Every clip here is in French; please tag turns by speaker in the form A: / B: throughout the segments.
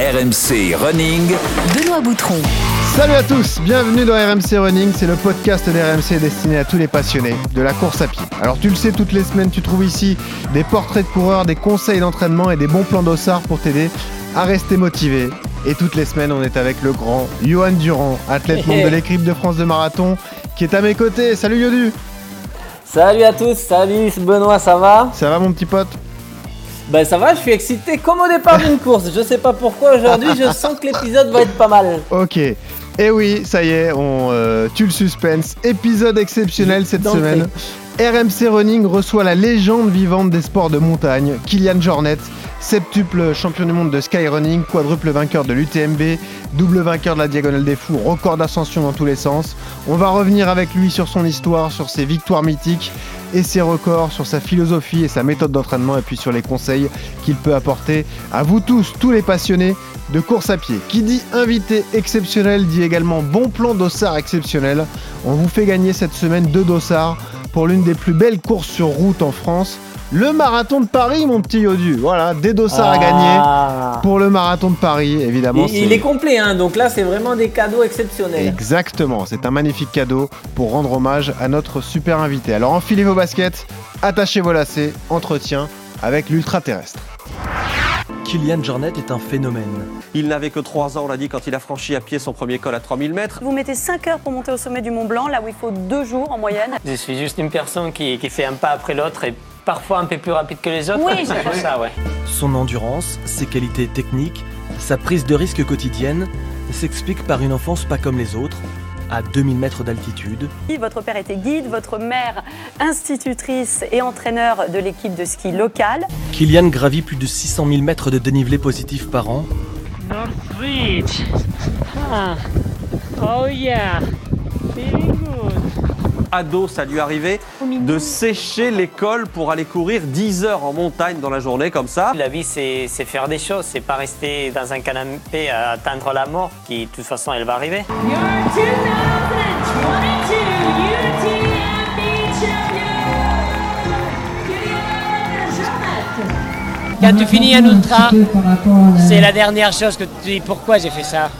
A: RMC Running.
B: Benoît Boutron.
C: Salut à tous, bienvenue dans RMC Running, c'est le podcast d'RMC destiné à tous les passionnés de la course à pied. Alors tu le sais, toutes les semaines tu trouves ici des portraits de coureurs, des conseils d'entraînement et des bons plans d'ossard pour t'aider à rester motivé. Et toutes les semaines on est avec le grand Johan Durand, athlète membre de l'équipe de France de marathon, qui est à mes côtés. Salut Yodu
D: Salut à tous, salut Benoît, ça va?
C: Ça va mon petit pote?
D: Ben ça va, je suis excité comme au départ d'une course. Je sais pas pourquoi aujourd'hui, je sens que l'épisode va être pas mal.
C: Ok. Et oui, ça y est, on euh, tue le suspense. Épisode exceptionnel cette semaine. RMC Running reçoit la légende vivante des sports de montagne, Kylian Jornet, septuple champion du monde de skyrunning, quadruple vainqueur de l'UTMB, double vainqueur de la Diagonale des Fous, record d'ascension dans tous les sens. On va revenir avec lui sur son histoire, sur ses victoires mythiques et ses records, sur sa philosophie et sa méthode d'entraînement, et puis sur les conseils qu'il peut apporter à vous tous, tous les passionnés de course à pied. Qui dit invité exceptionnel dit également bon plan d'ossard exceptionnel. On vous fait gagner cette semaine deux dossards pour l'une des plus belles courses sur route en France. Le marathon de Paris, mon petit Yodu. Voilà, des dossards à gagner
D: Ah.
C: pour le marathon de Paris, évidemment.
D: Il, il est complet, hein, donc là c'est vraiment des cadeaux exceptionnels.
C: Exactement, c'est un magnifique cadeau pour rendre hommage à notre super invité. Alors enfilez vos baskets, attachez vos lacets, entretien avec l'ultra terrestre.
E: Kylian Jornet est un phénomène.
F: Il n'avait que 3 ans, on l'a dit, quand il a franchi à pied son premier col à 3000 mètres.
G: Vous mettez 5 heures pour monter au sommet du Mont Blanc, là où il faut 2 jours en moyenne.
H: Je suis juste une personne qui, qui fait un pas après l'autre et parfois un peu plus rapide que les autres.
G: Oui,
H: c'est pour ça, ouais.
E: Son endurance, ses qualités techniques, sa prise de risque quotidienne s'expliquent par une enfance pas comme les autres, à 2000 mètres d'altitude,
G: Votre père était guide, votre mère institutrice et entraîneur de l'équipe de ski locale.
E: Kylian gravit plus de 600 000 mètres de dénivelé positif par an,
H: Northridge. Ah. Oh yeah. Feeling good.
F: Ado, ça lui arrivait de sécher l'école pour aller courir 10 heures en montagne dans la journée, comme ça.
H: La vie, c'est c'est faire des choses, c'est pas rester dans un canapé à attendre la mort, qui de toute façon, elle va arriver. Quand tu finis un ultra, c'est la dernière chose que tu dis pourquoi j'ai fait ça?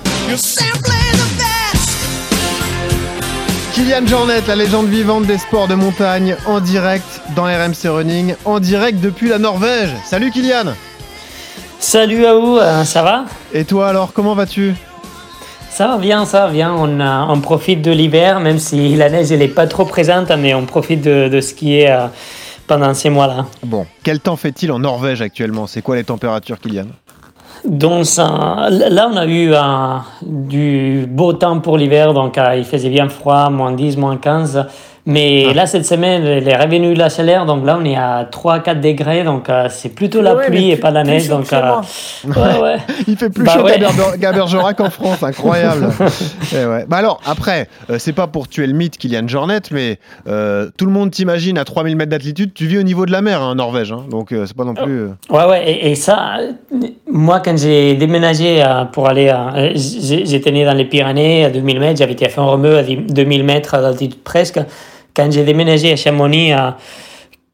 C: Kylian Jornet, la légende vivante des sports de montagne, en direct dans RMC Running, en direct depuis la Norvège. Salut Kylian
H: Salut à vous, euh, ça va?
C: Et toi alors, comment vas-tu?
H: Ça va bien, ça va bien. On, euh, on profite de l'hiver, même si la neige elle est pas trop présente, mais on profite de, de skier euh, pendant ces mois-là.
C: Bon, quel temps fait-il en Norvège actuellement? C'est quoi les températures Kylian?
H: Donc là, on a eu euh, du beau temps pour l'hiver, donc euh, il faisait bien froid, moins 10, moins 15. Mais là, cette semaine, elle est revenue la chaleur, donc là, on est à 3-4 degrés, donc euh, c'est plutôt la
D: Ouais,
H: pluie et pas la neige. Donc, ouais, ouais.
C: Il fait plus
H: Bah
C: chaud
H: ouais.
C: qu'à Ber- qu'à Bergerac en France, incroyable. Eh ouais. Bah alors, après, euh, c'est pas pour tuer le mythe Kylian Jornet, mais euh, tout le monde t'imagine à 3000 mètres d'altitude, tu vis au niveau de la mer hein, en Norvège, hein. donc euh, c'est pas non plus... euh,
H: Ouais, ouais, et, et ça, euh, moi, quand j'ai déménagé euh, pour aller, j'étais né dans les Pyrénées à 2000 mètres, j'habitais à Font-Romeu à 2000 mètres d'altitude presque. Quand j'ai déménagé à Chamonix, euh,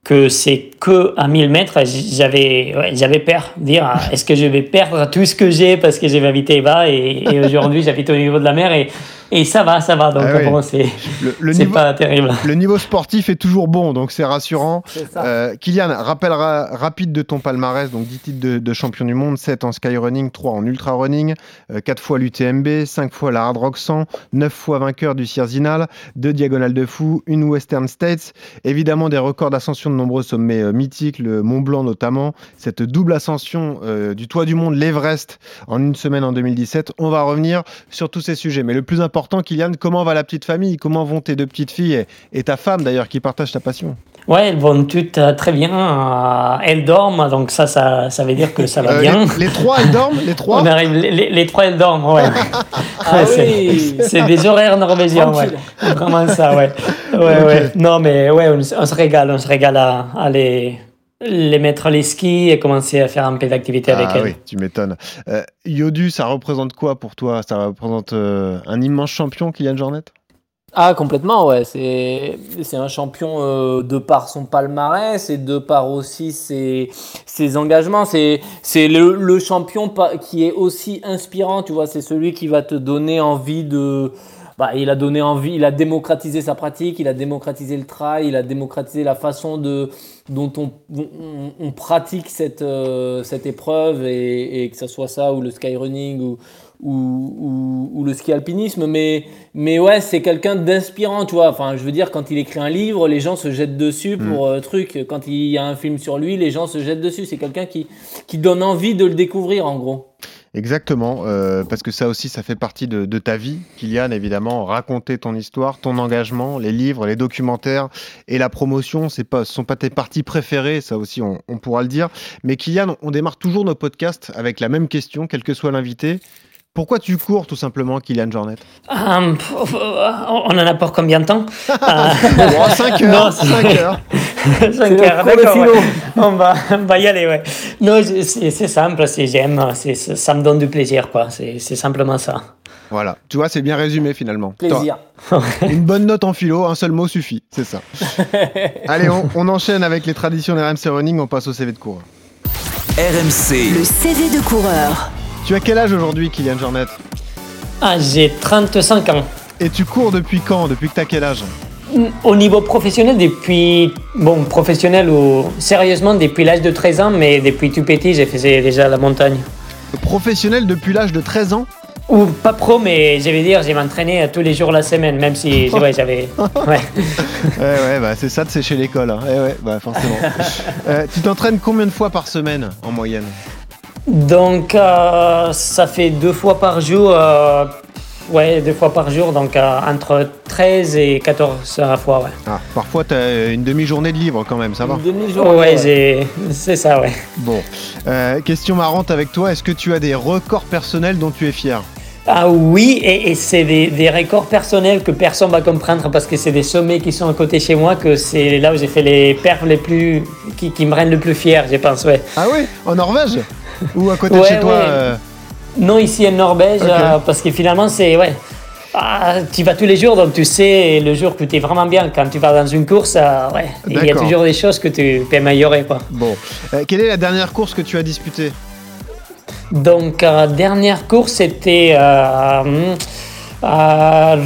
H: que c'est que à 1000 mètres, j'avais, j'avais peur de dire, ah, est-ce que je vais perdre tout ce que j'ai parce que j'ai habité bas et, et aujourd'hui j'habite au niveau de la mer et, et ça va, ça va. Donc
C: Ah oui.
H: bon, c'est, pas terrible.
C: le niveau sportif est toujours bon, donc c'est rassurant. Euh, Kylian, rappel ra- rapide de ton palmarès, donc 10 titres de, de champion du monde, 7 en skyrunning, 3 en ultra running, 4 fois l'UTMB, 5 fois la Hard Rock 100, 9 fois vainqueur du Cierzinal, 2 diagonales de fou, une Western States, évidemment des records d'ascension de nombreux sommets euh, mythiques, le Mont Blanc notamment, cette double ascension euh, du toit du monde, l'Everest, en une semaine en 2017. On va revenir sur tous ces sujets, mais le plus important, Kylian, comment va la petite famille? Comment vont tes deux petites filles et, et ta femme d'ailleurs qui partagent ta passion?
H: Ouais, elles vont toutes euh, très bien. euh, elles dorment, donc ça, ça, ça veut dire que ça va
C: Euh,
H: bien.
C: les, les trois, elles dorment? Les trois?
H: On arrive, les, trois, elles dorment, ouais.
D: Ah oui.
H: C'est des horaires norvégiens, ouais. Vraiment ça, ouais. Ouais, ouais. Non, mais ouais, on, se régale, on se régale à, à les, les mettre les skis et commencer à faire un peu d'activité avec
C: Ah
H: elles.
C: oui, tu m'étonnes. Euh, Yodu, ça représente quoi pour toi? Ça représente euh, un immense champion, Kylian Jornet?
D: Ah, complètement, ouais. C'est, c'est un champion euh, de par son palmarès et de par aussi ses, ses engagements. C'est, c'est le, le champion qui est aussi inspirant, tu vois. C'est celui qui va te donner envie de. Bah, il a donné envie, il a démocratisé sa pratique, il a démocratisé le trail, il a démocratisé la façon de, dont on, on, on pratique cette, euh, cette épreuve et, et que ce soit ça ou le skyrunning ou, ou, ou, ou le ski alpinisme. Mais, mais ouais, c'est quelqu'un d'inspirant, tu vois. Enfin, je veux dire, quand il écrit un livre, les gens se jettent dessus pour euh, truc. Quand il y a un film sur lui, les gens se jettent dessus. C'est quelqu'un qui, qui donne envie de le découvrir, en gros.
C: Exactement, euh, parce que ça aussi, ça fait partie de, ta vie, Kylian, évidemment, raconter ton histoire, ton engagement, les livres, les documentaires et la promotion, c'est pas, ce sont pas tes parties préférées, ça aussi, on, on pourra le dire. Mais Kylian, on démarre toujours nos podcasts avec la même question, quel que soit l'invité. Pourquoi tu cours, tout simplement, Kylian Jornet?
H: Euh, euh, on en a pour combien de temps? Euh,
C: 5
H: Non,
C: heures,
H: c'est-
C: 5 heures.
H: Cinq
D: le
H: heures,
D: de
H: d'accord, ouais. On va, on va y aller, ouais. Non, c'est simple, c'est j'aime, ça me donne du plaisir, quoi. C'est simplement ça.
C: Voilà, tu vois, c'est bien résumé finalement.
D: Plaisir.
C: Une bonne note en philo, un seul mot suffit, c'est ça. Allez, on, on enchaîne avec les traditions des RMC Running, on passe au CV de cours.
A: RMC,
B: Le CV de coureur.
C: Tu as quel âge aujourd'hui, Kylian Jornet
H: Ah, j'ai 35 ans.
C: Et tu cours depuis quand Depuis que tu as quel âge
H: Au niveau professionnel, depuis. Bon, professionnel ou sérieusement, depuis l'âge de 13 ans, mais depuis tout petit, j'ai fait déjà la montagne.
C: Professionnel depuis l'âge de 13 ans
H: Ou pas pro, mais je vais dire, j'ai m'entraîné tous les jours la semaine, même si ouais, j'avais. Ouais.
C: Ouais, ouais, bah, c'est ça de sécher l'école. hein. Eh ouais, bah, forcément. Euh, tu t'entraînes combien de fois par semaine en moyenne?
H: Donc, euh, ça fait deux fois par jour. euh, ouais, deux fois par jour, donc euh, entre 13 et 14 à la fois, ouais.
C: ah, Parfois, tu as une demi-journée de livre quand même, ça va
D: Une demi-journée.
H: Ouais, c'est ça, ouais.
C: Bon. Euh, question marrante avec toi, est-ce que tu as des records personnels dont tu es fier?
H: Ah oui, et, et c'est des, des records personnels que personne va comprendre parce que c'est des sommets qui sont à côté chez moi, que c'est là où j'ai fait les perfs les plus. qui, qui me rendent le plus fier, je pense, ouais.
C: Ah oui? En Norvège? Ou à côté de chez toi euh,
H: Non, ici en Norvège, euh, parce que finalement, c'est. Ouais. Ah, tu vas tous les jours, donc tu sais le jour que tu es vraiment bien. Quand tu vas dans une course, euh, ouais, il y a toujours des choses que tu peux améliorer, quoi.
C: Bon. Euh, quelle est la dernière course que tu as disputée?
H: Donc, euh, dernière course, c'était à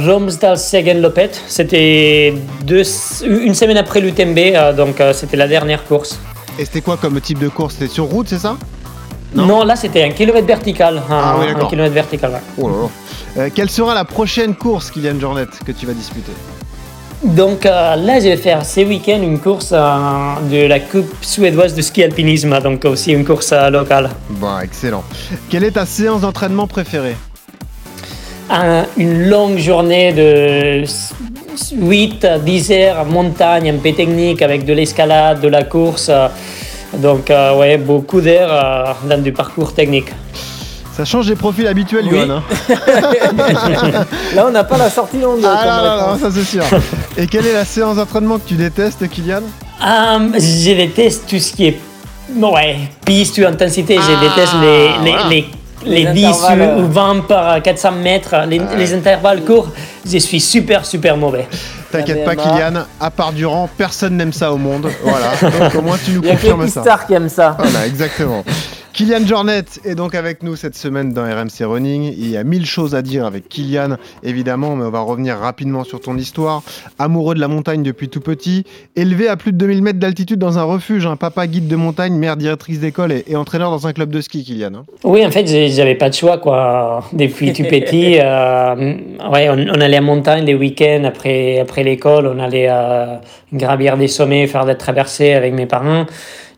H: Romsdal Segen Lopet. C'était une semaine après l'UTMB, donc c'était la dernière course.
C: Et c'était quoi comme type de course? C'était sur route, c'est ça?
H: Non,
C: Non.
H: là c'était un kilomètre vertical. un-
C: Ah oui,
H: un kilomètre vertical, ouais.
C: Oh là là. Euh, quelle sera la prochaine course, Kylian Jornet, que tu vas disputer?
H: Donc euh, là, je vais faire ce week-end une course euh, de la Coupe suédoise de ski alpinisme, donc aussi une course euh, locale.
C: Bon, excellent. Quelle est ta séance d'entraînement préférée?
H: Un- une longue journée de 8 à 10 heures montagne, un peu technique avec de l'escalade, de la course. Donc, euh, ouais, beaucoup d'heures euh, dans du parcours technique.
C: Ça change des profils habituels,
D: Oui.
C: Johan. hein
D: Là, on n'a pas la sortie longue.
C: ah là là là, ça c'est sûr. Et quelle est la séance d'entraînement que tu détestes, Kylian
H: Euh, je déteste tout ce qui est ouais, piste ou intensité.
C: Ah,
H: je déteste les, les,
C: voilà.
H: les, les
D: Les
H: 10
D: intervalles,
H: ou 20 par 400 mètres, les, les intervalles courts. Je suis super, super mauvais.
C: T'inquiète pas. Kylian, à part Durand, personne n'aime ça au monde. Voilà, donc au moins tu nous
D: Il y a que les
C: confirmes ça.
D: qui aiment ça.
C: Voilà, exactement. Kylian Jornet est donc avec nous cette semaine dans RMC Running. Il y a mille choses à dire avec Kylian, évidemment, mais on va revenir rapidement sur ton histoire. Amoureux de la montagne depuis tout petit, élevé à plus de 2000 mètres d'altitude dans un refuge, un papa guide de montagne, mère directrice d'école et, et entraîneur dans un club de ski, Kylian. hein.
H: Oui, en fait, j'ai- j'avais pas de choix, quoi. Depuis tout petit, euh, ouais, on, on allait en montagne les week-ends après, après l'école, on allait euh, gravir des sommets, faire des traversées avec mes parents.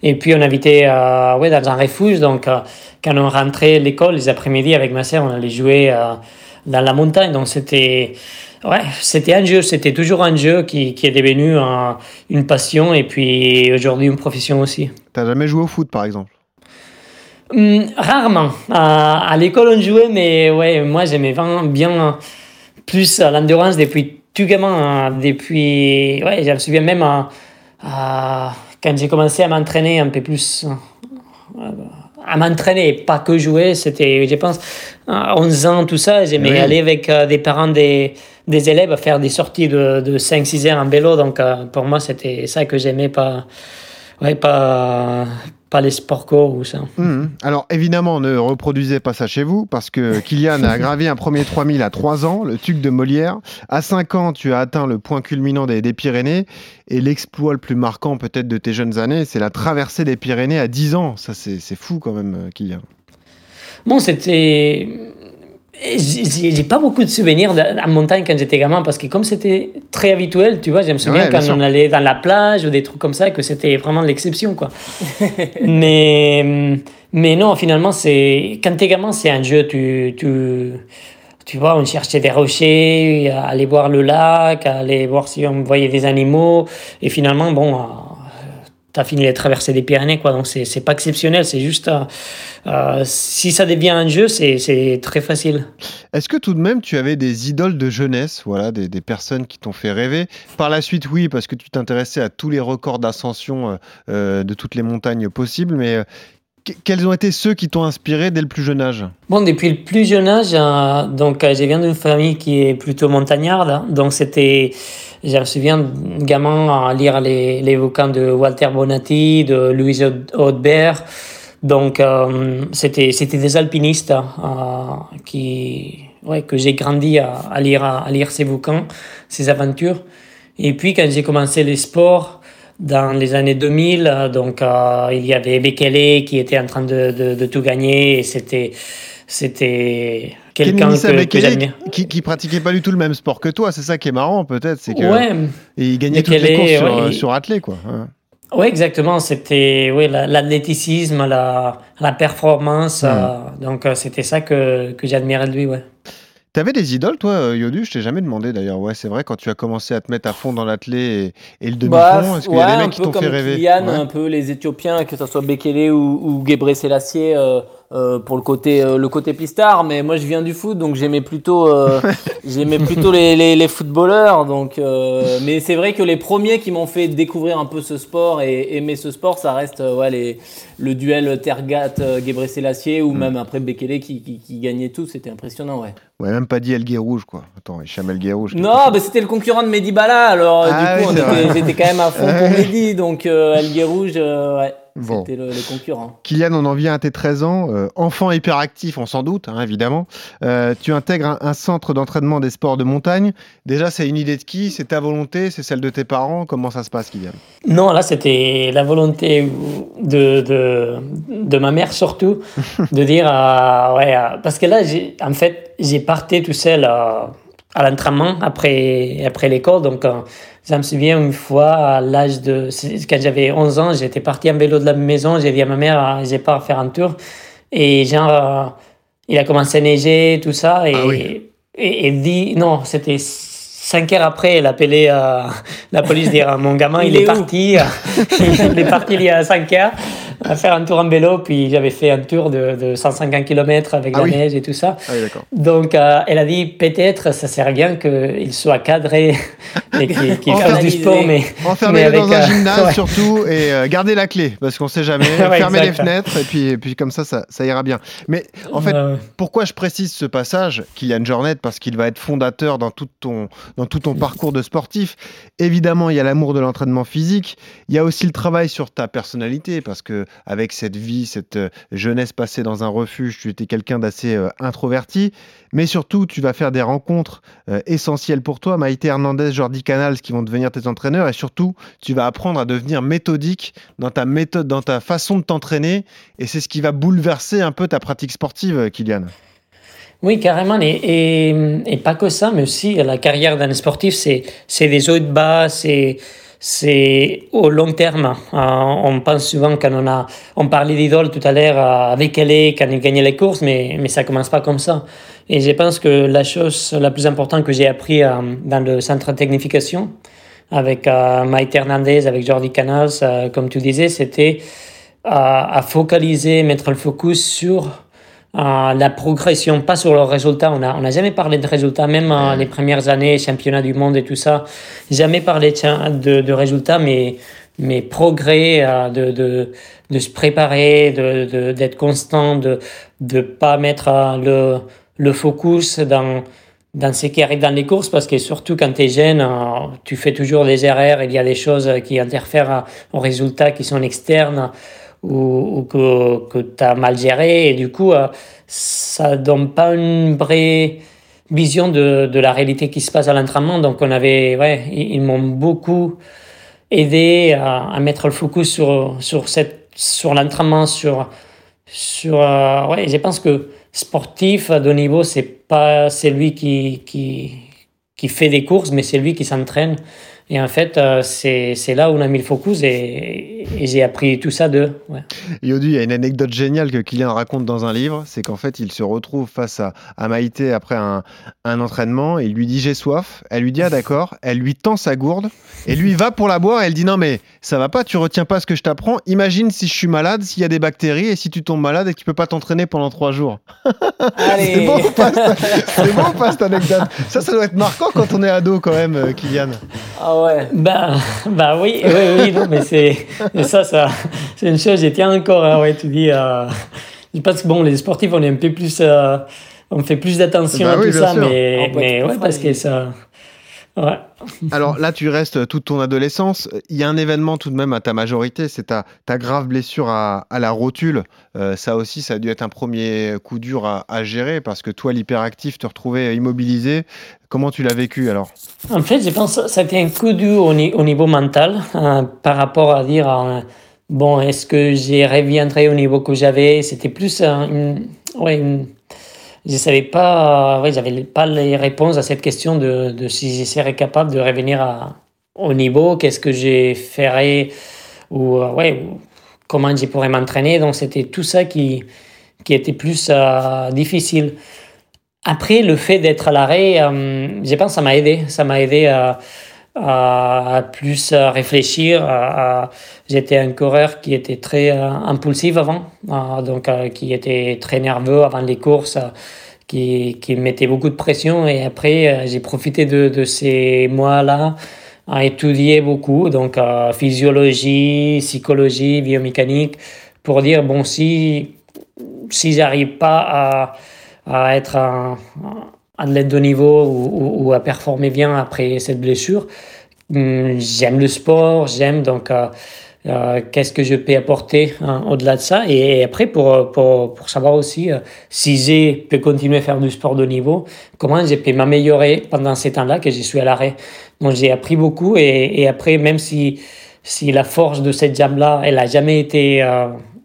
H: Et puis, on habitait euh, ouais, dans un refuge, donc euh, quand on rentrait de l'école, les après-midi avec ma sœur, on allait jouer euh, dans la montagne. Donc, c'était ouais, c'était un jeu, c'était toujours un jeu qui, qui est devenu un- une passion et puis aujourd'hui une profession aussi.
C: T'as jamais joué au foot, par exemple?
H: Hum, rarement. À, à l'école, on jouait, mais ouais, moi, j'aimais bien plus l'endurance depuis tout gamin. hein, Depuis, ouais, je me souviens même euh, quand j'ai commencé à m'entraîner un peu plus euh, à m'entraîner, pas que jouer. C'était, je pense, à 11 ans, tout ça. J'aimais
C: Oui.
H: aller avec euh, des parents des, des élèves à faire des sorties de, de 5-6 heures en vélo. Donc, euh, pour moi, c'était ça que j'aimais, pas, ouais, pas, pas les sports co ou ça.
C: Mhm. Alors évidemment, ne reproduisez pas ça chez vous parce que Kylian a gravé un premier 3000 à 3 ans, le tuc de Molière. À 5 ans, tu as atteint le point culminant des, des Pyrénées et l'exploit le plus marquant peut-être de tes jeunes années, c'est la traversée des Pyrénées à 10 ans. Ça, c'est c'est fou quand même, euh, Kylian.
H: Bon, c'était. J'ai pas beaucoup de souvenirs en montagne quand j'étais gamin parce que comme c'était très habituel, tu vois, je me souviens
C: Ouais,
H: quand on allait dans la plage ou des trucs comme ça que c'était vraiment l'exception quoi. mais mais non, finalement c'est quand t'es gamin c'est un jeu tu tu tu vois, on cherchait des rochers, aller voir le lac, aller voir si on voyait des animaux et finalement bon t'as fini de traverser des Pyrénées, quoi. Donc, c'est, c'est pas exceptionnel, c'est juste, euh, euh, si ça devient un jeu, c'est, c'est très facile.
C: Est-ce que tout de même tu avais des idoles de jeunesse, voilà, des, des personnes qui t'ont fait rêver? Par la suite, oui, parce que tu t'intéressais à tous les records d'ascension euh, de toutes les montagnes possibles, mais quels ont été ceux qui t'ont inspiré dès le plus jeune âge?
H: Bon, depuis le plus jeune âge, euh, donc, euh, je viens d'une famille qui est plutôt montagnarde. hein. donc, c'était, je me souviens, gamin, à lire les, les bouquins de Walter Bonatti, de Louise Audebert. Donc, euh, c'était, c'était des alpinistes euh, qui, ouais, que j'ai grandi à, à lire, à, lire ces bouquins, ces aventures. Et puis, quand j'ai commencé les sports, dans les années 2000, euh, donc euh, il y avait Bekele qui était en train de, de, de tout gagner et c'était c'était quelqu'un que, que
C: qui, qui pratiquait pas du tout le même sport que toi, c'est ça qui est marrant peut-être, c'est que
H: Ouais,
C: et il gagnait toutes les courses sur,
H: il-
C: sur athlé quoi. hein.
H: ouais, exactement. C'était la- l'athléticisme, la, la performance.
C: Hmm.
H: euh, donc euh, c'était ça que, que j'admirais de lui. Ouais.
C: T'avais des idoles toi, euh, Yodu? Je t'ai jamais demandé d'ailleurs. Ouais, c'est vrai quand tu as commencé à te mettre à fond dans l'athlé et, et le demi-fond,
D: Bah,
C: est-ce qu'il y a des mecs qui t'ont fait rêver?
D: Kylian,
C: Ouais.
D: un peu les Éthiopiens, que ce soit Bekele ou, ou Gebre Selassie, euh, euh, pour le côté euh, le côté pistard. Mais moi, je viens du foot, donc j'aimais plutôt euh, j'aimais plutôt les, les, les footballeurs. Donc, mais c'est vrai que les premiers qui m'ont fait découvrir un peu ce sport et aimer ce sport, ça reste ouais, les, le duel Tergat euh, Gebre Selassie
C: Mm.
D: ou même après Bekele qui, qui, qui gagnait tout. C'était impressionnant, ouais.
C: Ouais, même pas dit Elgué Rouge quoi. Attends, Hicham Elgué Rouge.
D: Non, bah, c'était le concurrent de Mehdi Bala, alors
C: Ah
D: du coup
C: oui,
D: j'étais quand même à fond pour. Mehdi, donc Alguer Rouge, ouais,
C: Bon.
D: c'était le, le concurrent.
C: Kylian, on en vient à tes 13 ans, euh, enfant hyperactif, on s'en doute, hein, évidemment. Euh, tu intègres un, un centre d'entraînement des sports de montagne. Déjà, c'est une idée de qui? C'est ta volonté? C'est celle de tes parents? Comment ça se passe, Kylian?
H: Non, là, c'était la volonté de, de, de ma mère surtout, de dire, euh, ouais, parce que là, en fait, j'ai parté tout seul à l'entraînement après, après l'école. Donc, euh, je me souviens une fois, à l'âge de, quand j'avais 11 ans, j'étais parti en vélo de la maison, j'ai dit à ma mère, euh, j'ai pas à faire un tour. Et genre, euh, il a commencé à neiger, tout ça, et,
C: Ah oui.
H: et, et dit, non, c'était cinq heures après, elle appelait euh, la police, dire, ah, mon gamin,
D: Il
H: il,
D: est
H: est, parti, il est parti il y a 5 heures à faire un tour en vélo, puis j'avais fait un tour de, de 150 km avec
C: Ah
H: la
C: oui.
H: neige et tout ça.
C: Ah oui, d'accord.
H: Donc, euh, elle a dit, peut-être, ça sert à rien qu'il soit cadré et qu'il qu'il fasse du sport, mais...
C: Enfermez-le dans un
H: euh,
C: gymnase
H: ouais.
C: surtout et euh, gardez la clé parce qu'on sait jamais.
H: Ouais,
C: Fermez les fenêtres et puis, et puis comme ça, ça, ça ira bien. Mais en fait, pourquoi je précise ce passage, Kylian Jornet Parce qu'il va être fondateur dans tout ton, dans tout ton parcours de sportif. Évidemment, il y a l'amour de l'entraînement physique. Il y a aussi le travail sur ta personnalité parce que avec cette vie, cette euh, jeunesse passée dans un refuge, tu étais quelqu'un d'assez euh, introverti. Mais surtout, tu vas faire des rencontres euh, essentielles pour toi. Maïté Hernandez, Jordi Canals qui vont devenir tes entraîneurs. Et surtout, tu vas apprendre à devenir méthodique dans ta méthode, dans ta façon de t'entraîner. Et c'est ce qui va bouleverser un peu ta pratique sportive, Kylian.
H: Oui, carrément. Et pas que ça, mais aussi la carrière d'un sportif, c'est, c'est des hauts et de bas, c'est, c'est au long terme. Euh, on pense souvent quand on a, on parlait d'idole tout à l'heure euh, avec elle quand il gagnait les courses, mais, mais ça commence pas comme ça. Et je pense que la chose la plus importante que j'ai appris euh, dans le centre de technification avec euh, Maïté Hernandez, avec Jordi Canals, comme tu disais, c'était à focaliser, mettre le focus sur euh, la progression, pas sur le résultat. On n'a on a jamais parlé de résultats, même euh, les premières années, championnat du monde et tout ça, jamais parlé de, de, de résultats, mais mes progrès, de, de, de, se préparer, d'être de, d'être constant, de ne pas mettre le, le focus dans, dans ce qui arrive dans les courses, parce que surtout quand tu es jeune, tu fais toujours des erreurs, il y a des choses qui interfèrent aux résultats qui sont externes ou, que, que tu as mal géré, et du coup, ça donne pas une vraie vision de, de, la réalité qui se passe à l'entraînement. Donc, on avait, ouais, ils, m'ont beaucoup aidé à, à, mettre le focus sur, sur, sur l'entraînement, sur, sur, euh, ouais, je pense que sportif de haut niveau, c'est pas celui qui, qui, qui fait des courses, mais c'est lui qui s'entraîne. Et en fait, euh, c'est là où on a mis le focus et, j'ai appris tout ça de. Ouais.
C: Yodu, il y a une anecdote géniale que Kylian raconte dans un livre c'est qu'en fait, il se retrouve face à, à Maïté après un, entraînement il lui dit J'ai soif. Elle lui dit Ah, d'accord. Elle lui tend sa gourde et lui va pour la boire et elle dit Non, mais ça va pas, tu retiens pas ce que je t'apprends. Imagine si je suis malade, s'il y a des bactéries et si tu tombes malade et que tu peux pas t'entraîner pendant trois jours. c'est bon, c'est bon, pas cette anecdote? Ça, ça doit être marquant quand on est ado quand même, euh, Kylian.
H: Ah ouais. Bah, bah oui, oui, oui, non, mais c'est ça, ça c'est une chose, tiens encore, hein, ouais, tu dis. Euh, je pense que bon, les sportifs, on est un peu plus. Euh, on fait plus d'attention bah à tout ça, mais, mais ouais, parce que ça. Ouais.
C: Alors là, tu restes toute ton adolescence. Il y a un événement tout de même à ta majorité, c'est ta, ta, grave blessure à, à la rotule. Euh, ça aussi, ça a dû être un premier coup dur à, à gérer parce que toi, l'hyperactif, te retrouvais immobilisé. Comment tu l'as vécu alors?
H: En fait, je pense que ça a été un coup dur au, au niveau mental hein, par rapport à dire euh, bon, est-ce que j'ai reviendrai au niveau que j'avais? C'était plus une, ouais, une je savais pas, ouais, j'avais pas les réponses à cette question de, de si je serais capable de revenir à, au niveau, qu'est-ce que je ferais ou euh, ouais, comment je pourrais m'entraîner. Donc c'était tout ça qui, qui était plus euh, difficile. Après, le fait d'être à l'arrêt, euh, je pense que ça m'a aidé. Ça m'a aidé à, à, plus réfléchir. À, J'étais un coureur qui était très euh, impulsif avant, euh, donc euh, qui était très nerveux avant les courses, qui, qui mettait beaucoup de pression. Et après, j'ai profité de, de ces mois-là à étudier beaucoup, donc physiologie, psychologie, biomécanique, pour dire, bon, si, si j'arrive pas à, à être un, athlète de niveau ou, ou, à performer bien après cette blessure. Hum, j'aime le sport, j'aime donc euh, euh, qu'est-ce que je peux apporter hein, au-delà de ça. Et, après, pour, pour, pour, savoir aussi euh, si je peux continuer à faire du sport de niveau, comment je peux m'améliorer pendant ces temps-là que je suis à l'arrêt. Donc j'ai appris beaucoup et, et, après, même si, si la force de cette jambe-là, elle n'a jamais été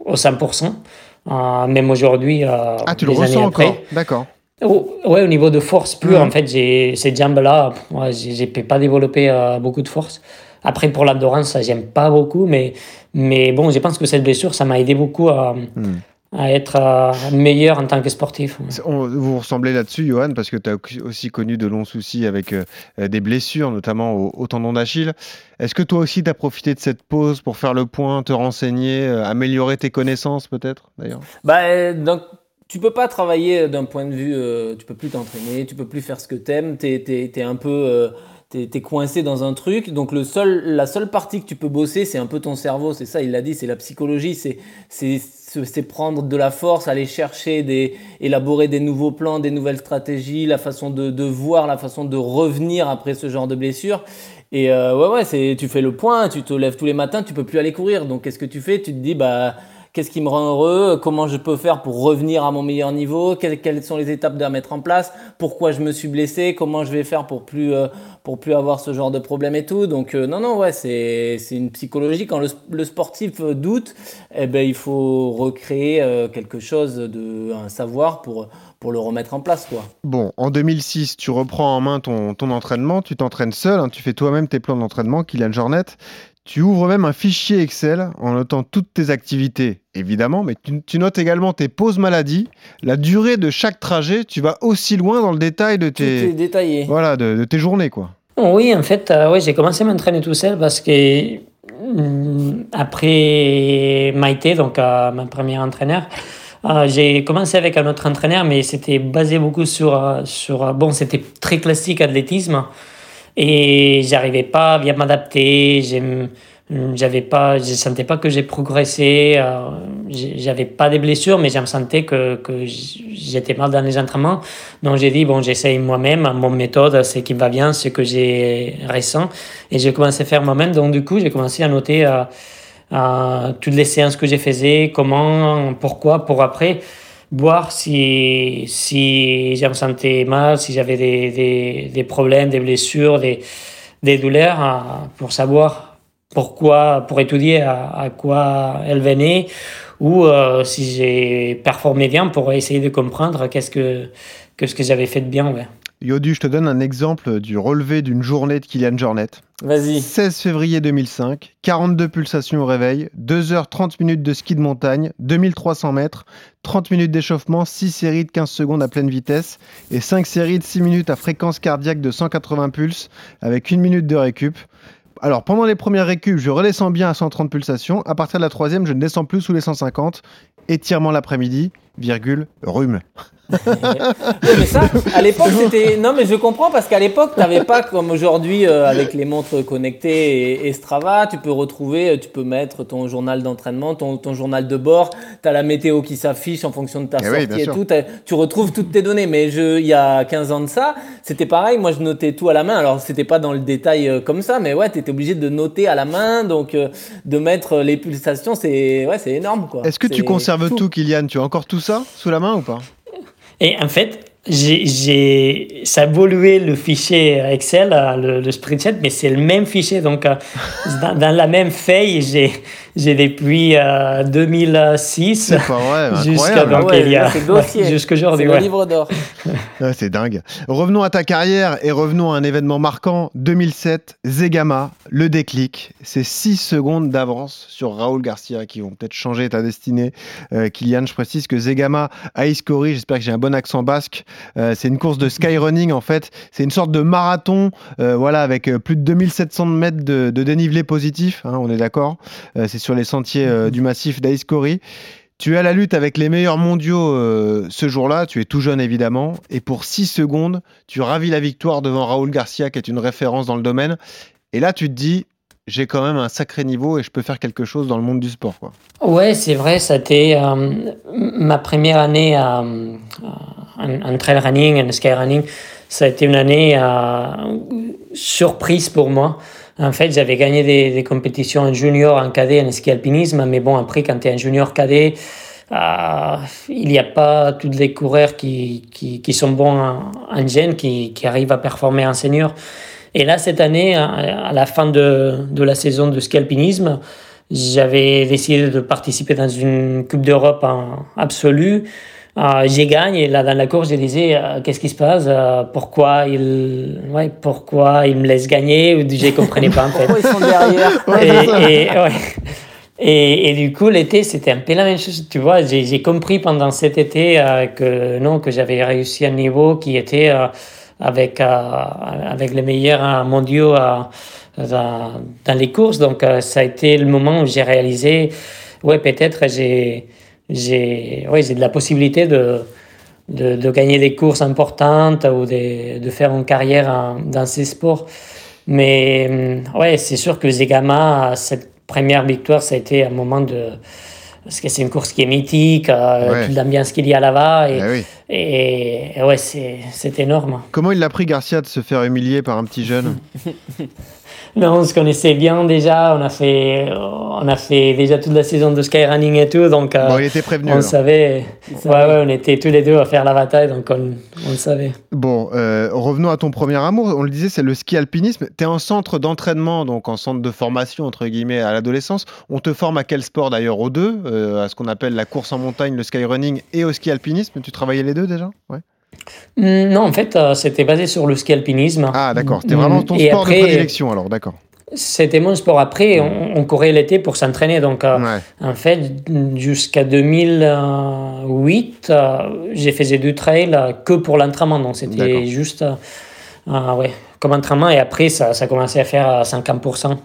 H: au 100%, même aujourd'hui.
C: ah, tu le ressens encore D'accord.
H: Oh, ouais, au niveau de force pure, en fait, j'ai ces jambes-là, ouais, j'ai pas développé euh, beaucoup de force. Après, pour l'endurance, ça, j'aime pas beaucoup, mais, mais bon, je pense que cette blessure, ça m'a aidé beaucoup à, hmm. à être euh, meilleur en tant que sportif.
C: vous ressemblez là-dessus, Johan, parce que tu as aussi connu de longs soucis avec euh, des blessures, notamment au, au tendon d'Achille. Est-ce que toi aussi, tu as profité de cette pause pour faire le point, te renseigner, améliorer tes connaissances peut-être, d'ailleurs?
D: Bah, donc tu peux pas travailler d'un point de vue, euh, tu peux plus t'entraîner, tu peux plus faire ce que t'aimes, t'es es, es, un peu, euh, t'es es coincé dans un truc. Donc le seul, la seule partie que tu peux bosser, c'est un peu ton cerveau. C'est ça, il l'a dit, c'est la psychologie, c'est c'est prendre de la force, aller chercher des, élaborer des nouveaux plans, des nouvelles stratégies, la façon de, de voir, la façon de revenir après ce genre de blessure. Et euh, ouais, ouais, c'est, tu fais le point, tu te lèves tous les matins, tu peux plus aller courir. Donc qu'est-ce que tu fais? Tu te dis, bah qu'est-ce qui me rend heureux, comment je peux faire pour revenir à mon meilleur niveau, quelles, sont les étapes à mettre en place, pourquoi je me suis blessé, comment je vais faire pour plus euh, pour plus avoir ce genre de problème et tout? Donc euh, non non ouais c'est une psychologie quand le, sportif doute, eh ben il faut recréer euh, quelque chose de un savoir pour pour le remettre en place. Quoi.
C: Bon, en 2006, tu reprends en main ton, ton entraînement, tu t'entraînes seul, hein, tu fais toi-même tes plans d'entraînement, Kylian Jornet. Tu ouvres même un fichier Excel en notant toutes tes activités, évidemment, mais tu, notes également tes pauses maladie, la durée de chaque trajet. Tu vas aussi loin dans le détail de tes,
D: détaillé.
C: Voilà, de, tes journées, quoi.
H: Oui, en fait, euh, j'ai commencé à m'entraîner tout seul parce que mm, après Maïté, donc euh, ma première entraîneur, euh, j'ai commencé avec un autre entraîneur, mais c'était basé beaucoup sur, sur bon, c'était très classique athlétisme. Et j'arrivais pas à bien m'adapter. j'avais pas, je sentais pas que j'ai progressé. J'avais pas de blessures, mais je me sentais que, que j'étais mal dans les entraînements. Donc j'ai dit bon, j'essaye moi-même. Mon méthode, c'est qui va bien, ce que j'ai récent, et j'ai commencé à faire moi-même. Donc du coup, j'ai commencé à noter euh, euh, toutes les séances que j'ai faisais, comment, pourquoi, pour après voir si, si je me sentais mal, si j'avais des, des, des, problèmes, des blessures, des, des douleurs, euh, pour savoir pourquoi, pour étudier à, à quoi elles venaient, ou euh, si j'ai performé bien pour essayer de comprendre qu'est-ce que, que ce que j'avais fait de bien. Ouais.
C: Yodu, je te donne un exemple du relevé d'une journée de Kylian Jornet.
D: Vas-y.
C: 16 février 2005, 42 pulsations au réveil, 2h30 minutes de ski de montagne, 2300 mètres, 30 minutes d'échauffement, 6 séries de 15 secondes à pleine vitesse et 5 séries de 6 minutes à fréquence cardiaque de 180 pulses avec 1 minute de récup. Alors pendant les premières récup, je redescends bien à 130 pulsations. À partir de la troisième, je ne descends plus sous les 150. Étirement l'après-midi, virgule, rhume.
D: mais ça, à l'époque, c'était. Non, mais je comprends parce qu'à l'époque, tu n'avais pas comme aujourd'hui euh, avec les montres connectées et, Strava. Tu peux retrouver, euh, tu peux mettre ton journal d'entraînement, ton, ton, journal de bord. Tu as la météo qui s'affiche en fonction de ta eh sortie et tout. Tu retrouves toutes tes données. Mais je, il y a 15 ans de ça, c'était pareil. Moi, je notais tout à la main. Alors, c'était pas dans le détail euh, comme ça, mais ouais, tu étais obligé de noter à la main. Donc, de mettre les pulsations, c'est ouais, énorme.
C: Est-ce que tu conserves tout. tout, Kylian? Tu as encore tout ça sous la main ou pas?
H: Et en fait, j'ai, ça a évolué le fichier Excel, le, le spreadsheet, mais c'est le même fichier. Donc, euh, dans, la même feuille, j'ai, j'ai depuis 2006 jusqu'à donc il y a jusqu'aujourd'hui.
D: C'est le livre d'or.
C: c'est dingue. Revenons à ta carrière et revenons à un événement marquant 2007, Zegama, le déclic. C'est 6 secondes d'avance sur Raoul Garcia qui vont peut-être changer ta destinée. Euh, Kylian, je précise que Zegama Ice Corey, j'espère que j'ai un bon accent basque. Euh, c'est une course de skyrunning en fait. C'est une sorte de marathon, euh, voilà, avec plus de 2700 mètres de, de dénivelé positif. Hein, on est d'accord. c'est sur les sentiers euh, du massif d'Aïskori. Tu es à la lutte avec les meilleurs mondiaux euh, ce jour-là, tu es tout jeune évidemment, et pour 6 secondes, tu ravis la victoire devant Raoul Garcia, qui est une référence dans le domaine. Et là, tu te dis, j'ai quand même un sacré niveau et je peux faire quelque chose dans le monde du sport. Quoi.
H: Ouais, c'est vrai, c'était euh, ma première année en, trail running, en sky running. Ça a été une année surprise pour moi. En fait, j'avais gagné des, compétitions en junior, en cadet, en ski alpinisme, mais bon, après, quand tu es un junior cadet, euh, il n'y a pas tous les coureurs qui, qui, qui sont bons en, en gène, qui, qui, arrivent à performer en senior. Et là, cette année, à la fin de, de la saison de ski alpinisme, j'avais décidé de participer dans une Coupe d'Europe en absolu. Euh, j'ai gagné. Et là dans la course je disais euh, qu'est-ce qui se passe? Euh, pourquoi il ouais, pourquoi il me laisse gagner? Je comprenais pas en fait.
D: Pourquoi ils sont derrière?
H: Et, et, ouais. et, et, du coup l'été c'était un peu la même chose tu vois. J'ai compris pendant cet été que non que j'avais réussi un niveau qui était avec avec les meilleurs mondiaux dans, dans, les courses. Donc ça a été le moment où j'ai réalisé ouais peut-être j'ai j'ai oui, de la possibilité de, de, de, gagner des courses importantes ou de, de faire une carrière dans ces sports. Mais hum, ouais, c'est sûr que Zegama, cette première victoire, ça a été un moment de. Parce que c'est une course qui est mythique, euh, ouais. toute l'ambiance qu'il y a là-bas. Et, eh et, et, ouais, c'est énorme.
C: Comment il l'a pris, Garcia, de se faire humilier par un petit jeune?
H: Non, on se connaissait bien déjà. On a fait, on a fait déjà toute la saison de skyrunning et tout. Donc,
C: euh, bon, il était prévenu.
H: On savait. Ouais, ouais, on était tous les deux à faire la bataille, donc on, on le savait.
C: Bon, euh, revenons à ton premier amour. On le disait, c'est le ski alpinisme. Tu es en centre d'entraînement, donc en centre de formation, entre guillemets, à l'adolescence. On te forme à quel sport d'ailleurs Aux deux euh, À ce qu'on appelle la course en montagne, le skyrunning et au ski alpinisme? Tu travaillais les deux déjà? Ouais.
H: Mm, non, en fait, euh, c'était basé sur le ski alpinisme.
C: Ah, d'accord. C'était vraiment ton sport de prédilection, alors, d'accord.
H: C'était mon sport. Après, on, on courait l'été pour s'entraîner. Donc, euh, ouais. en fait, jusqu'à 2008, euh, j'ai fait du trail que pour l'entraînement. Donc, c'était juste ouais, comme entraînement. Et après, ça, commencé à faire à 50%.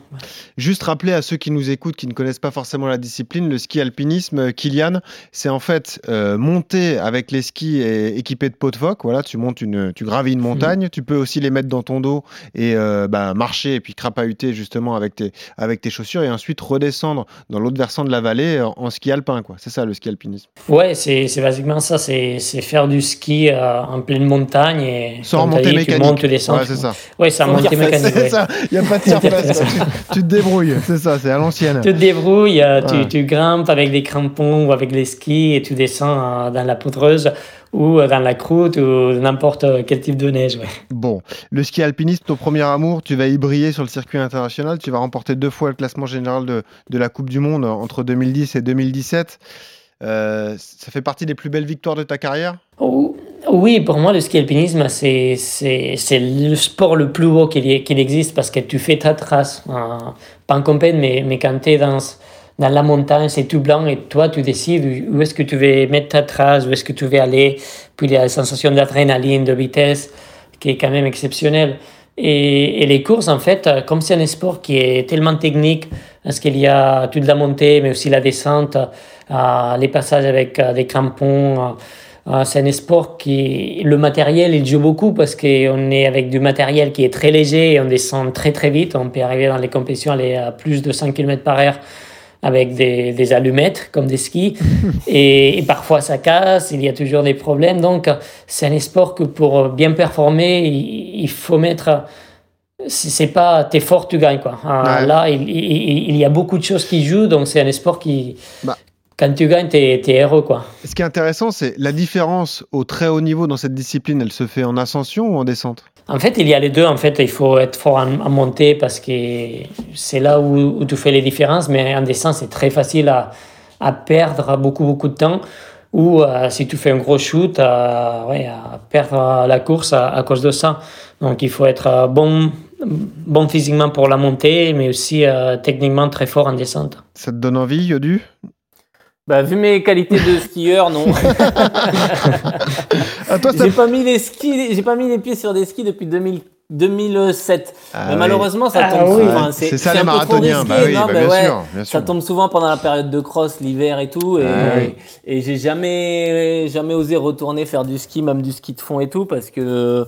C: Juste rappeler à ceux qui nous écoutent, qui ne connaissent pas forcément la discipline, le ski alpinisme, euh, Kylian, c'est en fait euh, monter avec les skis et, équipés de pots de phoque. Voilà, tu montes une, tu gravis une montagne. Tu peux aussi les mettre dans ton dos et euh, bah, marcher et puis crapahuter justement avec tes, avec tes chaussures et ensuite redescendre dans l'autre versant de la vallée en, en ski alpin. quoi. C'est ça le ski alpinisme.
H: Ouais, c'est basiquement ça. C'est faire du ski euh, en pleine montagne et
C: Sans remontée
H: dit,
C: mécanique.
H: Tu montes, tu descends.
C: Ouais, ça.
H: Ouais, sans
D: Sans
H: montée mécanique.
C: C'est
H: ouais.
C: ça, il n'y a pas de surface. tu, tu te débrouilles, c'est ça, c'est à l'ancienne.
H: Tu te débrouilles, euh, tu, grimpes avec des crampons ou avec les skis et tu descends euh, dans la poudreuse ou euh, dans la croûte ou n'importe quel type de neige. Ouais.
C: Bon, le ski alpiniste, ton premier amour, tu vas y briller sur le circuit international. Tu vas remporter deux fois le classement général de, de la Coupe du Monde entre 2010 et 2017. Euh, ça fait partie des plus belles victoires de ta carrière?
H: Ou- Oui, pour moi, le ski alpinisme, c'est, c'est, c'est le sport le plus beau qu'il, existe parce que tu fais ta trace, euh, pas en compète, mais, mais quand tu es dans, dans la montagne, c'est tout blanc et toi, tu décides où est-ce que tu veux mettre ta trace, où est-ce que tu veux aller. Puis il y a la sensation d'adrénaline, de vitesse qui est quand même exceptionnelle. Et, les courses, en fait, comme c'est un sport qui est tellement technique, parce qu'il y a toute la montée, mais aussi la descente, euh, les passages avec euh, des crampons, euh, c'est un sport qui, le matériel, il joue beaucoup parce qu'on est avec du matériel qui est très léger et on descend très très vite. On peut arriver dans les compétitions à aller à plus de 100 km par heure avec des, des allumettes comme des skis et, et parfois ça casse, il y a toujours des problèmes. Donc c'est un sport que pour bien performer, il, il faut mettre si c'est pas t'es fort tu gagnes quoi Ah,
C: Ouais.
H: là il, il- il y a beaucoup de choses qui jouent donc c'est un sport qui
C: Bah.
H: Quand tu gagnes t'es es heureux quoi
C: Ce qui est intéressant, c'est la différence au très haut niveau dans cette discipline, elle se fait en ascension ou en descente?
H: En fait, il y a les deux. En fait, il faut être fort en, en montée parce que c'est là où, où tu fais les différences. Mais en descente, c'est très facile à, à perdre beaucoup, beaucoup de temps. Ou euh, si tu fais un gros shoot, euh, ouais, à perdre la course à, à cause de ça. Donc, il faut être euh, bon, bon physiquement pour la montée, mais aussi euh, techniquement très fort en descente.
C: Ça te donne envie, Yodu?
D: Bah, vu mes qualités de skieur, non.
C: Ah,
D: j'ai pas mis les skis, j'ai pas mis les pieds sur des skis depuis 2000 2007.
C: Ah
D: mais
C: oui.
D: malheureusement, ça
H: Ah
D: tombe
H: oui.
D: souvent.
C: C'est ça les marathoniens.
D: risqué,
C: Bah oui,
D: non,
C: bah
D: mais
C: bien
D: ouais,
C: sûr, bien
D: Ça tombe souvent pendant la période de cross, l'hiver et tout. Et,
C: Ah oui.
D: et j'ai jamais, jamais osé retourner faire du ski, même du ski de fond et tout, parce que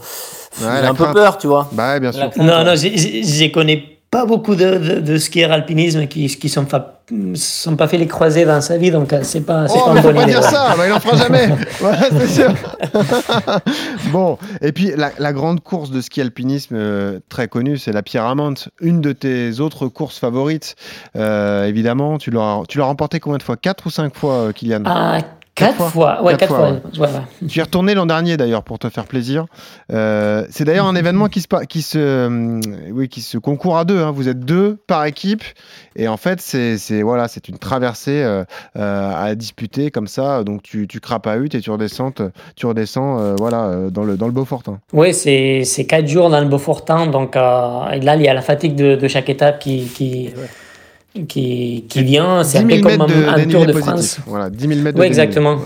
D: j'ai un peu peur, tu vois.
C: Bah ouais, bien sûr.
D: crainte,
H: Non, non, je connais pas beaucoup de, de, de skieurs alpinisme qui qui sont pas sont pas fait les croisés dans sa vie, donc euh, c'est pas c'est
C: Oh,
H: pas
C: mais
H: une
C: faut
H: bonne
C: pas
H: idée.
C: dire ça, bah, il en fera jamais. Ouais, c'est sûr. bon, et puis la, la grande course de ski alpinisme euh, très connue, c'est la Pyramide, une de tes autres courses favorites. Euh, évidemment, tu l'as tu l'as remporté combien de fois? Quatre ou cinq fois, euh, Kylian?
H: Ah,
C: Quatre
H: quatre,
C: fois.
H: fois. Ouais,
C: Quatre
H: quatre,
C: fois,
H: fois. ouais, ouais.
C: Tu y es retourné l'an dernier d'ailleurs pour te faire plaisir. Euh, c'est d'ailleurs un événement qui se, qui se, euh, oui, qui se concourt à deux. hein. Vous êtes deux par équipe et en fait c'est, c'est voilà, c'est une traversée euh, à disputer comme ça. Donc tu, tu crapahutes et tu redescends, tu redescends euh, voilà dans le dans le Beaufortin.
H: Ouais, c'est c'est quatre jours dans le Beaufortin, donc euh, et là il y a la fatigue de, de chaque étape qui qui qui, qui vient. C'est un
C: 10
H: peu
C: 000
H: comme
C: de
H: un, Tour de
C: positif.
H: France.
C: Voilà, 10 000 mètres de
H: Ouais,
C: dénivelé.
H: exactement.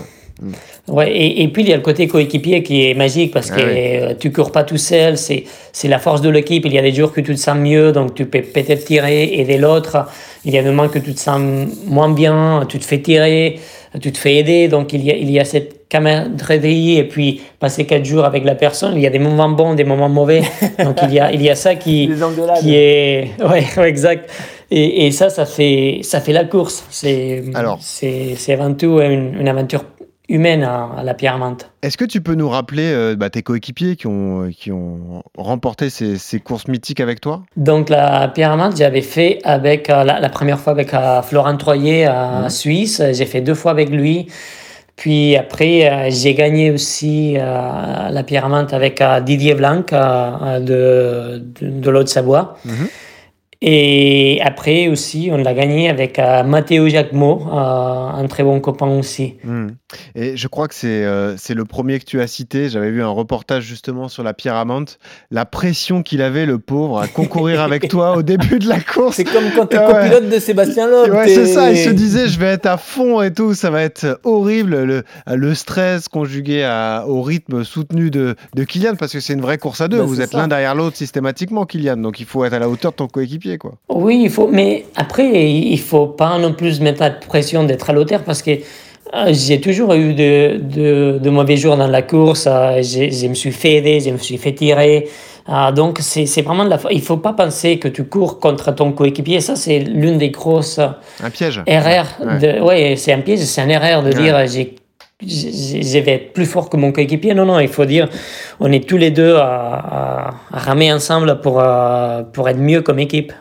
H: Ouais, et, et puis il y a le côté coéquipier qui est magique parce
C: Ah
H: que
C: oui.
H: euh, tu cours pas tout seul, c'est c'est la force de l'équipe. Il y a des jours que tu te sens mieux, donc tu peux peut-être tirer, aider l'autre. Il y a des moments que tu te sens moins bien, tu te fais tirer, tu te fais aider. Donc il y a, il y a cette camaraderie et puis passer quatre jours avec la personne. Il y a des moments bons, des moments mauvais. Donc il y a, il y a ça qui,
D: Les engueulades.
H: qui est ouais, ouais, exact et, et ça ça fait ça fait la course c'est c'est c'est avant tout une, une aventure humaine à, à la Pierre-Mante.
C: Est-ce que tu peux nous rappeler euh, bah, tes coéquipiers qui ont, qui ont remporté ces, ces courses mythiques avec toi?
H: Donc la Pierre-Mante, j'avais fait avec euh, la, la première fois avec euh, Florent Troyer à Suisse, j'ai fait deux fois avec lui. Puis après, euh, j'ai gagné aussi euh, la Pierre-Mante avec euh, Didier Blanc euh, de, de, de l'Haute-Savoie.
C: Mhm.
H: Et après aussi, on l'a gagné avec euh, Matteo Jacquemot, euh, un très bon copain aussi.
C: Hmm. Et je crois que c'est euh, le premier que tu as cité. J'avais vu un reportage justement sur la Pierre Amante. La pression qu'il avait, le pauvre, à concourir avec toi au début de la course.
D: C'est comme quand tu es
C: Ah ouais.
D: copilote de Sébastien Loeb.
C: Ouais, c'est ça. Il se disait, je vais être à fond et tout. Ça va être horrible. Le, le stress conjugué à- au rythme soutenu de, de Kylian, parce que c'est une vraie course à deux.
D: Bah,
C: Vous êtes l'un derrière l'autre systématiquement, Kylian. Donc il faut être à la hauteur de ton coéquipier, quoi.
H: Oui, il faut, mais après, il faut pas non plus mettre la pression d'être à l'auteur parce que euh, j'ai toujours eu de, de, de mauvais jours dans la course. euh, je me suis fait aider, je me suis fait tirer. Euh, donc, c'est vraiment de la. Il faut pas penser que tu cours contre ton coéquipier. Ça, c'est l'une des grosses
C: Un piège.
H: erreurs.
C: Ouais.
H: C'est un piège, c'est une erreur de
C: Ouais.
H: dire j'ai je vais être plus fort que mon coéquipier. Non, non, il faut dire on est tous les deux à, ramer ensemble pour, euh, pour être mieux comme équipe.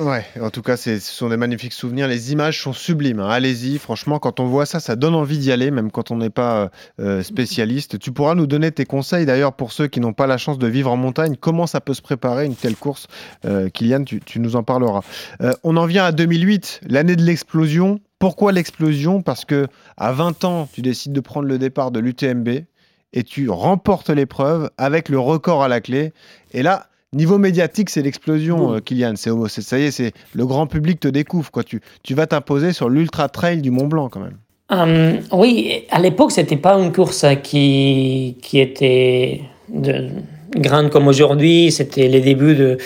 H: Ouais.
C: En tout cas, ce sont des magnifiques souvenirs. Les images sont sublimes. hein. Allez-y, franchement, quand on voit ça, ça donne envie d'y aller, même quand on n'est pas euh, spécialiste. Tu pourras nous donner tes conseils, d'ailleurs, pour ceux qui n'ont pas la chance de vivre en montagne. Comment ça peut se préparer une telle course? Euh, Kylian, tu, tu nous en parleras. Euh, on en vient à 2008, l'année de l'explosion. Pourquoi l'explosion? Parce que à 20 ans, tu décides de prendre le départ de l'UTMB et tu remportes l'épreuve avec le record à la clé. Et là, niveau médiatique, c'est l'explosion, euh, Kylian. C'est, c'est- ça y est, c'est le grand public te découvre. Quoi. Tu, tu vas t'imposer sur l'ultra trail du Mont Blanc quand même.
H: Hum, oui, à l'époque, c'était pas une course qui, qui était de, grande comme aujourd'hui. C'était les débuts de,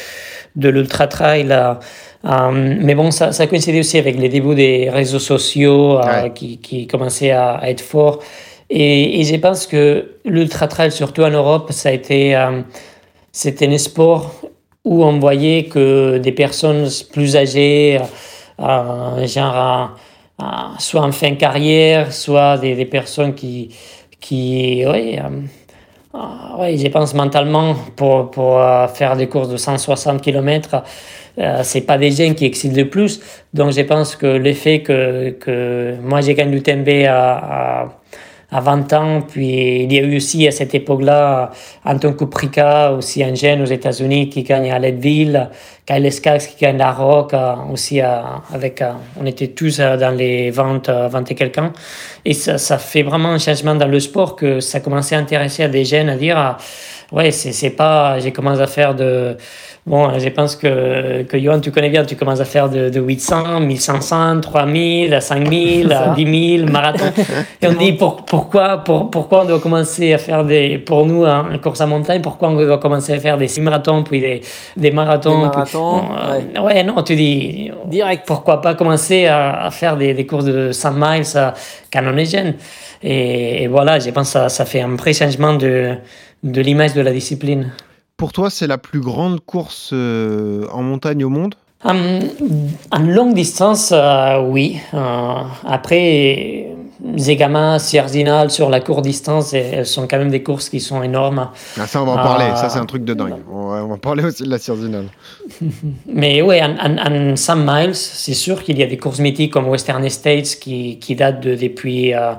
H: de l'ultra trail. là. Hum, mais bon, ça, ça coïncidait aussi avec les débuts des réseaux sociaux euh,
C: Ouais.
H: qui, qui commençaient à, à être forts. Et, et je pense que l'ultra trail, surtout en Europe, ça a été, hum, c'était un sport où on voyait que des personnes plus âgées, euh, genre euh, euh, soit en fin de carrière, soit des, des personnes qui, qui ouais, euh, ouais, je pense mentalement pour, pour euh, faire des courses de 160 km, euh, c'est pas des jeunes qui excitent le plus. Donc je pense que l'effet que, que moi j'ai gagné l'UTMB à, à, à 20 ans, puis il y a eu aussi à cette époque-là Anton Kuprika, aussi un jeune aux États-Unis qui gagne à Leadville, Kyle Skax qui gagne la Rock, aussi avec, on était tous dans les 20, euh, 20 et quelques ans. Et ça, ça fait vraiment un changement dans le sport que ça commençait à intéresser à des jeunes à dire, ah, ouais, c'est c'est pas, j'ai commencé à faire de, bon, je pense que, que Johan, tu connais bien, tu commences à faire de, de 800, 1500, 3000, 5000,
D: Ça.
H: 10 000 marathons. Et on dit pour, pourquoi, pour, pourquoi on doit commencer à faire des, pour nous, hein, une course à montagne, pourquoi on doit commencer à faire des six-marathons, puis des, des marathons.
D: Des
H: puis-
D: marathons,
H: ouais. non, tu dis,
D: Direct.
H: pourquoi pas commencer à, à faire des, des courses de 100 miles euh, quand on est jeune. Et, et voilà, je pense que ça, ça fait un vrai changement de, de l'image de la discipline.
C: Pour toi, c'est la plus grande course euh, en montagne au monde?
H: En longue distance, euh, oui. Euh, après, Zegama, Sierzinal, sur la courte distance, elles sont quand même des courses qui sont énormes.
C: ah, Ça, on va en parler. Ça, c'est un truc de dingue. On va, on va parler aussi de la Cirzinal.
H: Mais oui, en, en, en 100 miles, c'est sûr qu'il y a des courses mythiques comme Western Estates qui, qui datent de, depuis euh,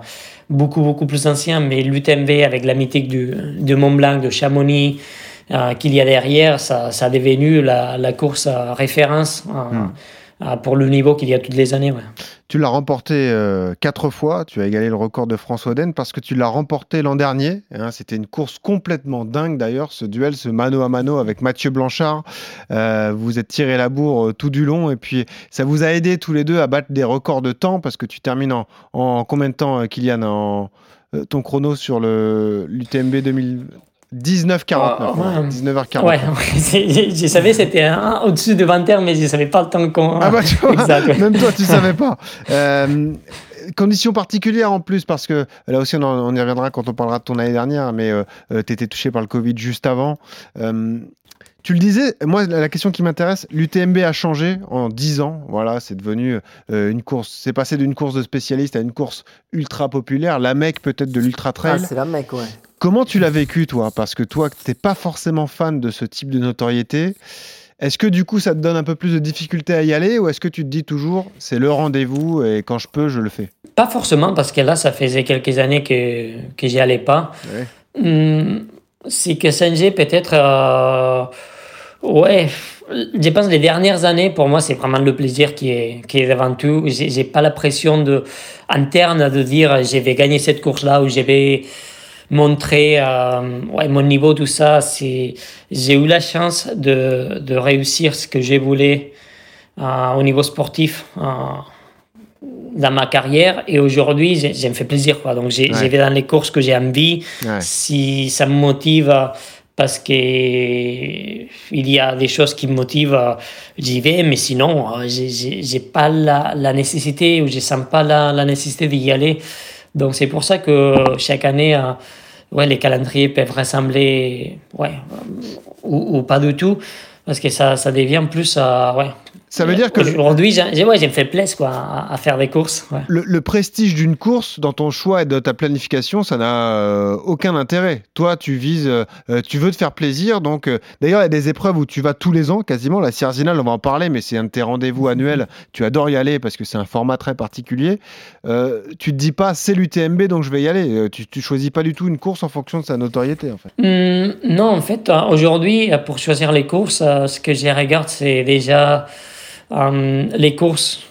H: beaucoup, beaucoup plus anciens, mais l'UTMB avec la mythique du, de Mont Blanc, de Chamonix, euh, qu'il y a derrière, ça, ça a devenu la, la course à référence euh, euh, pour le niveau qu'il y a toutes les années. ouais.
C: Tu l'as remporté euh, quatre fois. Tu as égalé le record de François Oden parce que tu l'as remporté l'an dernier. hein. C'était une course complètement dingue d'ailleurs, ce duel, ce mano à mano avec Mathieu Blanchard. Euh, vous êtes tiré la bourre euh, tout du long et puis ça vous a aidé tous les deux à battre des records de temps parce que tu termines en, en combien de temps, Kylian, en, ton chrono sur l'UTMB 2000 19 49
H: Ah, ouais.
C: 19h49
H: Ouais, ouais, c'est- je, je savais c'était au-dessus de 20 heures, mais je ne savais pas le temps qu'on.
C: Ah bah tu vois,
H: Exact, ouais.
C: même toi tu savais pas. Euh, conditions particulières en plus parce que là aussi on, en- on y reviendra quand on parlera de ton année dernière, mais tu étais touché par le Covid juste avant. Euh, tu le disais, moi la la question qui m'intéresse, l'UTMB a changé en 10 ans. Voilà, c'est devenu euh, une course, c'est passé d'une course de spécialiste à une course ultra populaire, la mec peut-être de l'ultra
D: Ah,
C: trail.
D: c'est la mec, ouais.
C: Comment tu l'as vécu, toi? Parce que toi, t'es pas forcément fan de ce type de notoriété. Est-ce que du coup, ça te donne un peu plus de difficulté à y aller ou est-ce que tu te dis toujours, c'est le rendez-vous et quand je peux, je le fais?
H: Pas forcément, parce que là, ça faisait quelques années que, que j'y allais pas.
C: Ouais.
H: Hum, c'est que Saint-Gé, peut-être. euh, ouais. je pense les dernières années, pour moi, c'est vraiment le plaisir qui est, qui est avant tout. J'ai j'ai pas la pression de, interne de dire je vais gagner cette course-là ou je vais montrer euh, ouais, mon niveau, tout ça. C'est, j'ai eu la chance de, de réussir ce que j'ai voulu euh, au niveau sportif. euh, dans ma carrière et aujourd'hui j'ai- me fait plaisir quoi donc j'ai-
C: Ouais.
H: j'y vais dans les courses que j'ai envie
C: Ouais.
H: si ça me motive parce que il y a des choses qui me motivent j'y vais mais sinon j'ai- pas la, la nécessité ou je sens pas la, la nécessité d'y aller donc c'est pour ça que chaque année ouais les calendriers peuvent ressembler ouais ou, ou pas du tout parce que ça, ça devient plus euh, ouais
C: Ça veut dire que
H: Aujourd'hui, j'ai ouais, me fait plaisir quoi, à, à faire des courses. ouais.
C: le- le prestige d'une course dans ton choix et de ta planification, ça n'a euh, aucun intérêt. Toi, tu vises, euh, euh, tu veux te faire plaisir. Donc, euh, d'ailleurs, il y a des épreuves où tu vas tous les ans, quasiment. La Sierzinal, on va en parler, mais c'est un de tes rendez-vous annuels. Tu adores y aller parce que c'est un format très particulier. Tu te dis pas, c'est l'UTMB, donc je vais y aller. Tu, tu choisis pas du tout une course en fonction de sa notoriété, en fait.
H: Hum, non, en fait, aujourd'hui, pour choisir les courses, ce que je regarde, c'est déjà euh, les courses.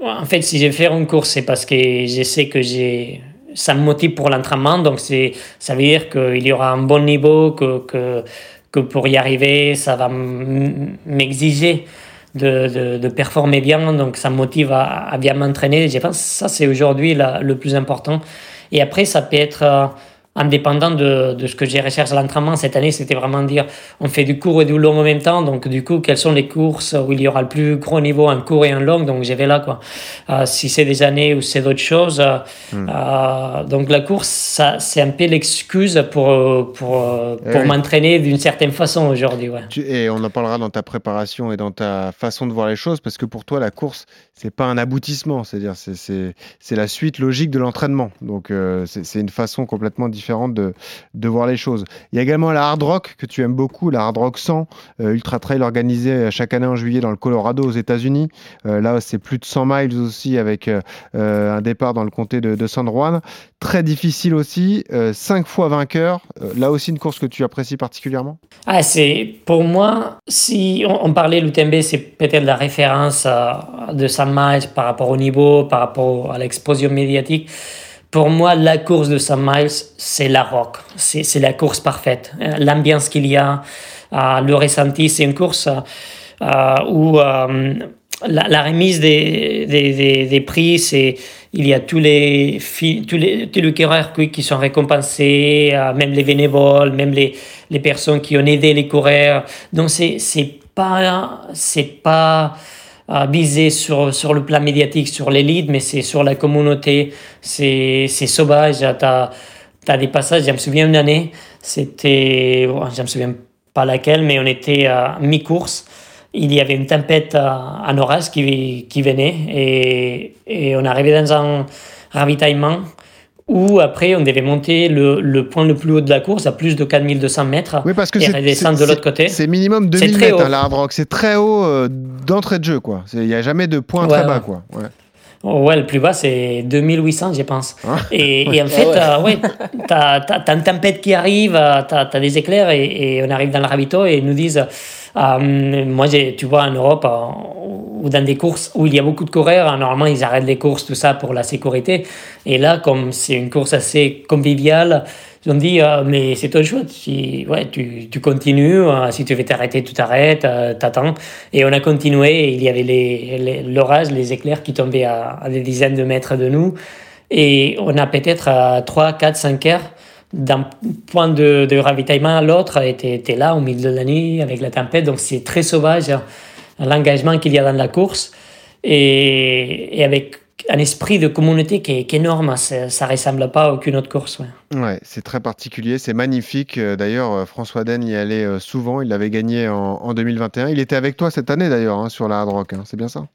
H: En fait, si je faire une course, c'est parce que je sais que j'ai ça me motive pour l'entraînement. Donc, c'est, ça veut dire qu'il y aura un bon niveau, que, que, que pour y arriver, ça va m'exiger de, de, de performer bien. Donc, ça me motive à, à bien m'entraîner. Je pense que ça, c'est aujourd'hui le plus important. Et après, ça peut être euh, indépendant de, de ce que j'ai recherché à l'entraînement. Cette année, c'était vraiment dire on fait du court et du long en même temps. Donc, du coup, quelles sont les courses où il y aura le plus gros niveau en court et en long? Donc, j'y vais là. Quoi. Euh, si c'est des années ou c'est d'autres choses. euh, euh, donc, la course, c'est un peu l'excuse pour, pour,
C: Eh
H: pour
C: oui.
H: m'entraîner d'une certaine façon aujourd'hui. Ouais.
C: Et on en parlera dans ta préparation et dans ta façon de voir les choses, parce que pour toi, la course, c'est pas un aboutissement, c'est-à-dire c'est- la suite logique de l'entraînement. Donc euh, c'est une façon complètement différente de, de voir les choses. Il y a également la hard rock que tu aimes beaucoup, la hard rock 100, euh, ultra trail organisé euh, chaque année en juillet dans le Colorado aux États-Unis. Euh, là, c'est plus de 100 miles aussi avec un départ dans le comté de, San Juan. Très difficile aussi, euh, cinq fois vainqueur. Là aussi, une course que tu apprécies particulièrement?
H: Ah, c'est pour moi, si on, on parlait l'UTMB, c'est peut-être la référence de San Miles par rapport au niveau, par rapport à l'explosion médiatique. Pour moi, la course de San Miles, c'est la rock. C'est la course parfaite. Euh, L'ambiance qu'il y a, euh, le ressenti, c'est une course euh, où la, remise des, des, prix, c'est il y a tous les tous les tous les coureurs qui, sont récompensés, même les bénévoles, même les les personnes qui ont aidé les coureurs. Donc c'est c'est pas c'est pas visé sur sur le plan médiatique, sur l'élite, mais c'est sur la communauté. C'est c'est sauvage. T'as T'as des passages, je me souviens une année, c'était, bon, je me souviens pas laquelle, mais on était à mi-course. Il y avait une tempête en orage qui, qui venait et, et on arrivait dans un ravitaillement où après on devait monter le, le point le plus haut de la course à plus de 4200 mètres
C: Oui, parce que
H: et
C: c'est
H: redescendre de l'autre côté.
C: C'est minimum
H: C'est
C: 2000
H: très
C: mètres,
H: haut.
C: hein, la. C'est très haut euh, d'entrée de jeu, quoi. Il n'y a jamais de point
H: Ouais,
C: très bas,
H: ouais.
C: quoi. Ouais.
H: Ouais, le plus bas, c'est 2800, je pense.
C: Ah.
H: Et, et en fait,
D: ouais.
H: euh, ouais, t'as, une tempête qui arrive, euh, t'as, t'as des éclairs et, et on arrive dans le ravito et ils nous disent, euh, moi, tu vois, en Europe, euh, ou dans des courses où il y a beaucoup de coureurs, euh, normalement, ils arrêtent les courses, tout ça, pour la sécurité. Et là, comme c'est une course assez conviviale, ils ont dit, euh, mais c'est ton choix. Si, ouais, tu, continues. euh, si tu veux t'arrêter, tu t'arrêtes, t'attends. Et on a continué. Il y avait les, les- l'orage, les éclairs qui tombaient à, des dizaines de mètres de nous. Et on a peut-être à 3, 4, 5 heures d'un point de, ravitaillement à l'autre, était, était là au milieu de la nuit avec la tempête. Donc c'est très sauvage hein, l'engagement qu'il y a dans la course. Et, et avec un esprit de communauté qui est, énorme. Ça, ça ressemble pas à aucune autre course. ouais.
C: C'est très particulier, c'est magnifique. Euh, D'ailleurs, euh, François Den y allait euh, souvent, il l'avait gagné en, en 2021. Il était avec toi cette année d'ailleurs hein, sur la Hard Rock, hein, c'est bien ça?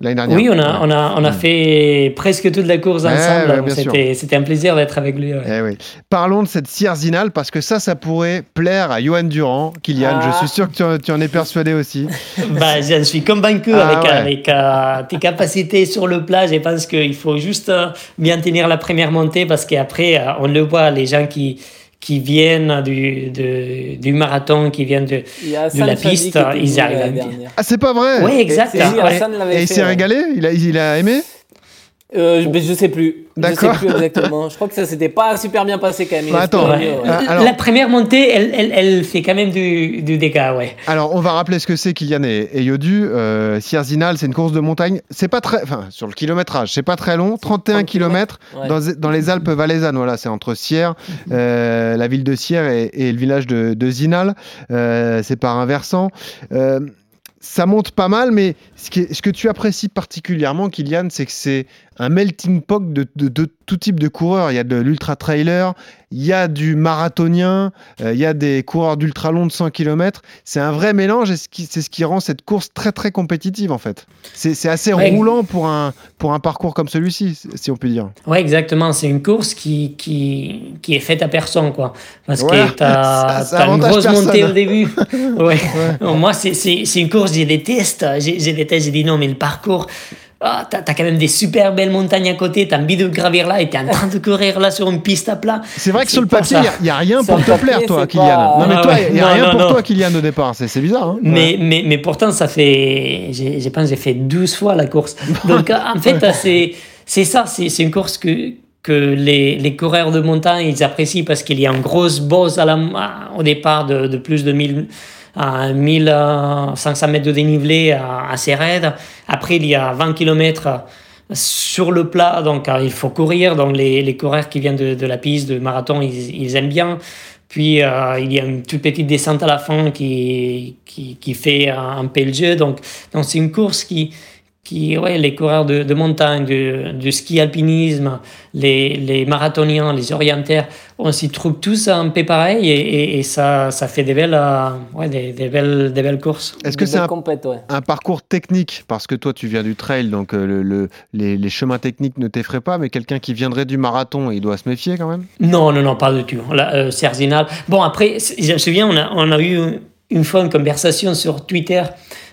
C: L'année dernière.
H: Oui, on a, on a, on a
C: Mm.
H: fait presque toute la course
C: Ouais,
H: ensemble.
C: ouais.
H: C'était un plaisir d'être avec lui. ouais.
C: Eh oui. Parlons de cette Sierzinal parce que ça, ça pourrait plaire à Johan Durand, Kylian.
H: Ah.
C: Je suis sûr que tu en, tu en es persuadé aussi.
H: Bah, j'en suis convaincu
C: Ah
H: avec,
C: ouais.
H: avec euh, tes capacités sur le plat. Je pense qu'il faut juste euh, bien tenir la première montée parce qu'après, euh, on le voit, les gens qui, qui viennent du, de- du marathon, qui viennent de, de la piste, ils arrivent à.
C: Ah, c'est pas vrai
H: Oui, exact.
D: Et- et
H: ouais.
C: Il s'est régalé il a, il a aimé?
D: Euh, je, mais je sais plus. Je sais
C: D'accord.
D: plus exactement. Je crois que ça s'était pas super bien passé quand même.
C: Bah, attends,
D: mieux,
C: ouais.
D: ouais.
C: Alors-
H: La première montée, elle, elle, elle fait quand même du, du dégât, ouais.
C: Alors, on va rappeler ce que c'est Kylian et, et Yodu. Euh, Sierzinal, c'est une course de montagne. C'est pas très, enfin, sur le kilométrage, c'est pas très long, 31
D: 30
C: km
D: Ouais.
C: dans, dans les Alpes valaisannes. Voilà, c'est entre Sierre, euh, la ville de Sierre et, et le village de, de Zinal. Euh, c'est par un versant. Euh, ça monte pas mal, mais ce que tu apprécies particulièrement, Kylian, c'est que c'est un melting pot de, de- de tout type de coureurs. Il y a de l'ultra trailer, il y a du marathonien, euh, il y a des coureurs d'ultra long de 100 km. C'est un vrai mélange et c'est ce qui rend cette course très très compétitive en fait. C'est assez
H: Ouais.
C: roulant pour un, pour un parcours comme celui-ci, si on peut dire.
H: Ouais, exactement. C'est une course qui, qui, qui est faite à personne, quoi. Parce que
C: Ça- ça
H: as une grosse
C: personne.
H: montée au début. ouais. Moi, c'est- une course, j'ai déteste. J'ai j'ai déteste, j'ai dit non, mais le parcours. Ah, t'as quand même des super belles montagnes à côté, t'as envie de gravir là et t'es en train de courir là sur une piste à plat.
C: C'est vrai que sur le papier, il n'y a, rien
D: Sur
C: pour te
D: papier,
C: plaire, toi, Kylian.
D: pas-
C: Non, mais
H: Ah
C: toi, il n'y a
H: Non,
C: rien
H: non,
C: pour
H: non.
C: toi, Kylian, au départ. C'est bizarre. hein
H: Mais, mais, mais pourtant, ça fait. j'ai- Je pense j'ai fait 12 fois la course. Donc, en fait, c'est c'est ça. C'est c'est une course que, que les, les coureurs de montagne ils apprécient parce qu'il y a une grosse bosse à la, au départ de, de plus de 1000. À 1500 mètres de dénivelé assez raide. Après, il y a 20 km sur le plat, donc euh, il faut courir. Donc les, les coureurs qui viennent de, de la piste de marathon, ils, ils aiment bien. Puis euh, il y a une toute petite descente à la fin qui, qui, qui fait un, peu le jeu. Donc c'est une course qui, qui ouais, les coureurs de, de montagne, de ski alpinisme, les, les marathoniens, les orientaires, on s'y trouve tous un peu pareil et, et, et ça, ça fait des belles, euh, ouais, des, des belles, des belles courses.
C: Est-ce que c'est un,
D: compètes, ouais.
C: un parcours technique? Parce que toi, tu viens du trail, donc euh, le, le- les, les chemins techniques ne t'effraient pas, mais quelqu'un qui viendrait du marathon, il doit se méfier quand même?
H: Non, non, non, pas du tout. Là, euh. Bon, après, je me souviens, on a, on a eu une fois une conversation sur Twitter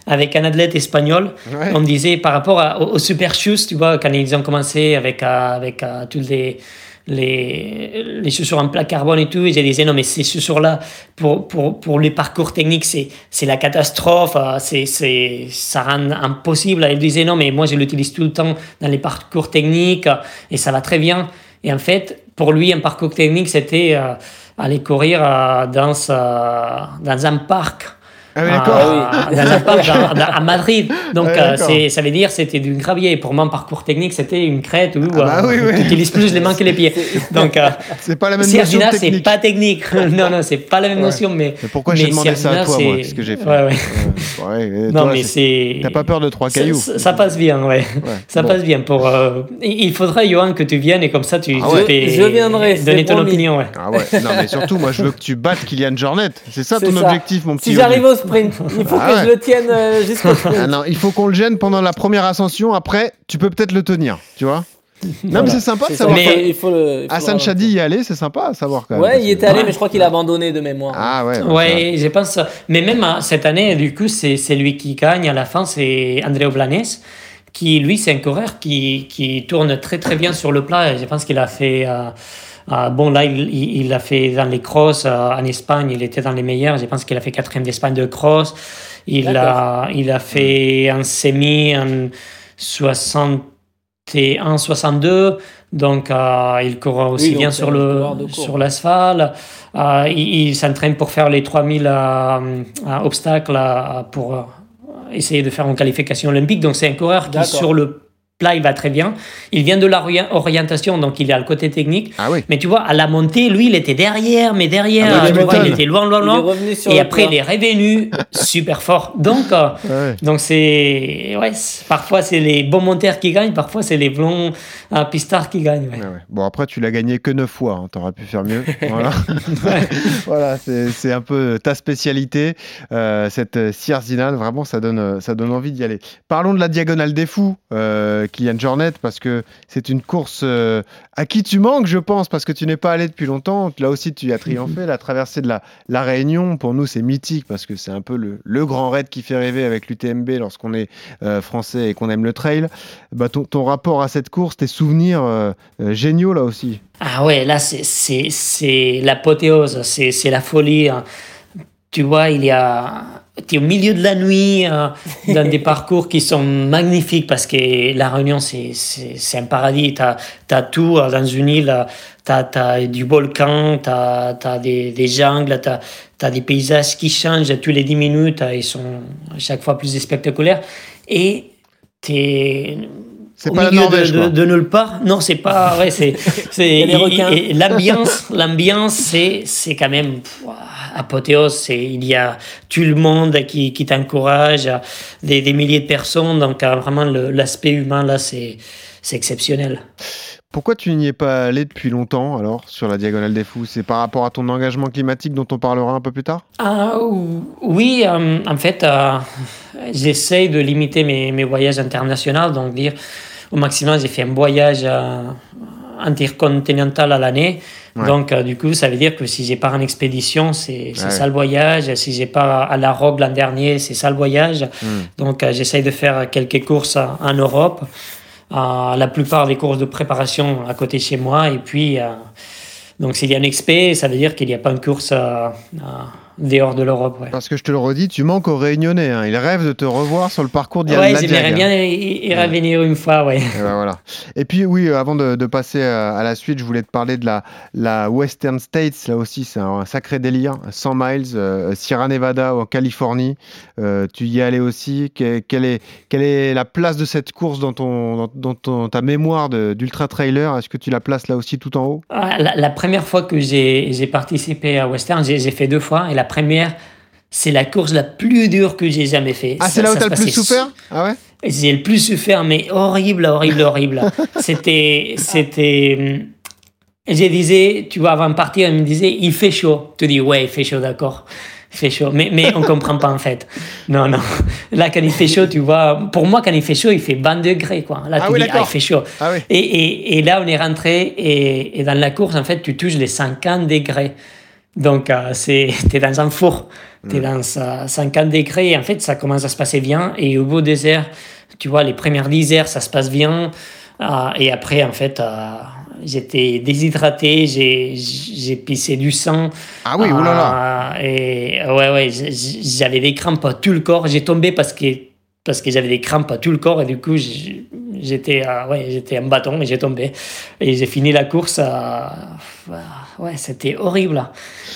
H: avec un athlète espagnol.
C: Ouais.
H: On disait par rapport à- aux, aux super shoes, tu vois, quand ils ont commencé avec, euh, avec euh, tous les, les, les chaussures en plat carbone et tout, ils disaient non, mais ces chaussures-là, pour, pour, pour les parcours techniques, c'est, c'est la catastrophe, euh, c'est, c'est, ça rend impossible. Ils disaient non, mais moi, je l'utilise tout le temps dans les parcours techniques et ça va très bien. Et en fait, pour lui, un parcours technique, c'était euh, aller courir euh, dans, euh, dans un parc.
C: Ah oui,
H: Ah,
C: d'accord.
H: dans un parc dans- dans- à Madrid. Donc, euh, ça veut dire c'était du gravier. Pour moi, un parcours technique, c'était une crête où
C: Ah bah
H: euh,
C: oui, oui.
H: tu utilises plus les mains que les pieds. Donc, euh,
C: C'est pas la même notion
H: Cervina, c'est
C: technique.
H: pas technique. non, non, c'est pas la même
C: Ouais.
H: notion. Mais,
C: Mais pourquoi j'ai demandé ça à toi, moi
H: c'est-
C: Ce que j'ai fait.
H: Ouais, ouais. Non,
C: toi,
H: mais c'est.
C: T'as pas peur de trois cailloux
H: ça- passe bien, ouais.
C: Ouais.
H: Ça
C: Bon.
H: passe bien. Pour, euh, il faudrait, Johan, que tu viennes et comme ça, tu,
C: Ah
H: tu
C: ouais.
H: peux
D: Je viendrai,
H: donner ton
D: promis.
H: opinion. Ouais.
C: Ah ouais, non mais surtout moi je veux que tu battes Kylian Jornet. C'est ça ton objectif mon petit.
D: Si j'arrive au sprint, il faut
C: Ah
D: que
C: ouais.
D: je le tienne euh, jusqu'au sprint.
C: Ah non, il faut qu'on le gêne pendant la première ascension. Après, tu peux peut-être le tenir, tu vois. Non mais c'est sympa de savoir.
H: Mais-
D: il faut le- il faut
C: Hassan Chadi y aller, c'est sympa à savoir quand même.
D: Ouais, il
C: que-
D: était allé, mais je crois qu'il a abandonné de mémoire.
C: Ah ouais.
H: Ouais, je pense. Mais même euh, cette année, du coup, c'est c'est lui qui gagne à la fin, c'est André Blanes, qui lui, c'est un coureur qui, qui tourne très très bien sur le plat. Je pense qu'il a fait. euh, euh, bon, là, il, il il a fait dans les crosses euh, en Espagne, il était dans les meilleurs. Je pense qu'il a fait quatrième d'Espagne de cross. Il a, il a fait un semi en 61, 62. Donc, euh, il court aussi
D: Oui,
H: bien sur
D: un
H: le sur l'asphalte. Euh, il il s'entraîne pour faire les 3000 euh, euh, obstacles euh, pour euh, essayer de faire une qualification olympique. Donc, c'est un coureur qui, sur le plat, il va très bien. Il vient de l'orientation, donc il a le côté technique.
C: Ah oui.
H: Mais tu vois, à la montée, lui, il était derrière, mais derrière,
C: Ah bah, tu
H: tu vois, il était loin, loin,
D: Il est
H: loin.
D: revenu sur
H: Et après, il est revenu super fort. Donc, euh,
C: Ouais.
H: donc c'est, ouais, parfois c'est les bons monteurs qui gagnent, parfois c'est les bons euh, pistards qui gagnent. ouais.
C: Ouais, ouais. Bon après tu l'as gagné que 9 fois, hein. t'aurais pu faire mieux. Voilà, voilà c'est c'est un peu ta spécialité, euh, cette Sierzinal, vraiment ça donne, ça donne envie d'y aller. Parlons de la diagonale des fous, euh, euh, Kylian Jornet, parce que c'est une course euh, à qui tu manques, je pense, parce que tu n'es pas allé depuis longtemps. Là aussi, tu as triomphé. La traversée de la, la Réunion, pour nous, c'est mythique, parce que c'est un peu le, le, grand raid qui fait rêver avec l'UTMB lorsqu'on est euh, français et qu'on aime le trail. Bah, ton, ton, rapport à cette course, tes souvenirs géniaux, là aussi.
H: Ah ouais, là, c'est l'apothéose, c'est la folie. Hein. Tu vois, il y a tu es au milieu de la nuit euh, dans des parcours qui sont magnifiques parce que la Réunion, c'est un paradis. Tu as, tout euh, dans une île. Tu as, du volcan, tu as, des, des jungles, tu as, des paysages qui changent tous les 10 minutes. Ils sont à chaque fois plus spectaculaires. Et tu
C: c'est pas milieu
H: de, de, nulle part. Non, c'est pas. Ouais, c'est. L'ambiance, l'ambiance, c'est, c'est quand même apothéose. Il y a tout le monde qui, qui t'encourage, des, des, milliers de personnes. Donc, euh, vraiment, l'aspect humain, là, c'est, c'est exceptionnel.
C: Pourquoi tu n'y es pas allé depuis longtemps alors sur la Diagonale des Fous? C'est par rapport à ton engagement climatique dont on parlera un peu plus tard?
H: Ah, Oui, euh, en fait, euh, j'essaie de limiter mes, mes, voyages internationaux, donc dire au maximum j'ai fait un voyage euh, intercontinental à l'année. Donc du coup, ça veut dire que si j'ai pas en expédition, c'est ça le voyage. Si j'ai pas à la Rogue l'an dernier, c'est ça le voyage. Hmm. Donc j'essaie de faire quelques courses en Europe la plupart des courses de préparation à côté chez moi. Et puis, euh, donc s'il y a un expé, ça veut dire qu'il n'y a pas une course euh, dehors de l'Europe. Ouais.
C: Parce que je te le redis, tu manques aux Réunionnais. Hein. Ils rêvent de te revoir sur le parcours d'Yann
H: Ouais, j'aimerais bien y, revenir une fois. Ouais.
C: Et, ben voilà. et puis, oui, euh, avant de, passer à, la suite, je voulais te parler de la, la Western States. Là aussi, c'est un, sacré délire. 100 miles, euh, Sierra Nevada en Californie. Euh, tu y es allé aussi. quelle, est, quelle est la place de cette course dans, ton, dans, ta mémoire d'ultra trailer? Est-ce que tu la places là aussi tout en haut?
H: Ah, la, la, première fois que j'ai participé à Western, j'ai fait deux fois. Et la première, c'est la course la plus dure que j'ai jamais fait.
C: Ah, c'est là où t'as le plus souffert Ah ouais
H: J'ai le plus souffert, mais horrible, horrible, horrible. c'était, c'était. Hum, je disais, tu vois, avant de partir, il me disait, il fait chaud. Tu dis, ouais, il fait chaud, d'accord. Il fait chaud. Mais, mais on comprend pas, en fait. Non, non. Là, quand il fait chaud, tu vois, pour moi, quand il fait chaud, il fait 20 degrés, quoi. Là, ah tu dis, ah, il fait chaud.
C: Ah oui.
H: et, et, et, là, on est rentré, et, et dans la course, en fait, tu touches les 50 degrés. Donc, euh, c'est, t'es dans un four, t'es dans 50 degrés, et en fait, ça commence à se passer bien. Et au bout des heures, tu vois, les premières 10 heures, ça se passe bien. Euh, et après, en fait, euh, j'étais déshydraté, j'ai, j'ai pissé du sang.
C: Ah oui, oulala.
H: et ouais, ouais, j'avais des crampes à tout le corps. J'ai tombé parce que, parce que j'avais des crampes à tout le corps, et du coup, j'étais ouais, j'étais en bâton, et j'ai tombé. Et j'ai fini la course à ouais, c'était horrible.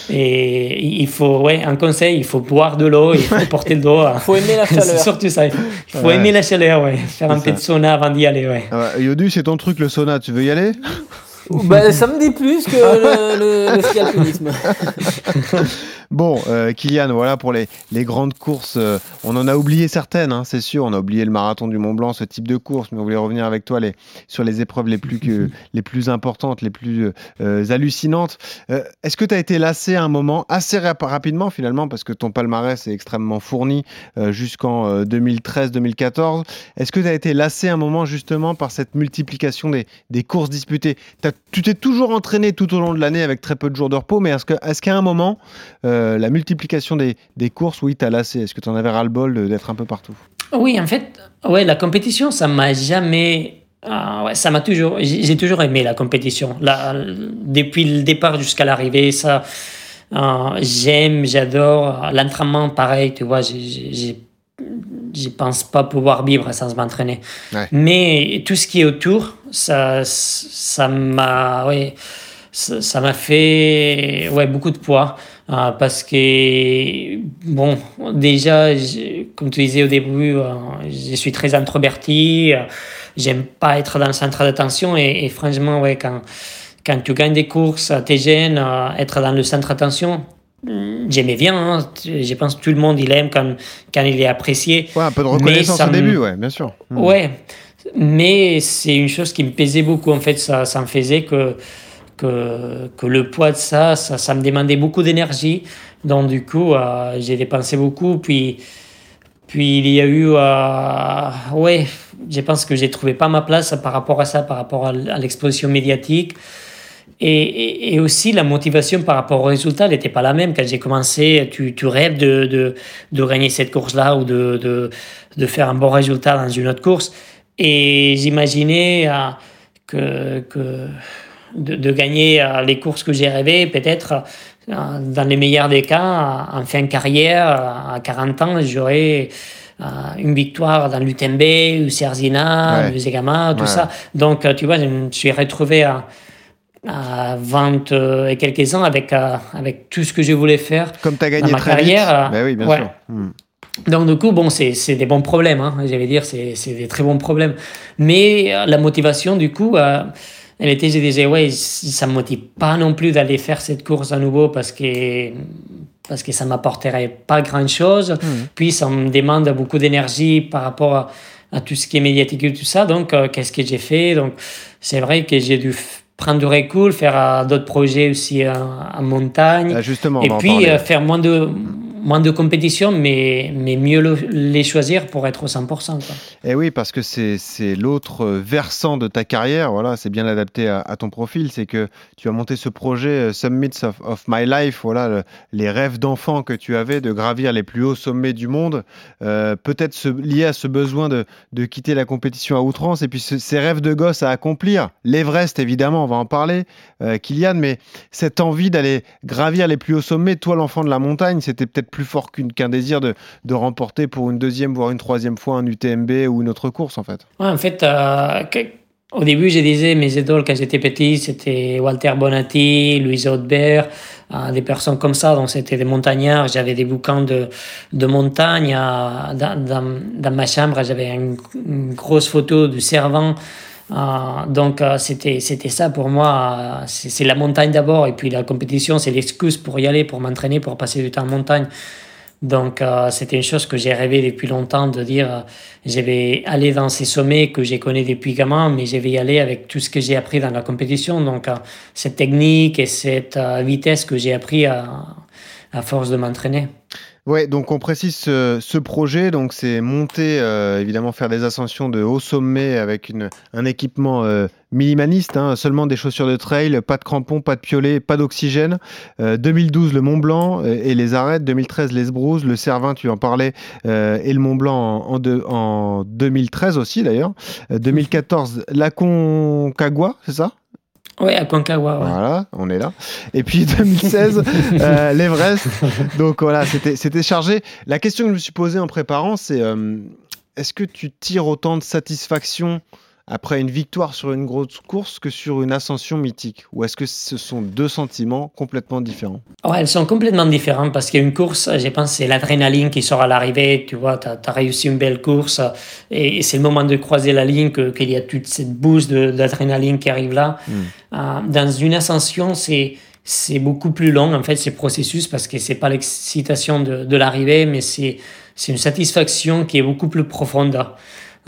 H: Et il faut, ouais, un conseil, il faut boire de l'eau, il faut porter de l'eau.
D: Il faut aimer la chaleur.
H: c'est surtout ça. Il faut, aimer la chaleur, ouais. Faire un peu de sauna avant d'y aller, ouais.
C: Ah Yodu, c'est ton truc, le sauna. Tu veux y aller?
D: Bah, ça me dit plus que le, le,
C: Bon, euh, Kylian, voilà pour les, les grandes courses. Euh, on en a oublié certaines, hein, c'est sûr. On a oublié le marathon du Mont Blanc, ce type de course, mais on voulait revenir avec toi les, sur les épreuves les plus, que, les plus importantes, les plus euh, hallucinantes. Est-ce que tu as été lassé à un moment, assez rapidement finalement, parce que ton palmarès est extrêmement fourni jusqu'en 2013-2014 Est-ce que tu as été lassé à un moment justement par cette multiplication des, des courses disputées? Tu t'es toujours entraîné tout au long de l'année avec très peu de jours de repos, mais est-ce qu'à est un moment, euh, la multiplication des, des courses, oui, t'as lassé. Est-ce que tu en avais ras-le-bol d'être un peu partout?
H: Oui, en fait, ouais, la compétition, ça m'a jamais. Ah, ouais, ça m'a toujours. J'ai toujours aimé la compétition. Depuis le départ jusqu'à l'arrivée, ça. Euh, j'aime, j'adore. L'entraînement, pareil, tu vois, j'ai je pense pas pouvoir vivre sans m'entraîner. Mais tout ce qui est autour, ça, ça m'a, ouais, ça m'a fait, ouais, beaucoup de poids. Euh, parce que, bon, déjà, comme tu disais au début, euh, je suis très introverti, euh, j'aime pas être dans le centre d'attention et, et, franchement, ouais, quand, quand tu gagnes des courses, t'es jeune, être dans le centre d'attention, j'aimais bien, hein. je pense que tout le monde il aime quand, quand il est apprécié.
C: Ouais, un peu de reconnaissance au début, ouais, bien sûr.
H: Hmm. Ouais, mais c'est une chose qui me pesait beaucoup, en fait, ça, ça me faisait que que, que le poids de ça, ça, ça me demandait beaucoup d'énergie. Donc, du coup, euh, j'ai dépensé beaucoup. Puis, puis il y a eu, euh, ouais, je pense que j'ai trouvé pas ma place par rapport à ça, par rapport à l'exposition médiatique. Et, et, aussi, la motivation par rapport au résultat n'était pas la même. Quand j'ai commencé, tu, tu rêves de, de, de, gagner cette course-là ou de, de, de, faire un bon résultat dans une autre course. Et j'imaginais euh, que, que de, de, gagner euh, les courses que j'ai rêvé, peut-être euh, dans les meilleurs des cas, en fin de carrière, à 40 ans, j'aurais une victoire dans l'UTMB, UCRZINA, ouais. Zegama, tout ça. Donc, tu vois, je me suis retrouvé à à 20 euh, et quelques ans avec, euh, avec tout ce que je voulais faire
C: Comme as gagné
H: dans ma
C: très
H: carrière.
C: vite.
H: euh,
C: Bah oui, bien
H: ouais.
C: sûr. Hmm.
H: Donc du coup, bon, c'est des bons problèmes, hein, j'allais dire, c'est des très bons problèmes. Mais euh, la motivation, du coup, euh, elle était, je disais, ouais, ça me motive pas non plus d'aller faire cette course à nouveau parce que parce que ça m'apporterait pas grand-chose. Puis ça me demande beaucoup d'énergie par rapport à, à tout ce qui est médiatique et tout ça. Donc, euh, qu'est-ce que j'ai fait? Donc, c'est vrai que j'ai dû prendre du recul, faire euh, d'autres projets aussi euh, en montagne.
C: Ah, justement,
H: et puis euh, faire moins de, moins de compétition, mais, mais mieux le- les choisir pour être au 100%. Quoi.
C: Et Eh oui, parce que c'est l'autre versant de ta carrière. Voilà, c'est bien adapté à, ton profil. C'est que tu as monté ce projet euh, Summits of, of My Life. Voilà, le- les rêves d'enfant que tu avais de gravir les plus hauts sommets du monde. euh, Peut-être lié à ce besoin de, de quitter la compétition à outrance. Et puis ce- ces rêves de gosse à accomplir. L'Everest, évidemment, on va en parler, euh, Kylian. Mais cette envie d'aller gravir les plus hauts sommets, toi, l'enfant de la montagne, c'était peut-être plus fort qu'un désir de, de remporter pour une deuxième, voire une troisième fois un UTMB ou une autre course, en fait.
H: Ouais, en fait, euh, au début, je disais mes idoles quand j'étais petit, c'était Walter Bonatti, Louise Audebert, euh, des personnes comme ça. Donc, c'était des montagnards. J'avais des bouquins de, de montagne euh, dans ma chambre. J'avais une, une grosse photo du servant. Euh, donc, euh, c'était c'était ça pour moi. euh, c'est la montagne d'abord. Et puis, la compétition, c'est l'excuse pour y aller, pour m'entraîner, pour passer du temps en montagne. Donc, euh, c'était une chose que j'ai rêvé depuis longtemps de dire euh, je vais aller dans ces sommets que j'ai connus depuis gamin, mais je vais y aller avec tout ce que j'ai appris dans la compétition. Donc, euh, cette technique et cette vitesse que j'ai appris à, à force de m'entraîner.
C: Ouais, donc on précise ce, projet, donc c'est monter, euh, évidemment faire des ascensions de haut sommet avec un équipement euh, minimaliste, hein, seulement des chaussures de trail, pas de crampons, pas de piolets, pas d'oxygène. Euh, 2012 le Mont Blanc euh, et les arêtes, 2013 les Sbrouz, le Cervin, tu en parlais, euh, et le Mont Blanc en, en, deux- en 2013 aussi d'ailleurs. Euh, 2014 l'Aconcagua, c'est ça?
H: Oui, à ouais.
C: Voilà, on est là. Et puis 2016, euh, l'Everest. Donc voilà, c'était c'était chargé. La question que je me suis posée en préparant, c'est euh, est-ce que tu tires autant de satisfaction après une victoire sur une grosse course que sur une ascension mythique? Ou est-ce que ce sont deux sentiments complètement différents?
H: Ouais, elles sont complètement différentes parce qu'une course, je pense, c'est l'adrénaline qui sort à l'arrivée. Tu vois, tu as, réussi une belle course et, et c'est le moment de croiser la ligne qu'il y a toute cette boost d'adrénaline qui arrive là. Euh, dans une ascension, c'est c'est beaucoup plus long en fait ces processus parce que c'est pas l'excitation de, de l'arrivée, mais c'est c'est une satisfaction qui est beaucoup plus profonde.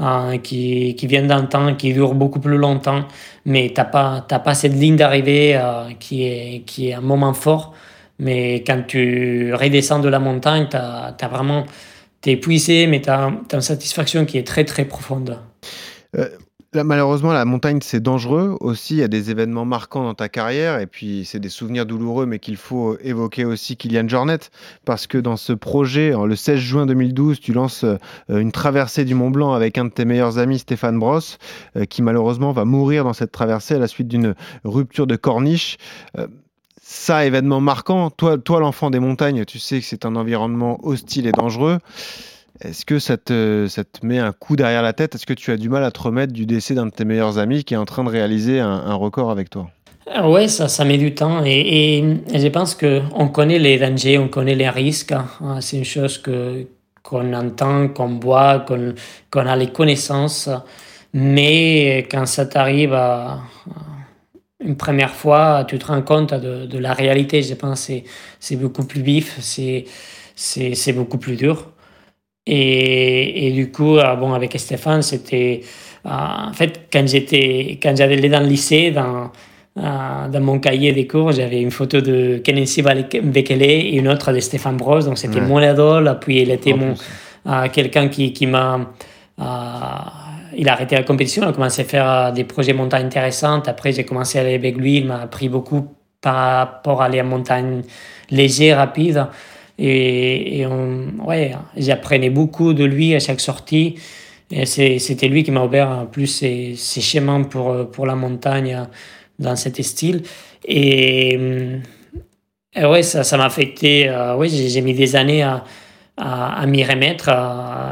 H: Euh, qui, qui vient d'un temps, qui dure beaucoup plus longtemps, mais t'as pas, t'as pas cette ligne d'arrivée euh, qui, est, qui est un moment fort. Mais quand tu redescends de la montagne, t'as as vraiment, t'es épuisé, mais t'as as une satisfaction qui est très très profonde.
C: Malheureusement, la montagne, c'est dangereux. Aussi, il y a des événements marquants dans ta carrière. Et puis, c'est des souvenirs douloureux, mais qu'il faut évoquer aussi Kylian Jornet. Parce que dans ce projet, le 16 juin 2012, tu lances euh, une traversée du Mont Blanc avec un de tes meilleurs amis, Stéphane Brosse, euh, qui malheureusement va mourir dans cette traversée à la suite d'une rupture de corniche. Euh, ça, événement marquant. Toi, toi l'enfant des montagnes, tu sais que c'est un environnement hostile et dangereux. Est-ce que ça te, ça te met un coup derrière la tête? Est-ce que tu as du mal à te remettre du décès d'un de tes meilleurs amis qui est en train de réaliser un, record avec toi?
H: Oui, ça, ça met du temps et, je pense qu'on connaît les dangers, on connaît les risques. hein. C'est une chose que qu'on entend, qu'on voit, qu'on qu'on a les connaissances. Mais quand ça t'arrive une première fois, tu te rends compte de, de la réalité. Je pense que c'est- beaucoup plus vif, c'est c'est beaucoup plus dur. Et, et du coup, euh, bon, avec Stéphane, c'était. euh, en fait, quand j'étais quand j'allais dans le lycée, dans, euh, dans mon cahier des cours, j'avais une photo de Kenensi Bekele et une autre de Stéphane Bros. Donc, c'était
C: Ouais.
H: mon idole. Puis, il était mon, euh, quelqu'un qui, qui m'a. il a arrêté la compétition, il a commencé à faire des projets montagne intéressants. Après, j'ai commencé à aller avec lui, il m'a appris beaucoup par rapport à aller en montagne léger, rapide. Et, et ouais, j'apprenais beaucoup de lui à chaque sortie. Et c'était lui qui m'a ouvert plus ses, ses, schémas pour, pour la montagne dans cet style. Et, et ouais, ça, ça m'a affecté. Euh, ouais, j'ai mis des années à, à, m'y remettre,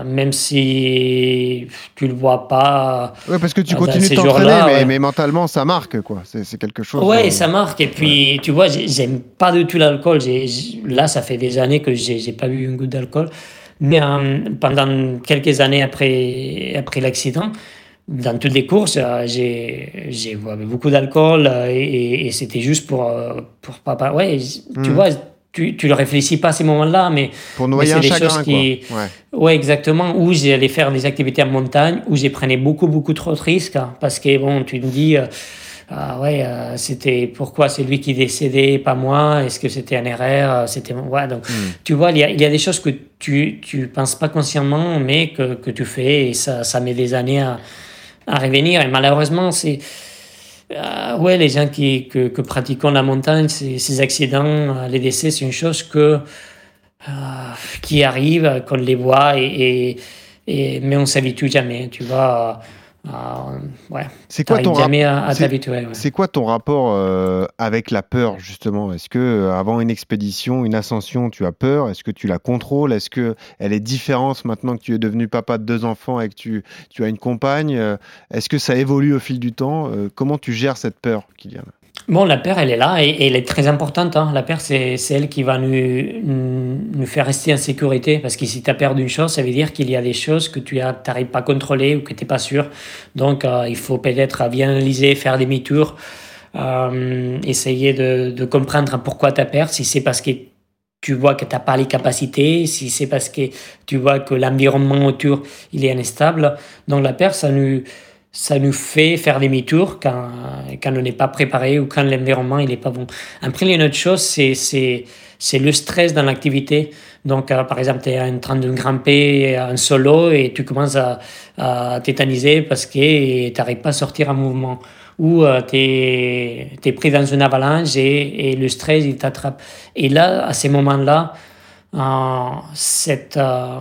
H: même si tu le vois pas.
C: Oui, parce que tu continues de t'entraîner, mais, mentalement, ça marque, quoi. C'est quelque chose.
H: Oui, ça marque. Et puis, tu vois, j'aime pas du tout l'alcool. Là, ça fait des années que j'ai pas eu une goutte d'alcool. Mais euh, pendant quelques années après, après l'accident, dans toutes les courses, euh, j'ai beaucoup d'alcool euh, et, c'était juste pour, pour pas. Ouais, tu hmm. vois tu, tu le réfléchis pas à ces moments-là, mais,
C: pour noyer
H: c'est
C: des choses qui,
H: quoi. Ouais. ouais. exactement. Où j'allais faire des activités en montagne, où j'ai prenais beaucoup beaucoup trop de risques, hein, parce que bon, tu me dis, euh, ah ouais, euh, c'était pourquoi c'est lui qui décédait, pas moi. Est-ce que c'était un erreur C'était ouais. Donc, hmm. tu vois, il y, a, il y a des choses que tu tu penses pas consciemment, mais que, que tu fais, et ça ça met des années à, à revenir. Et malheureusement, c'est euh, ouais, les gens qui que, pratiquons la montagne, ces, accidents, euh, les décès, c'est une chose que euh, qui arrive, qu'on les voit, et, et, mais on s'habitue jamais. Tu vois, ouais.
C: C'est quoi ton C'est quoi ton rapport euh, avec la peur justement? Est-ce que euh, avant une expédition, une ascension, tu as peur? Est-ce que tu la contrôles? Est-ce que elle est différente maintenant que tu es devenu papa de deux enfants et que tu, tu as une compagne? Euh, Est-ce que ça évolue au fil du temps? Comment tu gères cette peur, Kylian
H: Bon, la peur, elle est là et, elle est très importante. Hein. La peur, c'est elle qui va nous, nous faire rester en sécurité. Parce que si tu as peur d'une chose, ça veut dire qu'il y a des choses que tu n'arrives pas à contrôler ou que tu n'es pas sûr. Donc, euh, il faut peut-être bien analyser, faire demi-tour, euh, essayer de, comprendre pourquoi tu as peur. Si c'est parce que tu vois que tu n'as pas les capacités, si c'est parce que tu vois que l'environnement autour il est instable. Donc, la peur, ça nous ça nous fait faire demi-tour quand, quand on n'est pas préparé ou quand l'environnement il est pas bon. Après, une autre chose, c'est, c'est, c'est le stress dans l'activité. Donc, euh, par exemple, tu es en train de grimper en solo et tu commences à, à tétaniser parce que tu n'arrives pas à sortir en mouvement. Ou euh, tu es, pris dans une avalanche et, et le stress, il t'attrape. Et là, à ces moments-là, euh, cette, euh,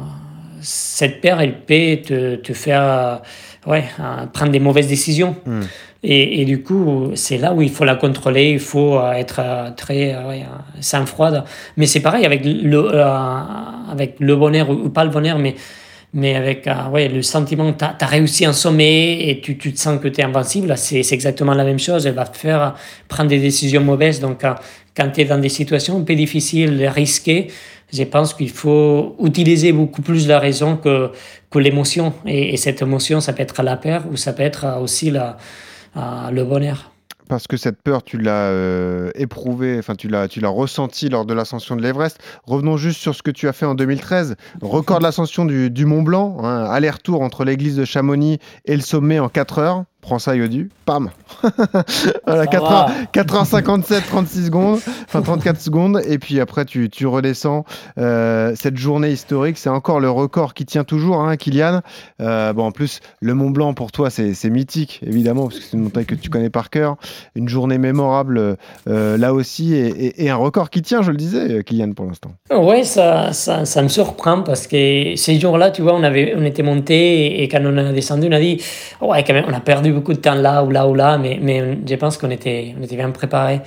H: cette paire, elle peut te, te faire ouais, prendre des mauvaises décisions. Hmm. Et, et, du coup, c'est là où il faut la contrôler, il faut euh, être euh, très euh, ouais, sans froide. Mais c'est pareil avec le, avec le bonheur ou pas le bonheur, mais, mais avec ouais, le sentiment que tu as, réussi un sommet et tu, tu te sens que tu es invincible, c'est exactement la même chose. Elle va te faire prendre des décisions mauvaises. Donc, quand tu es dans des situations un peu difficiles, risquées, je pense qu'il faut utiliser beaucoup plus la raison que, que l'émotion. Et, cette émotion, ça peut être la peur ou ça peut être aussi la, euh, le bonheur.
C: Parce que cette peur, tu l'as euh, éprouvée, enfin tu l'as, tu l'as ressentie lors de l'ascension de l'Everest. Revenons juste sur ce que tu as fait en 2013. Record de l'ascension du, du, Mont Blanc, hein, aller-retour entre l'église de Chamonix et le sommet en 4 heures prends ça Yodu, pam voilà, 4h, 4h57, 36 secondes, enfin 34 secondes, et puis après tu, tu redescends. Euh, cette journée historique, c'est encore le record qui tient toujours, hein, Kylian. Euh, bon, en plus, le Mont Blanc pour toi, c'est, mythique, évidemment, parce que c'est une montagne que tu connais par cœur. Une journée mémorable euh, là aussi, et, un record qui tient, je le disais, Kylian, pour l'instant.
H: Oui, ça, ça, ça, me surprend parce que ces jours-là, tu vois, on, avait, on était monté et, quand on a descendu, on a dit, ouais, quand même, on a perdu beaucoup de temps là ou là ou là, mais, mais je pense qu'on était, on était bien préparé.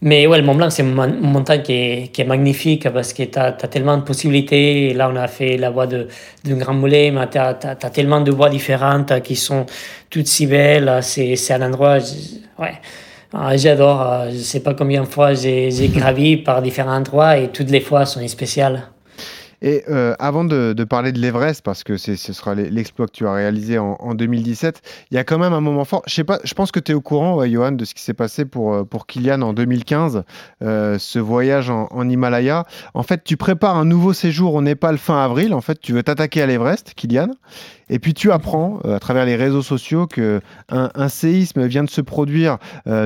H: Mais ouais, le Mont Blanc, c'est une montagne qui est, qui est magnifique parce que tu as, tellement de possibilités. là, on a fait la voie de, de Grand Moulin, mais tu as, tellement de voies différentes qui sont toutes si belles. C'est un endroit, ouais. Ah, j'adore, je sais pas combien de fois j'ai gravi par différents endroits et toutes les fois sont spéciales.
C: Et euh, avant de, parler de l'Everest, parce que ce sera l'exploit que tu as réalisé en, 2017, il y a quand même un moment fort. Je sais pas, pense que tu es au courant, Johan, de ce qui s'est passé pour, euh, pour Kylian en 2015, euh, ce voyage en, en, Himalaya. En fait, tu prépares un nouveau séjour au Népal fin avril. En fait, tu veux t'attaquer à l'Everest, Kylian. Et puis tu apprends à travers les réseaux sociaux que un, séisme vient de se produire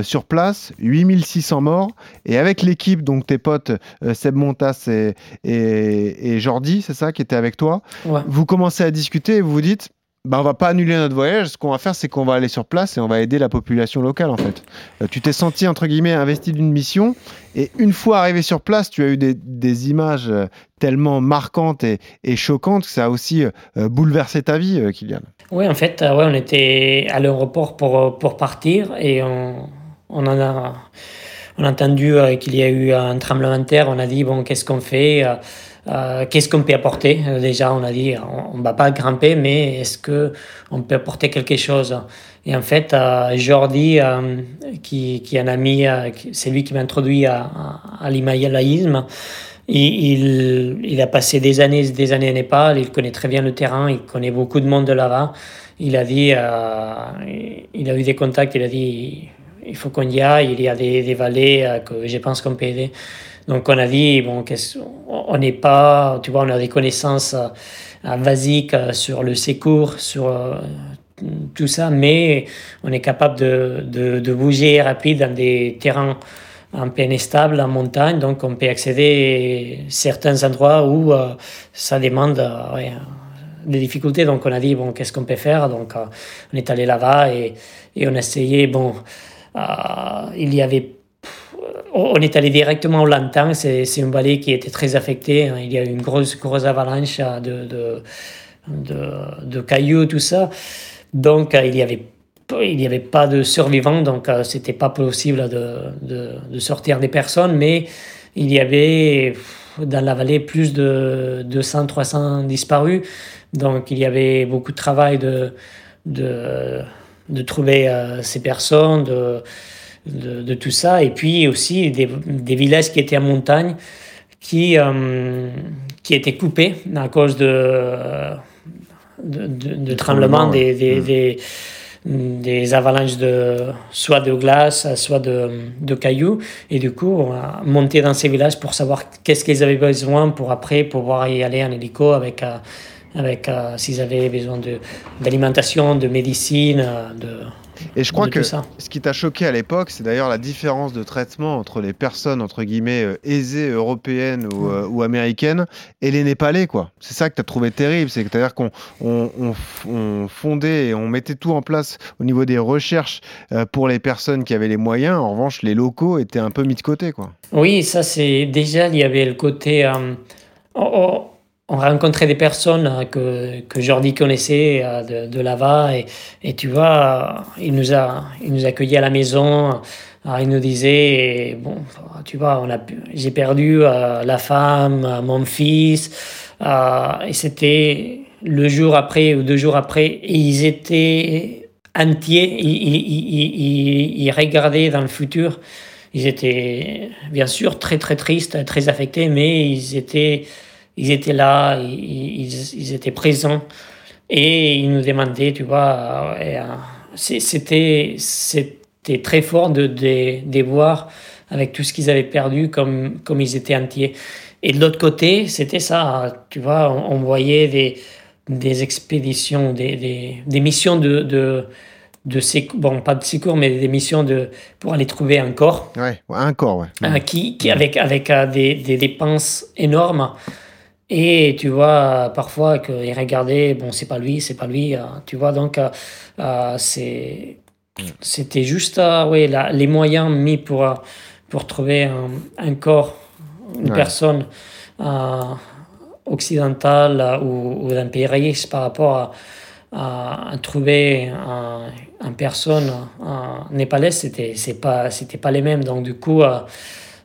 C: sur place, 8600 morts. Et avec l'équipe, donc tes potes Seb Montas et, et, et Jordi, c'est ça, qui était avec toi. Vous commencez à discuter et vous vous dites bah, on va pas annuler notre voyage. Ce qu'on va faire, c'est qu'on va aller sur place et on va aider la population locale, en fait. Euh, tu t'es senti, entre guillemets, investi d'une mission. Et une fois arrivé sur place, tu as eu des, images euh, tellement marquantes et, et, choquantes que ça a aussi euh, bouleversé ta vie, Kylian.
H: Oui, en fait, ouais, on était à l'aéroport pour, pour partir et on, on a, on a entendu qu'il y a eu un tremblement de terre. On a dit, bon, qu'est-ce qu'on fait? Euh, qu'est-ce qu'on peut apporter euh, Déjà, on a dit, on ne va pas grimper, mais est-ce qu'on peut apporter quelque chose Et en fait, euh, Jordi, qui, qui est un ami, c'est lui qui m'a introduit à, à. Il, il, a passé des années des années à Népal, il connaît très bien le terrain, il connaît beaucoup de monde de là-bas. Il a dit, il a eu des contacts, il a dit, il faut qu'on y aille, il y a des, des vallées que je pense qu'on peut aider. Donc on a dit, bon, on n'est pas, tu vois, on a des connaissances euh, basiques euh, sur le secours, sur euh, tout ça, mais on est capable de, de, de, bouger rapide dans des terrains un peu instables, en montagne, donc on peut accéder à certains endroits où ça demande des difficultés. Donc on a dit, bon, qu'est-ce qu'on peut faire? Donc on est allé là-bas et, et, on a essayé, bon, il y avait on est allé directement au Lantan, c'est une vallée qui était très affectée. Hein. Il y a eu une grosse, grosse avalanche de, de, de, cailloux, tout ça. Donc, euh, il n'y avait, avait pas de survivants, donc euh, c'était pas possible de, de, sortir des personnes, mais il y avait dans la vallée plus de 200-300 disparus. Donc, il y avait beaucoup de travail de, de, de trouver euh, ces personnes, de de, tout ça. Et puis aussi des, des, villages qui étaient en montagne qui, euh, qui étaient coupés à cause de, de, de tremblements, des, des, mmh. des, des, avalanches de, soit de glace, soit de, de, cailloux. Et du coup, on a monté dans ces villages pour savoir qu'est-ce qu'ils avaient besoin pour après pouvoir y aller en hélico avec, euh, avec euh, s'ils avaient besoin d'alimentation, de, de médecine, de
C: et je crois que ce qui t'a choqué à l'époque, c'est d'ailleurs la différence de traitement entre les personnes, entre guillemets, euh, aisées, européennes ou, euh, ou, américaines, et les Népalais, quoi. C'est ça que tu as trouvé terrible. C'est-à-dire qu'on on, on, fondait et on mettait tout en place au niveau des recherches euh, pour les personnes qui avaient les moyens. En revanche, les locaux étaient un peu mis de côté, quoi.
H: Oui, ça, c'est. Déjà, il y avait le côté. Oh, on rencontrait des personnes euh, que, que Jordi connaissait euh, de, de là-bas et, et, tu vois, il nous a, il nous à la maison. Euh, il nous disait, bon, tu vois, j'ai perdu la femme, mon fils, et c'était le jour après ou deux jours après, et ils étaient entiers, ils, ils, ils, regardaient dans le futur. Ils étaient bien sûr très très tristes, très affectés, mais ils étaient ils étaient là, ils, ils, étaient présents et ils nous demandaient, tu vois, euh, c'était c'était très fort de, de, voir avec tout ce qu'ils avaient perdu comme, comme ils étaient entiers. Et de l'autre côté, c'était ça, tu vois, on, voyait des, des expéditions, des, des, des missions de, de, de secours, bon, pas de secours, mais des missions de, pour aller trouver un corps.
C: Ouais, un corps, ouais.
H: Euh, qui, qui, avec, avec euh, des, des dépenses énormes. Et tu vois, parfois, qu'il regardait, bon, c'est pas lui, c'est pas lui, euh, tu vois, donc euh, euh, c'est, c'était juste ouais, les moyens mis pour, pour trouver un, corps, une personne occidentale ou, d'un pays riche par rapport à, trouver une personne népalaise, c'était, c'est pas, c'était pas les mêmes. Donc, du coup,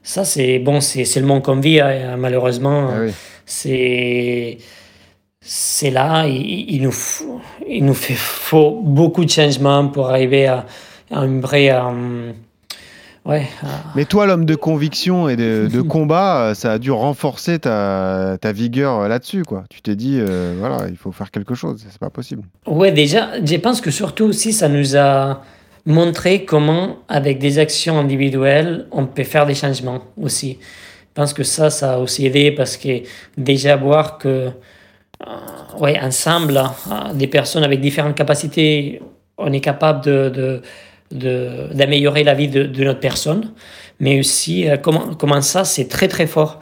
H: ça, c'est bon, c'est, le monde qu'on vit, hein, malheureusement. Ah c'est c'est là, il, nous, il nous fait, faut beaucoup de changements pour arriver à, à un vrai. Euh, ouais,
C: Mais toi, l'homme de conviction et de, de, combat, ça a dû renforcer ta, ta vigueur là-dessus. quoi. Tu t'es dit, euh, voilà, il faut faire quelque chose, c'est pas possible.
H: Ouais, déjà, je pense que surtout aussi, ça nous a montré comment, avec des actions individuelles, on peut faire des changements aussi. Je pense que ça, ça a aussi aidé parce que déjà voir que, euh, ouais, ensemble, euh, des personnes avec différentes capacités, on est capable de, de, d'améliorer la vie de, de, notre personne, mais aussi euh, comment, comment ça, c'est très très fort.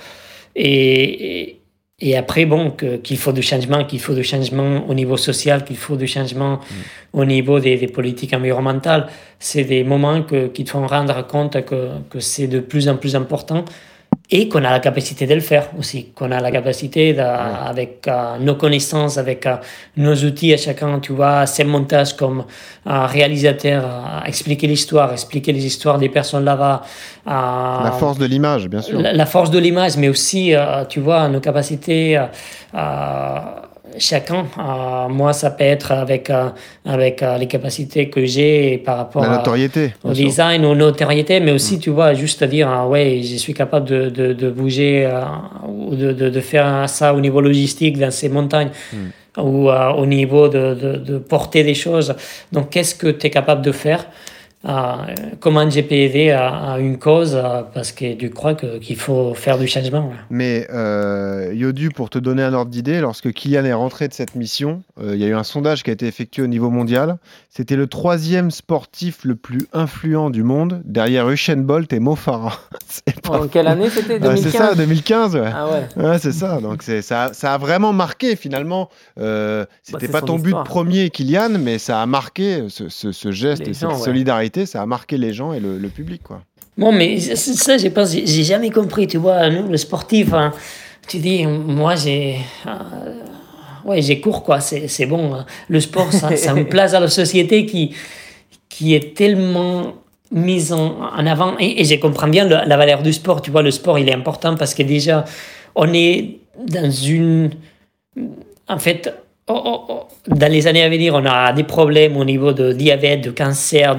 H: Et, et après, bon, qu'il faut du changement, qu'il faut du changement au niveau social, qu'il faut du changement au niveau des, des, politiques environnementales, c'est des moments que, qui te font rendre compte que, que c'est de plus en plus important et qu'on a la capacité de le faire aussi, qu'on a la capacité, de, avec euh, nos connaissances, avec euh, nos outils à chacun, tu vois, ces montages comme euh, réalisateur, expliquer l'histoire, expliquer les histoires des personnes là-bas.
C: la force de l'image, bien sûr.
H: La, la, force de l'image, mais aussi, tu vois, nos capacités chacun. Euh, moi, ça peut être avec, euh, avec euh, les capacités que j'ai par rapport
C: La notoriété,
H: au design, aux notoriété, mais aussi, mm. tu vois, juste à dire, ah ouais, je suis capable de, de, de bouger ou de, de, faire ça au niveau logistique dans ces montagnes. Mm. ou au niveau de, de, porter des choses. Donc, qu'est-ce que tu es capable de faire? Comment j'ai aider à, une cause parce que tu crois qu'il faut faire du changement.
C: Mais euh, Yodu, pour te donner un ordre d'idée, lorsque Kylian est rentré de cette mission, euh, il y a eu un sondage qui a été effectué au niveau mondial. C'était le troisième sportif le plus influent du monde, derrière Usain Bolt et Mo Farah.
D: En quelle année c'était 2015
C: C'est ça, 2015. Ouais. Ah ouais. c'est ça. Donc ça, ça a vraiment marqué finalement. Euh, c'était bah, pas ton but premier, Kylian, mais ça a marqué ce, ce, geste et cette solidarité ça a marqué les gens et le, public. Quoi.
H: Bon, mais ça, je pense, j'ai jamais compris. Tu vois, nous, le sportif, hein, tu dis, moi, j'ai. Euh, ouais, j'ai cours, quoi, c'est bon. Hein. Le sport, ça, ça me place à la société qui, qui est tellement mise en, en avant. Et, et, je comprends bien la valeur du sport. Tu vois, le sport, il est important parce que déjà, on est dans une. En fait. Dans les années à venir, on a des problèmes au niveau de diabète, de cancer,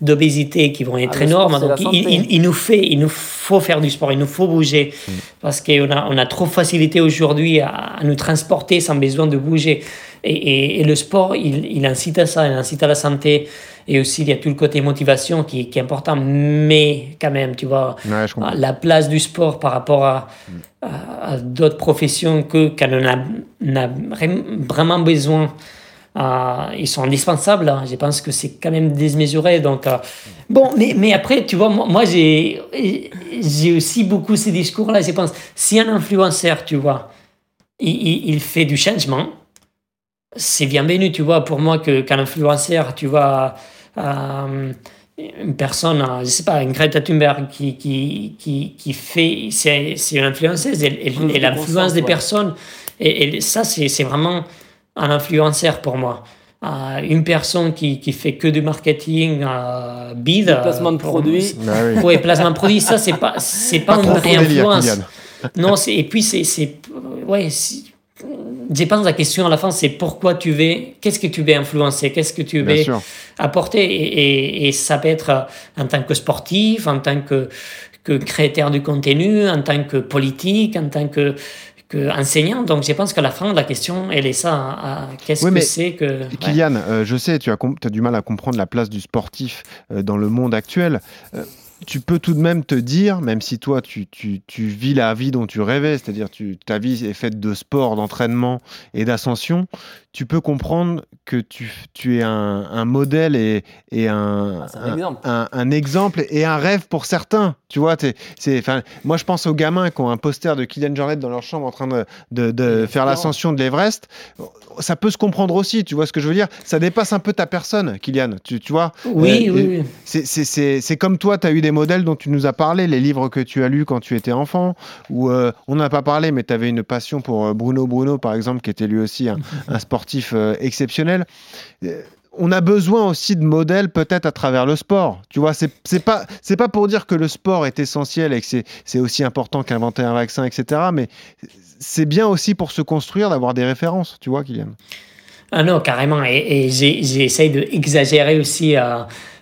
H: d'obésité qui vont être ah, énormes. Donc, il, il, nous fait, il nous faut faire du sport, il nous faut bouger. Mm. Parce qu'on a, on a trop facilité aujourd'hui à, à, nous transporter sans besoin de bouger. Et, et, le sport, il, il, incite à ça, il incite à la santé. Et aussi, il y a tout le côté motivation qui, qui est important. Mais quand même, tu vois, la place du sport par rapport à, à, d'autres professions que quand on a, vraiment besoin, euh, ils sont indispensables. Hein. Je pense que c'est quand même démesuré. Donc, euh, bon, mais, mais après, tu vois, moi, moi j'ai, j'ai aussi beaucoup ces discours-là. Je pense, si un influenceur, tu vois, il, il fait du changement, c'est bienvenu, tu vois, pour moi, que, qu'un influenceur, tu vois, euh, une personne, je sais pas, une Greta Thunberg qui, qui, qui, qui fait, c'est, c'est une influenceuse, elle, elle, influence des personnes. Et, ça, c'est, c'est vraiment un influenceur pour moi. Euh, une personne qui, qui fait que du marketing euh, bide.
D: placement de produits.
H: Bah oui. placement de produits, ça, c'est pas, c'est pas, une vraie influence. Non, c'est, et puis c'est, c'est, ouais, je pense la question à la fin, c'est pourquoi tu veux, qu'est-ce que tu veux influencer, qu'est-ce que tu veux apporter. Et, et, ça peut être en tant que sportif, en tant que, que créateur de contenu, en tant que politique, en tant que, que enseignant. Donc je pense qu'à la fin, la question, elle est ça. Qu'est-ce que c'est que...
C: Kylian, euh, je sais, tu as, as, du mal à comprendre la place du sportif euh, dans le monde actuel. Euh, tu peux tout de même te dire, même si toi tu, tu, tu vis la vie dont tu rêvais, c'est-à-dire ta vie est faite de sport, d'entraînement et d'ascension, tu peux comprendre que tu, tu es un, un modèle et, et un,
D: ah, un, exemple.
C: un, exemple. et un rêve pour certains. Tu vois, c'est, moi je pense aux gamins qui ont un poster de Kylian Jornet dans leur chambre en train de, de, de faire l'ascension de l'Everest. Ça peut se comprendre aussi, tu vois ce que je veux dire? Ça dépasse un peu ta personne, Kylian. Tu, tu vois?
H: Oui, euh, oui, oui.
C: C'est comme toi, tu as eu des modèles dont tu nous as parlé, les livres que tu as lus quand tu étais enfant, ou euh, on n'a pas parlé, mais tu avais une passion pour euh, Bruno Bruno, par exemple, qui était lui aussi un, un sportif exceptionnel on a besoin aussi de modèles peut-être à travers le sport. Tu vois, c'est pas c'est pas pour dire que le sport est essentiel et que c'est aussi important qu'inventer un vaccin, etc. Mais c'est bien aussi pour se construire d'avoir des références. Tu vois, Kylian.
H: Ah non, carrément. Et, et j'essaye d'exagérer aussi.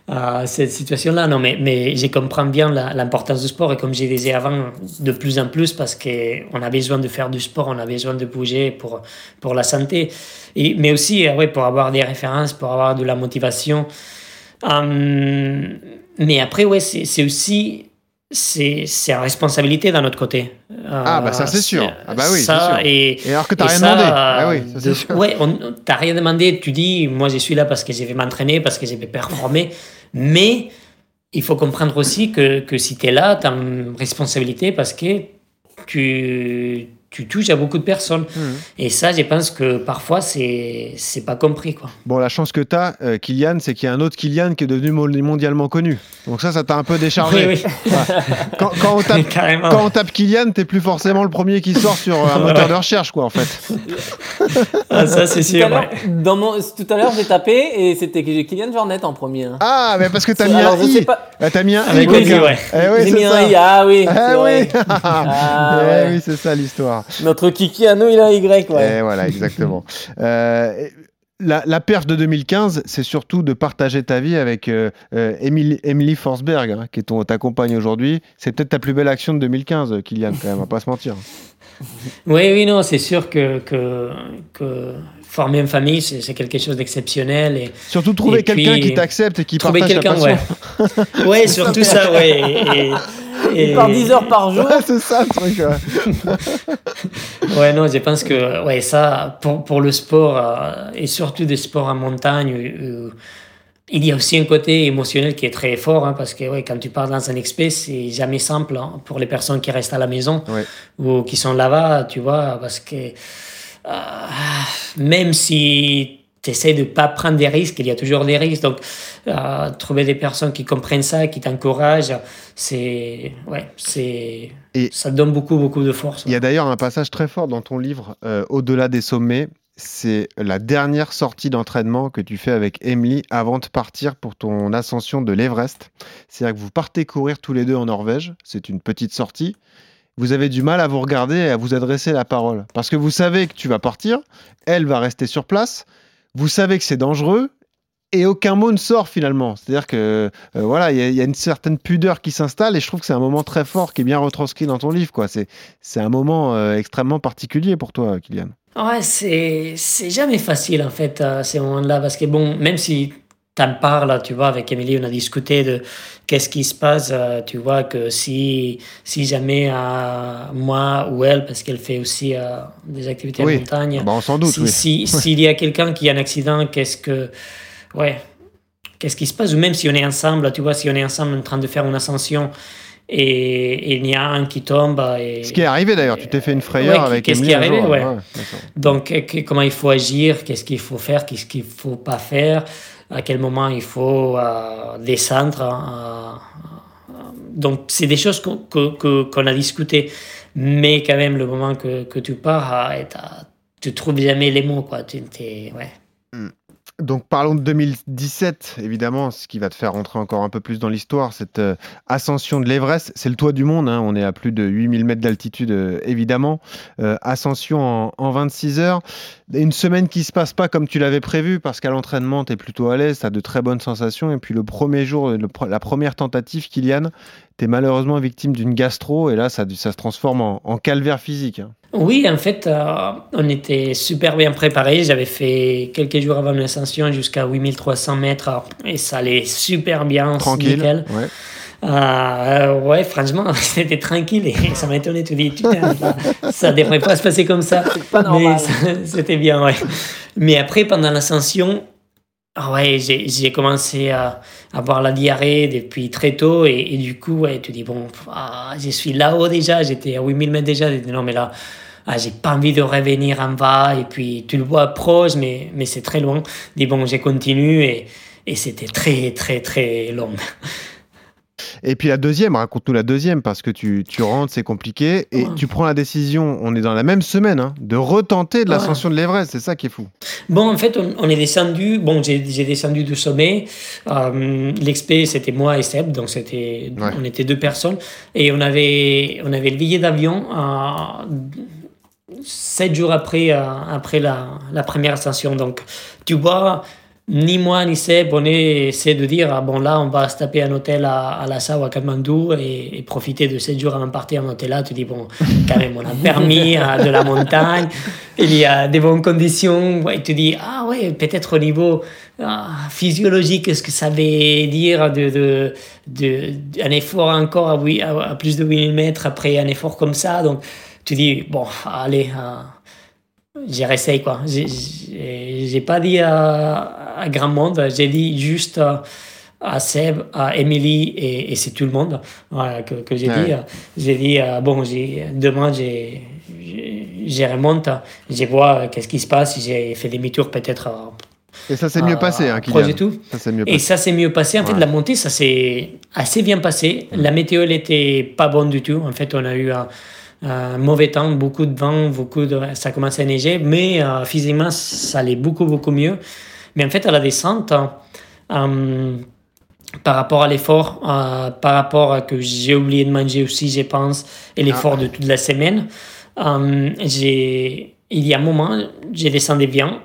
H: À cette situation-là. Non, mais, mais je comprends bien l'importance du sport et comme j'ai disais avant, de plus en plus parce qu'on a besoin de faire du sport, on a besoin de bouger pour, pour la santé, et, mais aussi euh, ouais, pour avoir des références, pour avoir de la motivation. Hum, mais après, ouais, c'est aussi c'est une responsabilité d'un autre côté.
C: ah, bah ça c'est sûr. Ah, bah oui,
H: ça,
C: sûr. Et, alors que tu n'as rien demandé. Ah, oui, ça, sûr.
H: Ouais, tu n'as rien demandé. Tu dis, moi je suis là parce que je vais m'entraîner, parce que je vais performer. Mais il faut comprendre aussi que, que si tu es là, tu as une responsabilité parce que tu, tu touches à beaucoup de personnes.
C: Mhm.
H: Et ça, je pense que parfois, c'est c'est pas compris. Quoi.
C: Bon, la chance que tu as, Kylian, c'est qu'il y a un autre Kylian qui est devenu mo- mondialement connu. Donc ça, ça t'a un peu déchargé.
H: Oui, oui.
C: Quand, quand on tape, quand on tape Kylian, t'es plus forcément le premier qui sort sur un moteur de recherche, quoi, en fait.
H: Ah, ça, c'est
D: Tout à
H: sûr. ouais.
D: dans mon- tout à l'heure, j'ai tapé et c'était Kylian Jornet en premier. hein.
C: Ah, mais parce que t'as mis
D: Alors,
C: un I.
D: pas.
C: Ah, T'as mis un
H: Avec
C: I, quelqu'un.
H: I.
C: Eh oui,
D: j'ai
C: c'est
D: mis
C: ça.
D: un I, ah oui.
C: Ah oui.
D: vrai. Ah,
C: Eh oui, c'est ça l'histoire.
D: Notre Kiki à nous, il a un Y, ouais.
C: Et voilà, exactement. Euh, la, la perf de 2015, c'est surtout de partager ta vie avec euh, euh, Emily, Emily Forsberg, hein, qui est ton, ta compagne aujourd'hui. C'est peut-être ta plus belle action de 2015, Kylian, quand même, on va pas se mentir.
H: Oui, oui, non, c'est sûr que, que, que former une famille, c'est c'est quelque chose d'exceptionnel. Et
C: Surtout trouver
H: Et puis,
C: quelqu'un qui t'accepte et qui
H: trouver
C: partage ta
H: quelqu'un,
C: passion.
H: ouais. ouais, surtout ça, ouais. Et, et-
D: Il part 10 heures par jour.
C: Ouais, c'est ça le truc. ouais.
H: Ouais, non, je pense que ouais, ça, pour, pour le sport, euh, et surtout des sports en montagne, euh, il y a aussi un côté émotionnel qui est très fort, hein, parce que ouais, quand tu pars dans un expé, c'est jamais simple hein, pour les personnes qui restent à la maison
C: Ouais.
H: ou qui sont là-bas, tu vois, parce que euh, même si tu essaies de pas prendre des risques, il y a toujours des risques. Donc, euh, trouver des personnes qui comprennent ça, qui t'encouragent, c'est, ouais, c'est, ça donne beaucoup, beaucoup de force.
C: Il y a d'ailleurs un passage très fort dans ton livre, euh, Au-delà des sommets. C'est la dernière sortie d'entraînement que tu fais avec Emily avant de partir pour ton ascension de l'Everest. C'est-à-dire que vous partez courir tous les deux en Norvège. C'est une petite sortie. Vous avez du mal à vous regarder et à vous adresser la parole. Parce que vous savez que tu vas partir, elle va rester sur place. Vous savez que c'est dangereux et aucun mot ne sort finalement. C'est-à-dire que euh, voilà, il y, a- il y a une certaine pudeur qui s'installe et je trouve que c'est un moment très fort qui est bien retranscrit dans ton livre. Quoi. C'est, c'est un moment euh, extrêmement particulier pour toi, Kylian.
H: Ouais, c'est, c'est jamais facile en fait, à ces moments-là, parce que bon, même si t'en parles, tu vois, avec Émilie, on a discuté de qu'est-ce qui se passe, euh, tu vois, que si, si jamais euh, moi ou elle, parce qu'elle fait aussi euh, des activités
C: Oui.
H: en montagne,
C: Ah bah, on s'en doute,
H: si,
C: oui.
H: si- s'il y a quelqu'un qui a un accident, qu'est-ce que, ouais, qu'est-ce qui se passe, ou même si on est ensemble, tu vois, si on est ensemble en train de faire une ascension et, et il y a un qui tombe et
C: Ce qui est arrivé d'ailleurs, tu t'es fait une frayeur
H: Ouais,
C: avec
H: qu'est-ce qui est arrivé,
C: jour,
H: ouais. donc, que- comment il faut agir, qu'est-ce qu'il faut faire, qu'est-ce qu'il faut pas faire, à quel moment il faut euh, descendre. euh, euh, donc, c'est des choses qu'on que- que- qu'on a discuté. Mais quand même, le moment que, que tu pars, euh, t'as- tu trouves jamais les mots. Quoi. Tu, t'es- ouais.
C: Donc parlons de 2017, évidemment, ce qui va te faire rentrer encore un peu plus dans l'histoire, cette euh, ascension de l'Everest. C'est le toit du monde, hein, on est à plus de 8000 mètres d'altitude, euh, évidemment. Euh, ascension en, en 26 heures. Une semaine qui se passe pas comme tu l'avais prévu, parce qu'à l'entraînement, tu es plutôt à l'aise, tu as de très bonnes sensations. Et puis le premier jour, la première tentative, Kylian, tu es malheureusement victime d'une gastro, et là, ça, ça se transforme en, en calvaire physique. hein.
H: Oui, en fait, euh, on était super bien préparés. J'avais fait quelques jours avant l'ascension jusqu'à 8300 mètres et ça allait super bien.
C: Tranquille.
H: nickel.
C: Ouais.
H: Euh, ouais, franchement, c'était tranquille et ça m'a étonné. Tu dis, putain, ça, devrait pas se passer comme ça.
D: pas normal.
H: Mais c'était bien, ouais. Mais après, pendant l'ascension, ouais, j'ai j'ai commencé à avoir la diarrhée depuis très tôt et, et du coup, ouais, tu dis, bon, ah, je suis là-haut déjà, j'étais à 8000 mètres déjà. Dis, non, mais là, ah, j'ai pas envie de revenir en bas et puis tu le vois proche, mais, mais c'est très loin. Dis, bon, je continue et, et c'était très, très, très long.
C: Et puis la deuxième, raconte-nous la deuxième, parce que tu, tu rentres, c'est compliqué, et
H: Ouais.
C: tu prends la décision, on est dans la même semaine, hein, de retenter de
H: Ouais.
C: l'ascension de l'Everest, c'est ça qui est fou.
H: Bon, en fait, on, on est descendu. Bon, j'ai descendu du sommet. Euh, L'expé, c'était moi et Seb, donc c'était,
C: Ouais.
H: on était deux personnes. Et on avait, on avait le billet d'avion euh, sept jours après, euh, après la, la première ascension. Donc, tu vois, ni moi ni Seb, on essaie de dire ah, bon, là, on va se taper un hôtel à, à Lhasa ou à Katmandou et, et profiter de sept jours avant de partir en hôtel là. Tu dis bon, quand même, on a permis euh, de la montagne, il y a des bonnes conditions. Ouais, tu dis ah ouais, peut-être au niveau ah, physiologique, ce que ça veut dire de, de, de, un effort encore à, à, à plus de 8000 mètres après un effort comme ça. Donc, tu dis bon, allez. j'ai réessayé quoi. J'ai pas dit à, à grand monde, j'ai dit juste à, Seb, à Emily et, et c'est tout le monde voilà, que, que j'ai
C: Ouais.
H: dit. J'ai dit, euh, bon, demain j'ai je remonte, je vois qu'est-ce qui se passe, j'ai fait demi-tour peut-être.
C: Et ça s'est mieux passé, hein,
H: Kylian. tout.
C: Ça mieux
H: et ça s'est mieux passé. En fait, la montée, ça s'est assez bien passé. La météo, elle était pas bonne du tout. En fait, on a eu un, mauvais temps, beaucoup de vent, beaucoup de, ça commençait à neiger, mais euh, physiquement, ça allait beaucoup, beaucoup mieux. Mais en fait, à la descente, euh, par rapport à l'effort, euh, par rapport à que j'ai oublié de manger aussi, je pense, et l'effort ah. de toute la semaine, j'ai, il y a un moment, j'ai descendu bien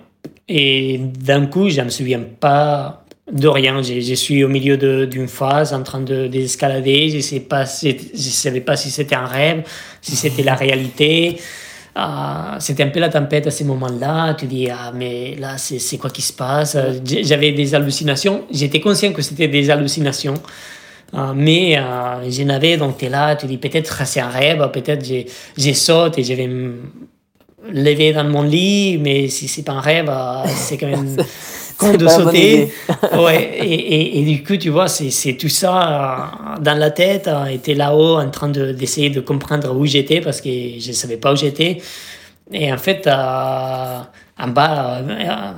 H: et d'un coup, je ne me souviens pas de rien. Je, suis au milieu d'une phase en train d'escalader. De, je ne savais pas si c'était un rêve, si c'était la réalité. Euh, c'était un peu la tempête à ce moment-là. Tu dis, ah, mais là, c'est quoi qui se passe? J'avais des hallucinations. J'étais conscient que c'était des hallucinations. Euh, mais euh, je n'avais, donc tu es là, tu dis, peut-être c'est un rêve, peut-être j'ai saute et je vais lever dans mon lit, mais si c'est pas un rêve, euh, c'est quand même con de sauter. ouais, et, et, du coup, tu vois, c'est tout ça euh, dans la tête. J'étais euh, là-haut en train d'essayer de, comprendre où j'étais parce que je ne savais pas où j'étais. Et en fait, en bas,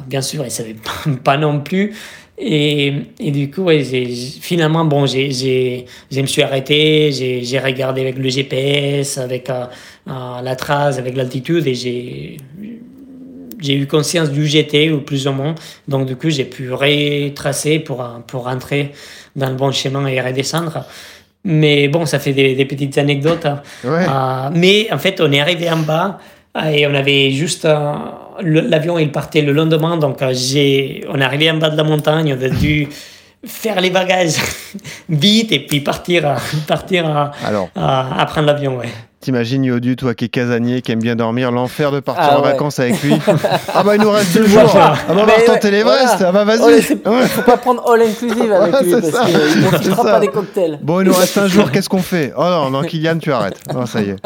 H: bien sûr, je ne savais pas, non plus. Et, et, du coup, ouais, finalement, bon, j'ai, je me suis arrêté, j'ai regardé avec le GPS, avec la trace, avec l'altitude, et j'ai j'ai eu conscience du GT ou plus ou moins. Donc, du coup, j'ai pu retracer pour, pour rentrer dans le bon chemin et redescendre. Mais bon, ça fait des, petites anecdotes. Hein. Euh, mais en fait, on est arrivé en bas euh, et on avait juste. Euh, l'avion, il partait le lendemain. Donc, j'ai, on est arrivé en bas de la montagne. On a dû faire les bagages vite et puis partir, partir à, Alors. à prendre l'avion. Ouais.
C: T'imagines Yodu, toi qui es casanier, qui aime bien dormir, l'enfer de partir ah en vacances avec lui. ah bah il nous reste deux jours. Ah bah on va retenter l'Everest. Ah bah vas-y.
D: Faut pas prendre all inclusive avec lui parce qu'il ne pas des cocktails.
C: Bon, il nous reste un jour. Qu'est-ce qu'on fait? Oh non, non, Kylian, tu arrêtes. Oh, ça y est.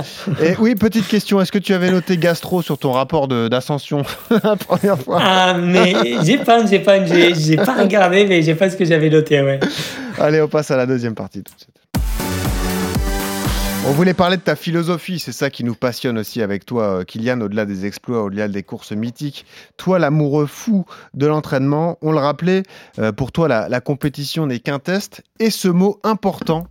C: Et oui, petite question. Est-ce que tu avais noté gastro sur ton rapport d'ascension la première fois?
H: Ah mais j'ai pas, j'ai pas, j'ai pas regardé, mais j'ai pas ce que j'avais noté. Ouais.
C: Allez, on passe à la deuxième partie tout de suite. On voulait parler de ta philosophie, c'est ça qui nous passionne aussi avec toi, euh, Kylian, au-delà des exploits, au-delà des courses mythiques. Toi, l'amoureux fou de l'entraînement, on le rappelait, euh, pour toi, la, compétition n'est qu'un test. Et ce mot important,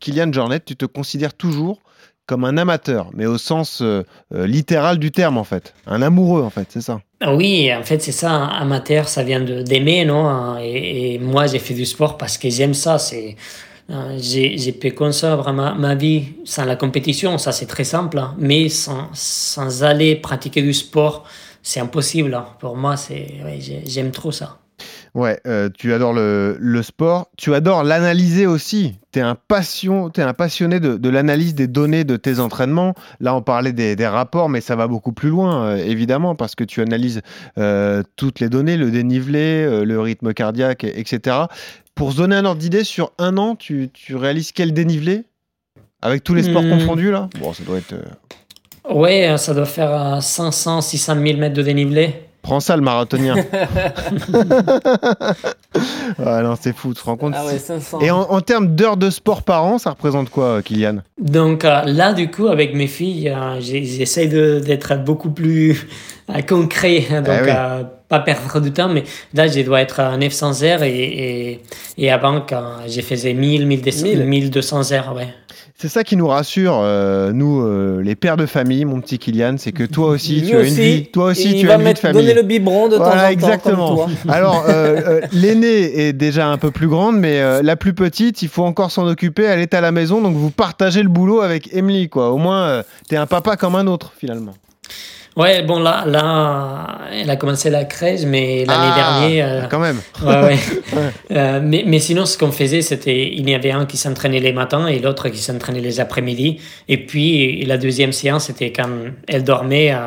C: Kylian Jornet, tu te considères toujours comme un amateur, mais au sens euh, littéral du terme, en fait. Un amoureux, en fait, c'est ça.
H: Oui, en fait, c'est ça. Amateur, ça vient d'aimer, non et, et, moi, j'ai fait du sport parce que j'aime ça. C'est euh, j'ai pu conserver ma, ma, vie sans la compétition, ça c'est très simple, hein. mais sans, sans, aller pratiquer du sport, c'est impossible. Hein. Pour moi, j'aime trop ça.
C: Ouais, euh, tu adores le, le, sport, tu adores l'analyser aussi. Tu es, un es un passionné de, de l'analyse des données de tes entraînements. Là, on parlait des, des rapports, mais ça va beaucoup plus loin, euh, évidemment, parce que tu analyses toutes les données, le dénivelé, le rythme cardiaque, etc. Pour se donner un ordre d'idée, sur un an, tu, tu, réalises quel dénivelé Avec tous les sports hmm. confondus, là? Bon, ça doit être.
H: Euh, ouais, ça doit faire 500, 600 000 mètres de dénivelé.
C: Prends ça, le marathonien. ah non, c'est fou, tu te rends compte
D: ah ouais, 500.
C: Et en, termes d'heures de sport par an, ça représente quoi, Kylian?
H: Donc euh, là, du coup, avec mes filles, euh, j'essaie d'être beaucoup plus concret. Donc, eh pas perdre du temps, mais là, je dois être à 900 heures et, et, et avant, quand j'ai fait 1000, 1200 heures, ouais.
C: C'est ça qui nous rassure, euh, nous, euh, les pères de famille, mon petit Kylian, c'est que toi aussi, tu as une vie. Toi aussi, tu as une vie de famille.
D: donner le biberon de temps en temps.
C: Exactement. Alors, euh, l'aînée est déjà un peu plus grande, mais la plus petite, il faut encore s'en occuper. Elle est à la maison, donc vous partagez le boulot avec Emily, quoi. Au moins, tu es un papa comme un autre, finalement.
H: Ouais, bon, là, là, elle a commencé la crèche, mais l'année
C: ah,
H: dernière.
C: Euh, quand même.
H: Ouais, ouais. euh, mais, mais sinon, ce qu'on faisait, c'était il y avait un qui s'entraînait les matins et l'autre qui s'entraînait les après-midi. Et puis, la deuxième séance, c'était quand elle dormait, euh,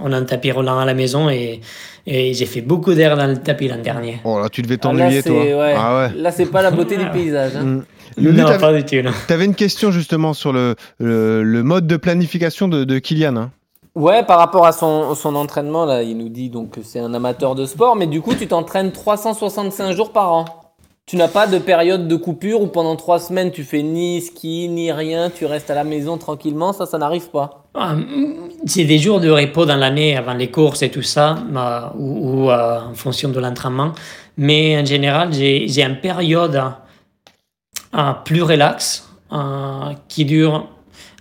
H: on a un tapis roulant à la maison et. Et j'ai fait beaucoup d'air dans le tapis l'an dernier.
C: Oh là, tu devais t'ennuyer, ah, toi.
D: Ouais. Ah ouais. Là, c'est pas la beauté du paysage. Hein. Mm.
H: non, pas du tout.
C: Tu avais une question justement sur le, le, mode de planification de, de Kylian. Hein.
D: Ouais, par rapport à son, son, entraînement, là, il nous dit donc que c'est un amateur de sport, mais du coup, tu t'entraînes 365 jours par an. Tu n'as pas de période de coupure où pendant trois semaines tu fais ni ski ni rien, tu restes à la maison tranquillement, ça, ça n'arrive pas.
H: Ah, J'ai des jours de repos dans l'année avant les courses et tout ça, euh, ou, euh, en fonction de l'entraînement. Mais en général, j'ai une période euh, plus relax euh, qui dure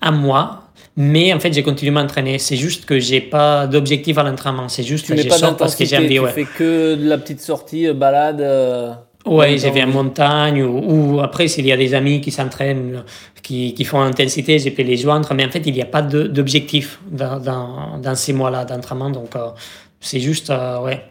H: un mois. Mais en fait, j'ai continué à m'entraîner. C'est juste que j'ai pas d'objectif à l'entraînement. C'est juste
D: Tu
H: que je sors parce que j'ai envie.
D: tu
H: Ouais.
D: fais que de la petite sortie, euh, balade. euh,
H: Ouais, j'ai fait en montagne ou, ou après, s'il y a des amis qui s'entraînent, qui, qui font intensité, j'ai pu les joindre. Mais en fait, il n'y a pas d'objectif dans, dans, dans ces mois-là d'entraînement. Donc, euh, c'est juste, euh, ouais,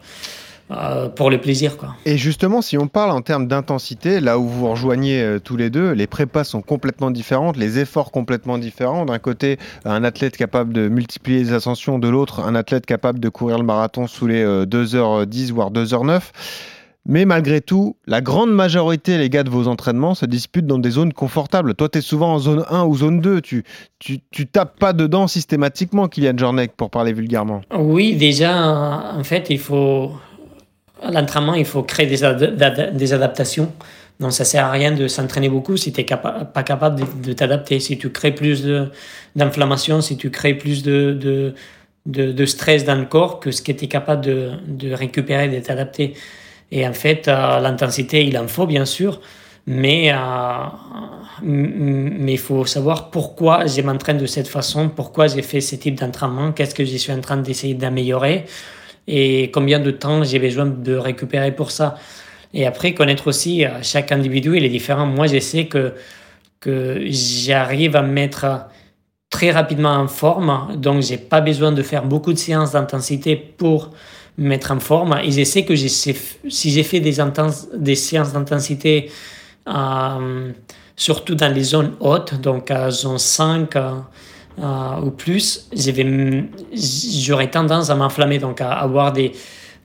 H: euh, pour le plaisir, quoi.
C: Et justement, si on parle en termes d'intensité, là où vous vous rejoignez euh, tous les deux, les prépas sont complètement différentes, les efforts complètement différents. D'un côté, un athlète capable de multiplier les ascensions, de l'autre, un athlète capable de courir le marathon sous les euh, 2h10 voire 2h09. Mais malgré tout, la grande majorité, les gars, de vos entraînements se disputent dans des zones confortables. Toi, tu es souvent en zone 1 ou zone 2. Tu, tu, tu tapes pas dedans systématiquement, Kylian Jornet, pour parler vulgairement.
H: Oui, déjà, en fait, il faut. L'entraînement, il faut créer des, des adaptations. Donc, ça sert à rien de s'entraîner beaucoup si tu n'es pas capable de, de t'adapter. Si tu crées plus d'inflammation, si tu crées plus de, de, de, stress dans le corps que ce que tu es capable de, récupérer, de t'adapter. Et en fait, euh, l'intensité, il en faut, bien sûr. Mais euh, mais il faut savoir pourquoi je m'entraîne de cette façon, pourquoi j'ai fait ce type d'entraînement, qu'est-ce que je suis en train d'essayer d'améliorer et combien de temps j'ai besoin de récupérer pour ça? Et après, connaître aussi, euh, chaque individu, il est différent. Moi, je sais que, que j'arrive à me mettre très rapidement en forme, donc j'ai pas besoin de faire beaucoup de séances d'intensité pour me mettre en forme. Et je sais que si j'ai fait des séances d'intensité euh, surtout dans les zones hautes, donc à zone 5 euh, ou plus, j'aurais tendance à m'enflammer, donc à avoir des,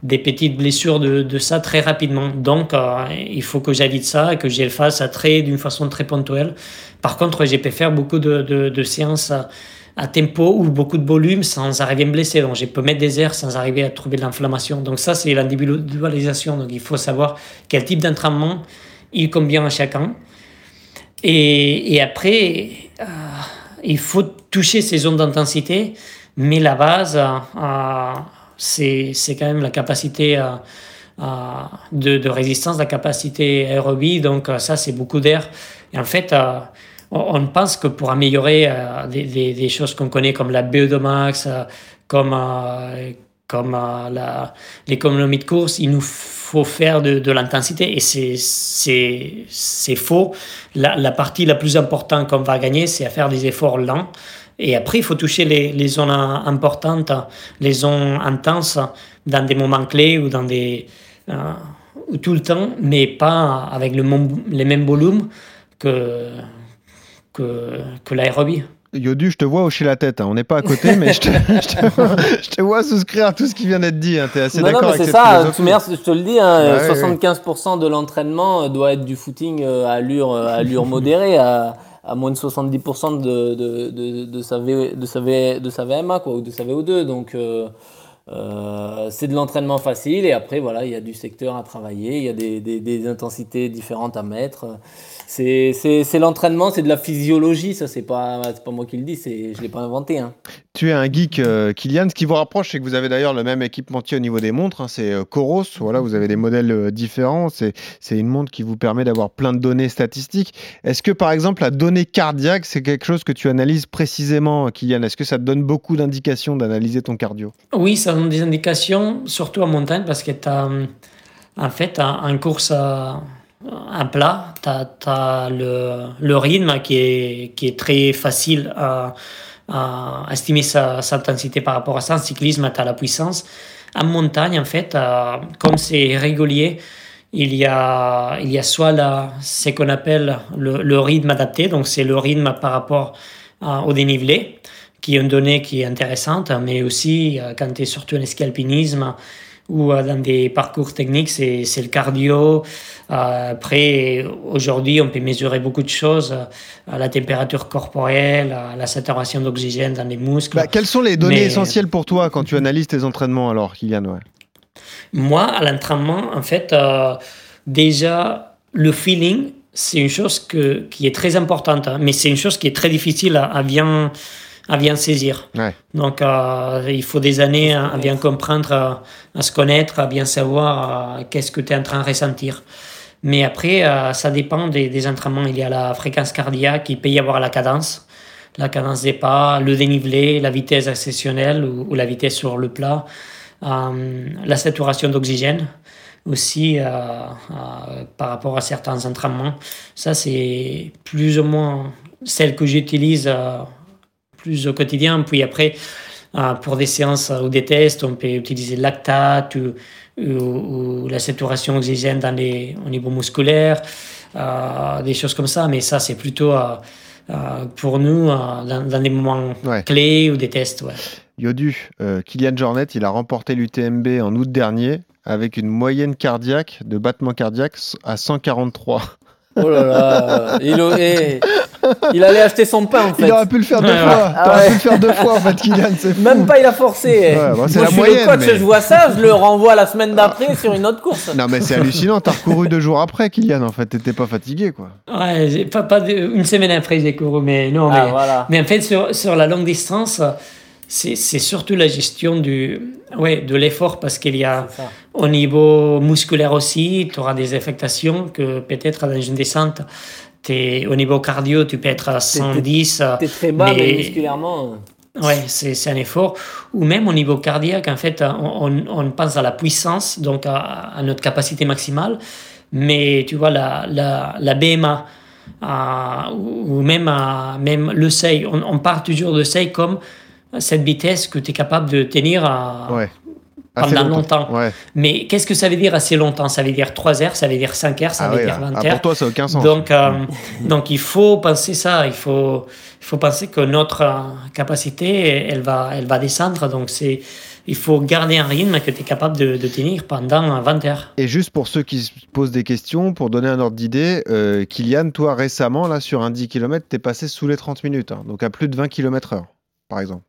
H: des petites blessures de, de ça très rapidement. Donc, euh, il faut que j'évite ça que je le fasse à très, d'une façon très ponctuelle. Par contre, j'ai pu faire beaucoup de, de, de séances à, à tempo ou beaucoup de volume sans arriver à me blesser. Donc, je peux mettre des airs sans arriver à trouver de l'inflammation. Donc, ça, c'est l'individualisation. Donc, il faut savoir quel type d'entraînement il convient à chacun. Et, et après, euh, il faut toucher ces zones d'intensité, mais la base, euh, c'est c'est quand même la capacité euh, euh, de, résistance, la capacité aérobie. Donc, euh, ça, c'est beaucoup d'air. Et en fait, euh, on, pense que pour améliorer euh, des, choses qu'on connaît comme la BO2 max, euh, comme, euh, comme euh, l'économie de course, il nous faut faire de, l'intensité. Et c'est- faux. La, partie la plus importante qu'on va gagner, c'est à faire des efforts lents. Et après, il faut toucher les, les zones importantes, les zones intenses dans des moments clés ou dans des, euh, ou tout le temps, mais pas avec le, les mêmes volumes que, que, que l'aérobie.
C: Yodu, je te vois hocher la tête. hein. On n'est pas à côté, mais je te, je te vois, je te vois souscrire à tout ce qui vient d'être dit. Tu es assez d'accord avec
D: c'est ça,
C: philosophie.
D: tu merde, je te le dis, hein,
C: Ouais, ouais,
D: 75% de l'entraînement euh, doit être du footing euh, à allure, euh, à allure modérée, à, à moins de 70% de, de, de, de, sa v, de, sa v, de sa VMA quoi, ou de sa VO2. Donc, euh, euh, c'est de l'entraînement facile et après, voilà, il y a du secteur à travailler, il y a des, des, des intensités différentes à mettre. C'est c'est- c'est l'entraînement, c'est de la physiologie, ça, c'est pas, c'est pas moi qui le dis, c'est- je l'ai pas inventé. Hein.
C: Tu es un geek, euh, Kylian. Ce qui vous rapproche, c'est que vous avez d'ailleurs le même équipementier au niveau des montres. hein, c'est euh, Coros. Voilà, vous avez des modèles euh, différents. C'est c'est une montre qui vous permet d'avoir plein de données statistiques. Est-ce que, par exemple, la donnée cardiaque, c'est quelque chose que tu analyses précisément, Kylian? Est-ce que ça te donne beaucoup d'indications d'analyser ton cardio?
H: Oui, ça donne des indications, surtout en montagne, parce que tu as, en fait, en en course à, à plat, tu as, le, le rythme qui est, qui est très facile à, à estimer sa, sa intensité par rapport à ça. En cyclisme, tu as la puissance. En montagne, en fait, euh, comme c'est régulier, il y a, il y a soit la, ce qu'on appelle le, le rythme adapté, donc c'est le rythme par rapport euh, au dénivelé, qui est une donnée qui est intéressante, mais aussi euh, quand tu es surtout en ski ou euh, dans des parcours techniques, c'est c'est le cardio. Euh, après, aujourd'hui, on peut mesurer beaucoup de choses, euh, la température corporelle, la saturation d'oxygène dans les muscles.
C: Bah, Quelles sont les données
H: Mais-
C: essentielles pour toi quand tu analyses tes entraînements, alors, Kylian ouais?
H: Moi, à l'entraînement, en fait, euh, déjà, le feeling, c'est une chose que, qui est très importante, hein, mais c'est une chose qui est très difficile à, à bien, à bien saisir.
C: Ouais.
H: Donc, euh, il faut des années à, à bien comprendre, à, à se connaître, à bien savoir qu'est-ce que tu es en train de ressentir. Mais après, euh, ça dépend des, des entraînements. Il y a la fréquence cardiaque, il peut y avoir la cadence, la cadence des pas, le dénivelé, la vitesse accessionnelle ou, ou la vitesse sur le plat, euh, la saturation d'oxygène aussi euh, par rapport à certains entraînements. Ça, c'est plus ou moins celle que j'utilise plus au quotidien. Puis après, euh, pour des séances ou des tests, on peut utiliser lactate ou, ou- ou la saturation oxygène dans les, au niveau musculaire, euh, des choses comme ça. Mais ça, c'est plutôt euh, pour nous dans, dans des moments
C: Ouais.
H: clés ou des tests. Ouais.
C: Yodu, euh, Kylian Jornet, il a remporté l'UTMB en août dernier avec une moyenne cardiaque de battement cardiaque à 143.
D: Oh là là, il, eh, il allait acheter son pain en fait.
C: Il aurait pu le faire deux
H: Ouais,
C: fois.
D: Ah
C: T'aurais
D: ouais.
C: pu le faire deux fois en fait, Kylian. C'est fou.
D: Même pas il a forcé. eh.
C: Ouais, bon, c'est
D: Moi,
C: la
D: je suis
C: moyenne,
D: le coach,
C: mais-
D: je vois ça, je le renvoie la semaine d'après sur une autre course.
C: Non mais c'est hallucinant. T'as recouru deux jours après, Kylian. En fait, t'étais pas fatigué quoi.
H: Ouais, j'ai pas, pas de- une semaine après, j'ai couru, mais non,
D: Ah
H: mais,
D: voilà.
H: mais en fait, sur, sur la longue distance, c'est surtout la gestion du, ouais, de l'effort parce qu'il y a au niveau musculaire aussi, tu auras des affectations que peut-être dans une descente, t'es- au niveau cardio, tu peux être à 110.
D: T'es très bas, mais,
H: mais-
D: musculairement. euh,
H: Ouais, c'est un effort. Ou même au niveau cardiaque, en fait, on, on- pense à la puissance, donc à, à notre capacité maximale. Mais tu vois, la, la, la BMA, euh, ou ou même, à- même le seuil, on, on part toujours de seuil comme cette vitesse que tu es capable de tenir à-
C: Ouais.
H: pendant longtemps.
C: Ouais.
H: Mais qu'est-ce que ça veut dire assez longtemps? Ça veut dire 3 heures, ça veut dire 5 heures, ça
C: Ah
H: veut
C: ouais,
H: dire
C: ah,
H: 20
C: pour
H: heures.
C: toi, ça n'a aucun sens.
H: Donc, euh, donc il faut penser ça, il faut, il faut penser que notre euh, capacité, elle va, elle va descendre. Donc c'est, il faut garder un rythme que tu es capable de, de tenir pendant 20 heures.
C: Et juste pour ceux qui se posent des questions, pour donner un ordre d'idée, euh, Kylian, toi récemment, là, sur un 10 km, t'es passé sous les 30 minutes, hein, donc à plus de 20 km heure, par exemple.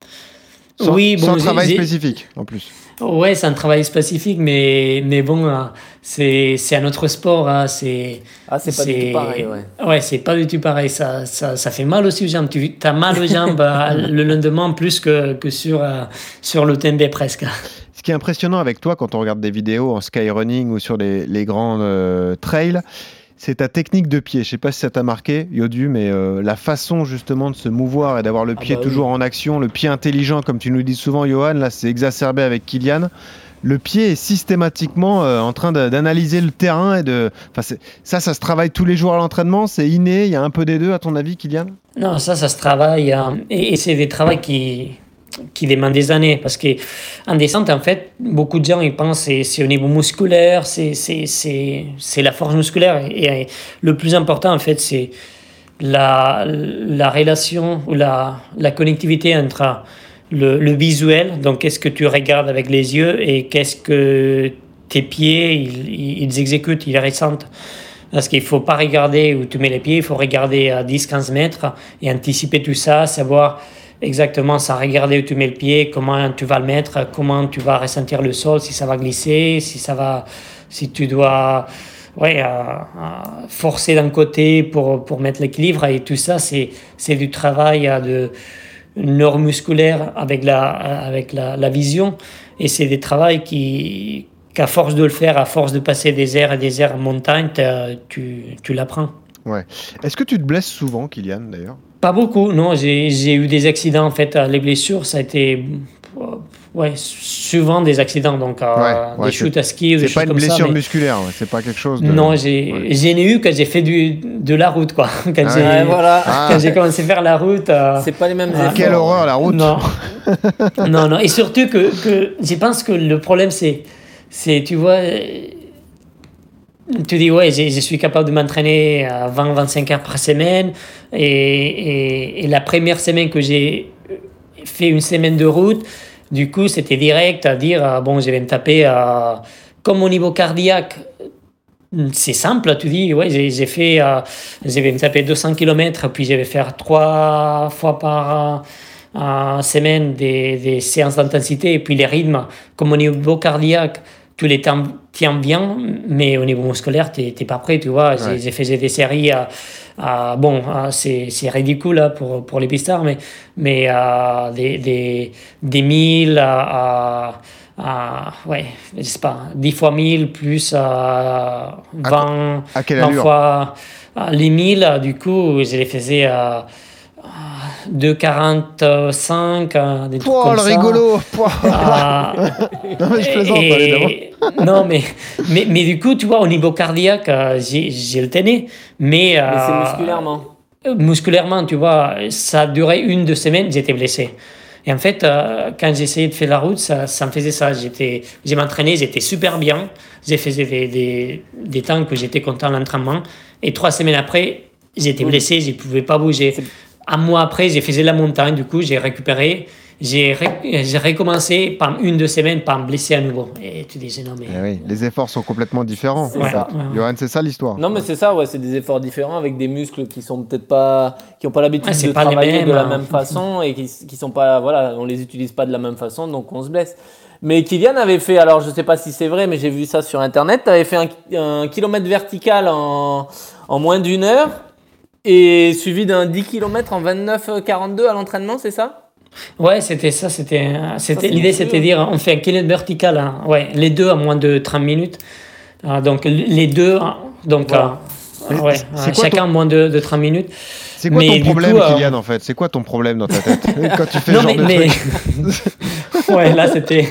C: Sans,
H: Oui, bon,
C: sans travail spécifique, en plus.
H: Ouais, c'est un travail spécifique, mais, mais bon, euh, c'est, c'est un autre sport. hein, c'est,
D: Ah, c'est pas du tout pareil, ouais.
H: Ouais, c'est pas du tout pareil. Ça, ça, ça fait mal aussi aux jambes. Tu as mal aux jambes euh, le lendemain plus que, que sur, euh, sur le TMB presque.
C: Ce qui est impressionnant avec toi quand on regarde des vidéos en skyrunning ou sur les, les grands euh, trails, c'est ta technique de pied. Je sais pas si ça t'a marqué, Yodu, mais euh, la façon justement de se mouvoir et d'avoir le
D: Ah
C: pied
D: bah oui.
C: toujours en action, le pied intelligent, comme tu nous dis souvent, Johan, là c'est exacerbé avec Kylian. Le pied est systématiquement euh, en train d'analyser le terrain et de. Enfin, ça, ça se travaille tous les jours à l'entraînement. C'est inné. Il y a un peu des deux, à ton avis, Kylian?
H: Non, ça, ça se travaille. hein. et, et c'est des travaux qui, qui demandent des années. Parce qu'en descente, en fait, beaucoup de gens ils pensent que c'est- au niveau musculaire, c'est- la force musculaire. Et, et le plus important, en fait, c'est la, la relation ou la, la connectivité entre le, le visuel, donc qu'est-ce que tu regardes avec les yeux, et qu'est-ce que tes pieds, ils, ils exécutent, ils ressentent. Parce qu'il ne faut pas regarder où tu mets les pieds, il faut regarder à 10-15 mètres et anticiper tout ça, savoir exactement sans regarder où tu mets le pied, comment tu vas le mettre, comment tu vas ressentir le sol, si ça va glisser, si ça va, si tu dois euh, euh, forcer d'un côté pour, pour mettre l'équilibre et tout ça, c'est, c'est du travail euh, de neuromusculaire avec la, avec la, la vision et c'est des travaux qui, qu'à force de le faire, à force de passer des heures et des heures en montagne, tu, tu l'apprends.
C: Ouais. Est-ce que tu te blesses souvent, Kylian, d'ailleurs?
H: Pas beaucoup, non. J'ai j'ai eu des accidents, en fait. euh, Les blessures, ça a été euh, ouais, souvent des accidents. Donc, euh,
C: Ouais, ouais,
H: des
C: c'est-
H: chutes à ski ou des
C: C'est pas
H: choses
C: une
H: comme ça.
C: blessure
H: mais-
C: musculaire. ouais, C'est pas quelque chose de.
H: Non, j'ai
C: Ouais.
H: eu quand j'ai fait du, de la route, quoi. Quand
C: Ah
H: j'ai
D: Ouais, voilà.
C: Ah.
H: quand j'ai commencé à faire la route. euh,
D: C'est pas les mêmes
H: Ah,
D: efforts.
C: Quelle horreur la route
H: non. non, non. Et surtout que, que je pense que le problème, c'est, c'est tu vois, euh, tu dis, ouais, je, je suis capable de m'entraîner à 20-25 heures par semaine. Et, et, la première semaine que j'ai fait une semaine de route, du coup, c'était direct à dire, ah, bon, je vais me taper à... Comme au niveau cardiaque, c'est simple, tu dis, ouais, j'ai fait, euh, je vais me taper 200 km, puis je vais faire trois fois par euh, semaine des, des séances d'intensité, et puis les rythmes, comme au niveau cardiaque, tu les tiens, bien, mais au niveau musculaire, tu n'es pas prêt, tu vois. J'ai-
C: Ouais.
H: J'ai fait des séries à, à- bon, c'est ridicule là, pour, pour les pistards, mais, mais à des, des, des 1000 à, à, à, ouais, je sais pas, 10 fois 1000 plus à 20,
C: À quelle
H: 20
C: allure?
H: fois à les 1000, du coup, je les faisais à, à 2,45, à des trucs
C: Oh,
H: comme
C: le
H: ça.
C: rigolo Pouah.
H: Ah,
C: Non, mais je plaisante,
H: et-
C: évidemment.
H: non, mais, mais, mais du coup, tu vois, au niveau cardiaque, euh, j'ai le tenais. Mais,
D: Mais c'est
H: euh,
D: musculairement.
H: euh, musculairement, tu vois, ça a duré une, deux semaines, j'étais blessé. Et en fait, euh, quand j'essayais de faire la route, ça, ça me faisait ça. J'étais, j'ai m'entraîné, j'étais super bien. J'ai fait des, des, des temps que j'étais content de l'entraînement. Et trois semaines après, j'étais blessé, je ne pouvais pas bouger. Un mois après, j'ai fait la montagne, du coup, j'ai récupéré. J'ai, ré- j'ai recommencé par une, deux semaines par me blesser à nouveau. Et tu disais, non, mais.
C: Eh oui, les efforts sont complètement différents.
D: C'est
H: Ouais,
D: ça.
H: ouais.
C: Johan, c'est ça l'histoire.
D: Non, mais c'est ça, ouais, c'est des efforts différents avec des muscles qui sont peut-être pas, qui ont pas l'habitude de
H: pas
D: travailler de la
H: hein.
D: même façon et qui, qui sont pas, voilà, on les utilise pas de la même façon, donc on se blesse. Mais Kylian avait fait, alors je sais pas si c'est vrai, mais j'ai vu ça sur internet, tu avais fait un, un kilomètre vertical en, en moins d'une heure et suivi d'un 10 km en 29-42 à l'entraînement, c'est ça?
H: Ouais, c'était ça. C'était, c'était l'idée, c'était de dire, on fait un kilomètre vertical. hein. Ouais, les deux à moins de 30 minutes. Ah, donc les deux, hein, donc
D: Voilà.
H: euh, ouais,
C: quoi
H: chacun moins de, de 30 minutes.
C: C'est quoi
H: Mais
C: ton problème,
H: coup, euh,
C: en fait? C'est quoi ton problème dans ta tête? Quand tu fais
H: non
C: genre
H: mais,
C: de
H: mais... ouais, là c'était,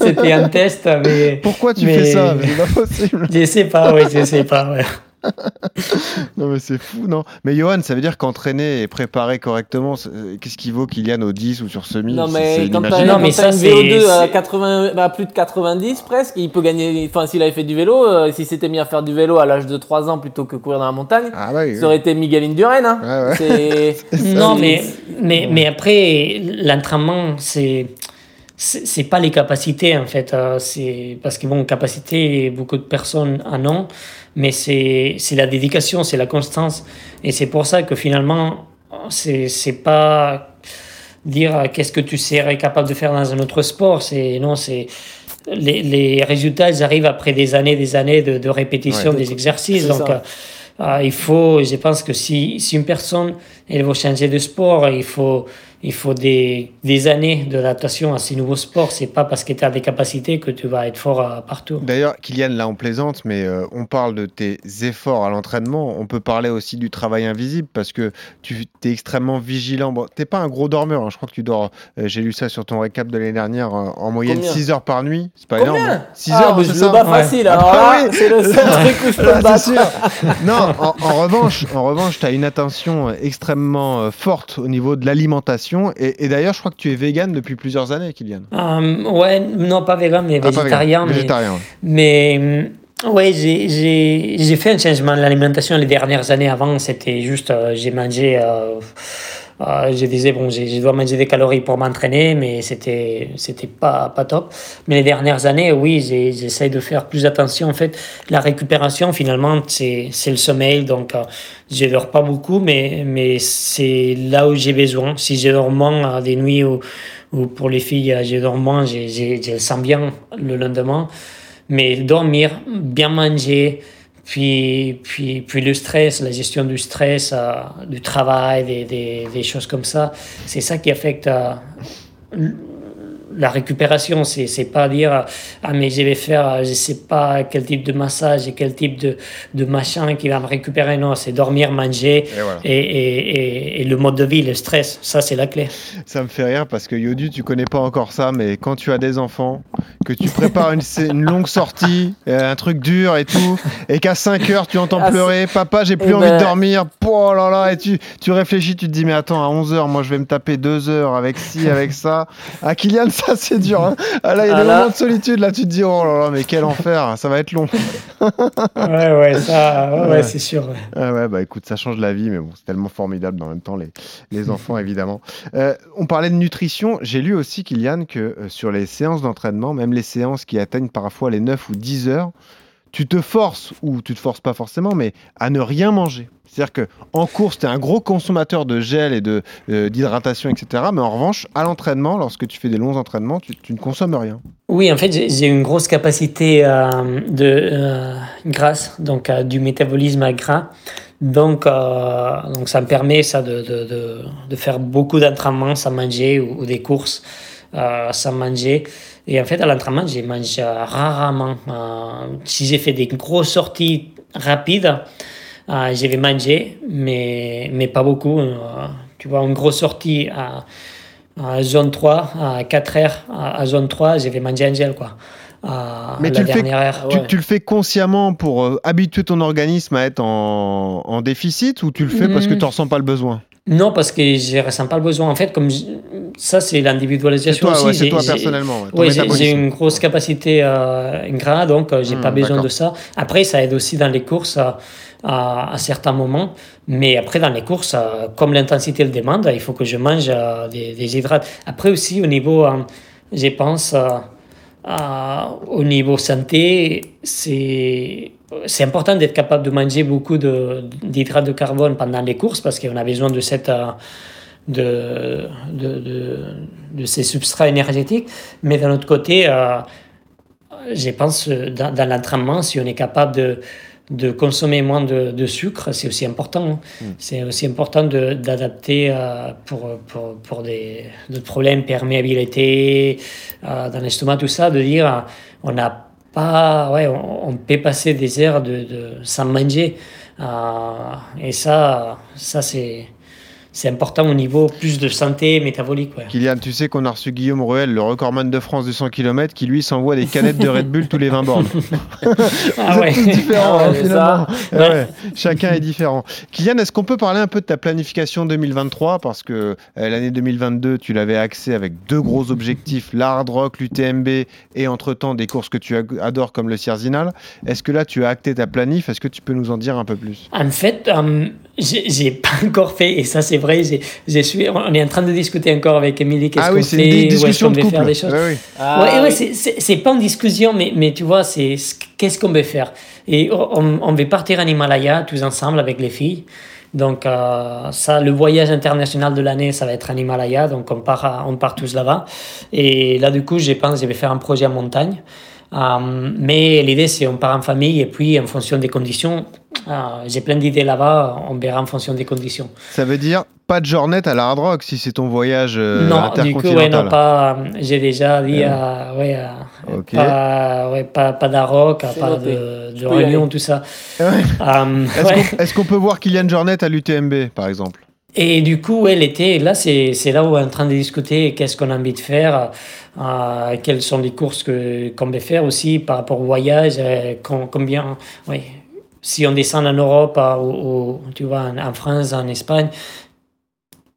H: c'était un test, mais
C: Pourquoi tu
H: mais-
C: fais ça? C'est pas possible.
H: je sais pas, ouais, je sais pas. Ouais.
C: Non, mais c'est fou, non? Mais Johan, ça veut dire qu'entraîner et préparer correctement, euh, qu'est-ce qui vaut Kylian au 10 ou sur semi?
D: Non, mais
C: c'est
D: quand t'as une
H: c'est-
D: VO2 à
H: c'est-
D: 80, bah, plus de 90 presque, il peut gagner. Enfin, s'il avait fait du vélo, euh, s'il s'était mis à faire du vélo à l'âge de 3 ans plutôt que courir dans la montagne,
C: Ah ouais,
D: ça aurait été Miguel Indurain. Hein.
C: Ouais, ouais.
D: C'est-
H: Non, mais, mais, mais après, l'entraînement, c'est. C'est c'est pas les capacités en fait, euh, c'est parce que bon, capacité, beaucoup de personnes en ont, mais c'est c'est la dédication, c'est la constance, et c'est pour ça que finalement, c'est c'est pas dire euh, qu'est-ce que tu serais capable de faire dans un autre sport, c'est non, c'est les, les résultats, ils arrivent après des années, des années de, de répétition
C: Ouais.
H: des exercices, donc. euh, euh, il faut, je pense que si, si une personne elle veut changer de sport, il faut, il faut des, des années d'adaptation à ces nouveaux sports. C'est pas parce que tu as des capacités que tu vas être fort euh, partout.
C: D'ailleurs, Kylian, là, on plaisante, mais euh, on parle de tes efforts à l'entraînement. On peut parler aussi du travail invisible parce que tu es extrêmement vigilant. Bon, t'es pas un gros dormeur. hein. Je crois que tu dors, euh, j'ai lu ça sur ton récap de l'année dernière, euh, en moyenne
D: Combien
C: 6 heures par nuit. C'est pas
D: Combien
C: énorme. hein. 6
D: Ah,
C: heures,
D: mais
C: c'est
D: je
C: ça
D: le bats
H: Ouais.
D: facile. Alors
C: Ah oui.
D: c'est le seul truc où je peux
C: Ah,
D: le battre.
C: Non, en, en revanche, en revanche, tu as une attention extrêmement euh, forte au niveau de l'alimentation. Et, et d'ailleurs, je crois que tu es vegan depuis plusieurs années, Kylian.
H: Euh, ouais, non pas vegan, mais
C: Ah, vegan,
H: végétarien. mais,
C: Végétarien. ouais.
H: mais hum, ouais, j'ai- fait un changement de l'alimentation les dernières années. Avant, c'était juste, euh, j'ai mangé. euh, euh, je disais, bon, je dois manger des calories pour m'entraîner, mais c'était pas, pas top. Mais les dernières années, oui, j'essaie de faire plus attention. En fait, la récupération, finalement, c'est c'est le sommeil. Donc, euh, je dors pas beaucoup, mais, mais c'est là où j'ai besoin. Si je dors moins euh, des nuits où, où pour les filles, je dors moins, je, je, je le sens bien le lendemain. Mais dormir, bien manger, puis, puis, puis le stress, la gestion du stress, euh, du travail, des, des, des choses comme ça, c'est ça qui affecte euh, la récupération. C'est, c'est pas dire, ah, mais je vais faire, je sais pas quel type de massage et quel type de, de machin qui va me récupérer. Non, c'est dormir, manger
C: Et voilà.
H: et, et, et, et le mode de vie, le stress. Ça, c'est la clé.
C: Ça me fait rire parce que Yodu, tu connais pas encore ça, mais quand tu as des enfants, que tu prépares une, une longue sortie, euh, un truc dur et tout, et qu'à 5 heures tu entends
D: Ah,
C: pleurer, papa j'ai plus
D: Eh
C: envie
D: ben-
C: de dormir, oh là là, et tu, tu réfléchis, tu te dis mais attends, à 11 heures, moi je vais me taper 2 heures avec ci, avec ça. À Kylian, ça c'est dur. Hein. Ah là, il y a
D: Ah
C: des
D: là.
C: moments de solitude, là tu te dis oh là là, mais quel enfer, ça va être long.
H: Ouais, ouais, ça, ouais,
C: Ouais.
H: c'est sûr. ouais.
C: Ah ouais, bah écoute, ça change la vie, mais bon, c'est tellement formidable dans le même temps, les, les enfants, évidemment. Euh, on parlait de nutrition. J'ai lu aussi, Kylian, que euh, sur les séances d'entraînement, même les séances qui atteignent parfois les 9 ou 10 heures, tu te forces, ou tu te forces pas forcément, mais à ne rien manger. C'est-à-dire que en course, tu es un gros consommateur de gel et euh, d'hydratation, etc. Mais en revanche, à l'entraînement, lorsque tu fais des longs entraînements, tu, ne consommes rien.
H: Oui, en fait, j'ai une grosse capacité euh, de euh, graisse, donc euh, du métabolisme à gras. Donc, donc ça me permet ça de, de, de, faire beaucoup d'entraînements sans manger ou des courses euh, sans manger. Et en fait, à l'entraînement, je mange euh, rarement. Euh, si j'ai fait des grosses sorties rapides, je vais manger, mais, mais pas beaucoup. Tu vois, une grosse sortie à, zone 3, à 4 heures, à, à zone 3, je vais manger un gel, quoi. À
C: Mais
H: la
C: tu le, fais,
H: dernière heure.
C: tu,
D: ouais.
C: tu le fais consciemment pour euh, habituer ton organisme à être en, en déficit ou tu le fais parce que
H: Mm.
C: tu ressens pas le besoin?
H: Non, parce que je ne ressens pas le besoin. En fait, comme je- ça, c'est l'individualisation
C: toi,
H: aussi.
C: ouais, c'est toi personnellement. ouais,
H: Oui, j'ai- une grosse capacité euh, gras, donc euh, j'ai
C: Hmm,
H: pas besoin de ça. Après, ça aide aussi dans les courses euh, à, à certains moments. Mais après, dans les courses, euh, comme l'intensité le demande, il faut que je mange des, des hydrates. Après aussi, au niveau, je pense, euh, au niveau santé, c'est important d'être capable de manger beaucoup d'hydrates de, carbone pendant les courses parce qu'on a besoin de cette euh, de, de, de, ces substrats énergétiques. Mais d'un autre côté, euh, je pense euh, dans l'entraînement, si on est capable de, de consommer moins de, de sucre, c'est aussi important. hein. C'est aussi important d'adapter euh, pour, pour, pour des, des problèmes, perméabilité, euh, dans l'estomac, tout ça, de dire on n'a pas, ouais, on, on peut passer des heures de, de, sans manger. Euh, et ça, ça c'est c'est important au niveau plus de santé métabolique. Ouais.
C: Kylian, tu sais qu'on a reçu Guillaume Ruel, le recordman de France du 100 km, qui lui s'envoie des canettes de Red Bull tous les 20 bornes.
H: Ah
C: Vous
H: ouais.
C: différents,
D: Ah
C: hein, finalement. Ouais, ouais, chacun est différent. Kylian, est-ce qu'on peut parler un peu de ta planification 2023 Parce que euh, l'année 2022, tu l'avais axée avec deux gros objectifs, l'Hard Rock, l'UTMB et entre-temps des courses que tu adores comme le Cierzinal. Est-ce que là, tu as acté ta planif? Est-ce que tu peux nous en dire un peu plus?
H: En fait, euh, j'ai pas encore fait, et ça c'est vrai, j'ai- j'ai suis, on est en train de discuter encore avec Émilie qu'est-ce
C: Ah
H: qu'on
C: oui, c'est
H: fait,
C: une
H: où est-ce
C: discussion
H: qu'on
C: de
H: veut
C: couple.
H: faire des choses.
C: Ouais, oui.
D: Ah,
H: ouais, ouais,
D: oui.
H: c'est- c'est c'est pas une discussion, mais, mais tu vois, c'est c'est- qu'est-ce qu'on veut faire. Et on, on veut partir en Himalaya tous ensemble avec les filles. Donc, euh, ça, le voyage international de l'année, ça va être en Himalaya. Donc, on part, à- on part tous là-bas. Et là, du coup, je pense que je vais faire un projet en montagne. Euh, mais l'idée, c'est on part en famille et puis en fonction des conditions, euh, j'ai plein d'idées là-bas, on verra en fonction des conditions.
C: Ça veut dire pas de journée à la Hard Rock si c'est ton voyage euh,
H: non, du coup, ouais,
C: intercontinental.
H: non, pas, euh, j'ai déjà dit, euh, ouais,
C: Ok.
H: pas, ouais, pas, pas
D: C'est
H: pas de, réunion, tout ça.
C: Ouais.
H: Euh,
C: Est-ce
H: ouais.
C: qu'on peut voir Kylian Jornet à l'UTMB, par exemple?
H: Et du coup, ouais, l'été, là, c'est c'est là où on est en train de discuter qu'est-ce qu'on a envie de faire, euh, quelles sont les courses que- qu'on veut faire aussi par rapport au voyage, euh, com- combien, oui, si on descend en Europe euh, ou, ou, tu vois, en, en France, en Espagne,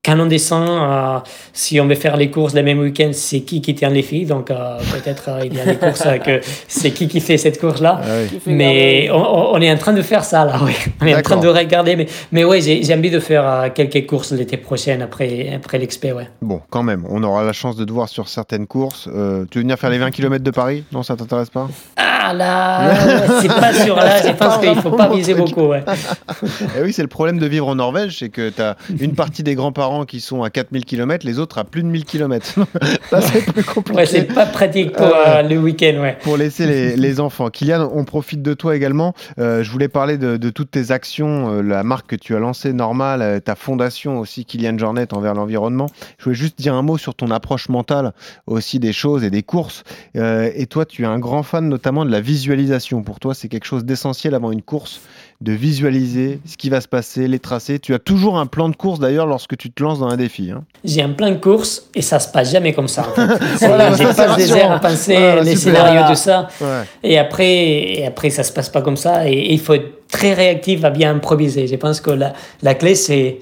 H: quand on descend, euh, si on veut faire les courses le même week-end, c'est qui qui tient les filles, donc euh, peut-être euh, il y a des courses euh, que c'est qui qui fait cette course-là.
C: Ah oui.
H: Mais on, est en train de faire ça là, oui. On est en train de regarder. Mais, mais ouais, j'ai envie de faire euh, quelques courses l'été prochain après, après l'expé, ouais.
C: Bon, quand même, on aura la chance de te voir sur certaines courses. Euh, tu veux venir faire les 20 km de Paris? Non, ça t'intéresse pas?
H: Là, c'est pas sûr là, je pense qu'il faut pas viser
C: truc.
H: beaucoup, ouais.
C: Eh oui, c'est le problème de vivre en Norvège, c'est que tu as une partie des grands-parents qui sont à 4000 km, les autres à plus de 1000 km. ça, c'est plus compliqué.
H: Ouais, c'est pas pratique pour euh, le week-end, ouais.
C: pour laisser les, les enfants. Kylian, on profite de toi également. Euh, je voulais parler de, de toutes tes actions, euh, la marque que tu as lancée, Normal, euh, ta fondation aussi, Kylian Jornet, envers l'environnement. Je voulais juste dire un mot sur ton approche mentale aussi des choses et des courses. Euh, et toi, tu es un grand fan notamment de la visualisation. Pour toi, c'est quelque chose d'essentiel avant une course, de visualiser ce qui va se passer, les tracés. Tu as toujours un plan de course d'ailleurs lorsque tu te lances dans un défi. hein.
H: J'ai un plan de course et ça se passe jamais comme ça. En fait. C'est-
C: Voilà,
H: J'ai pas des
C: rassurant.
H: heures à penser
C: Voilà,
H: les
C: super.
H: scénarios, tout ça.
C: Ouais.
H: Et après, et après, ça se passe pas comme ça. Et, et il faut être très réactif à bien improviser. Je pense que la, la clé, c'est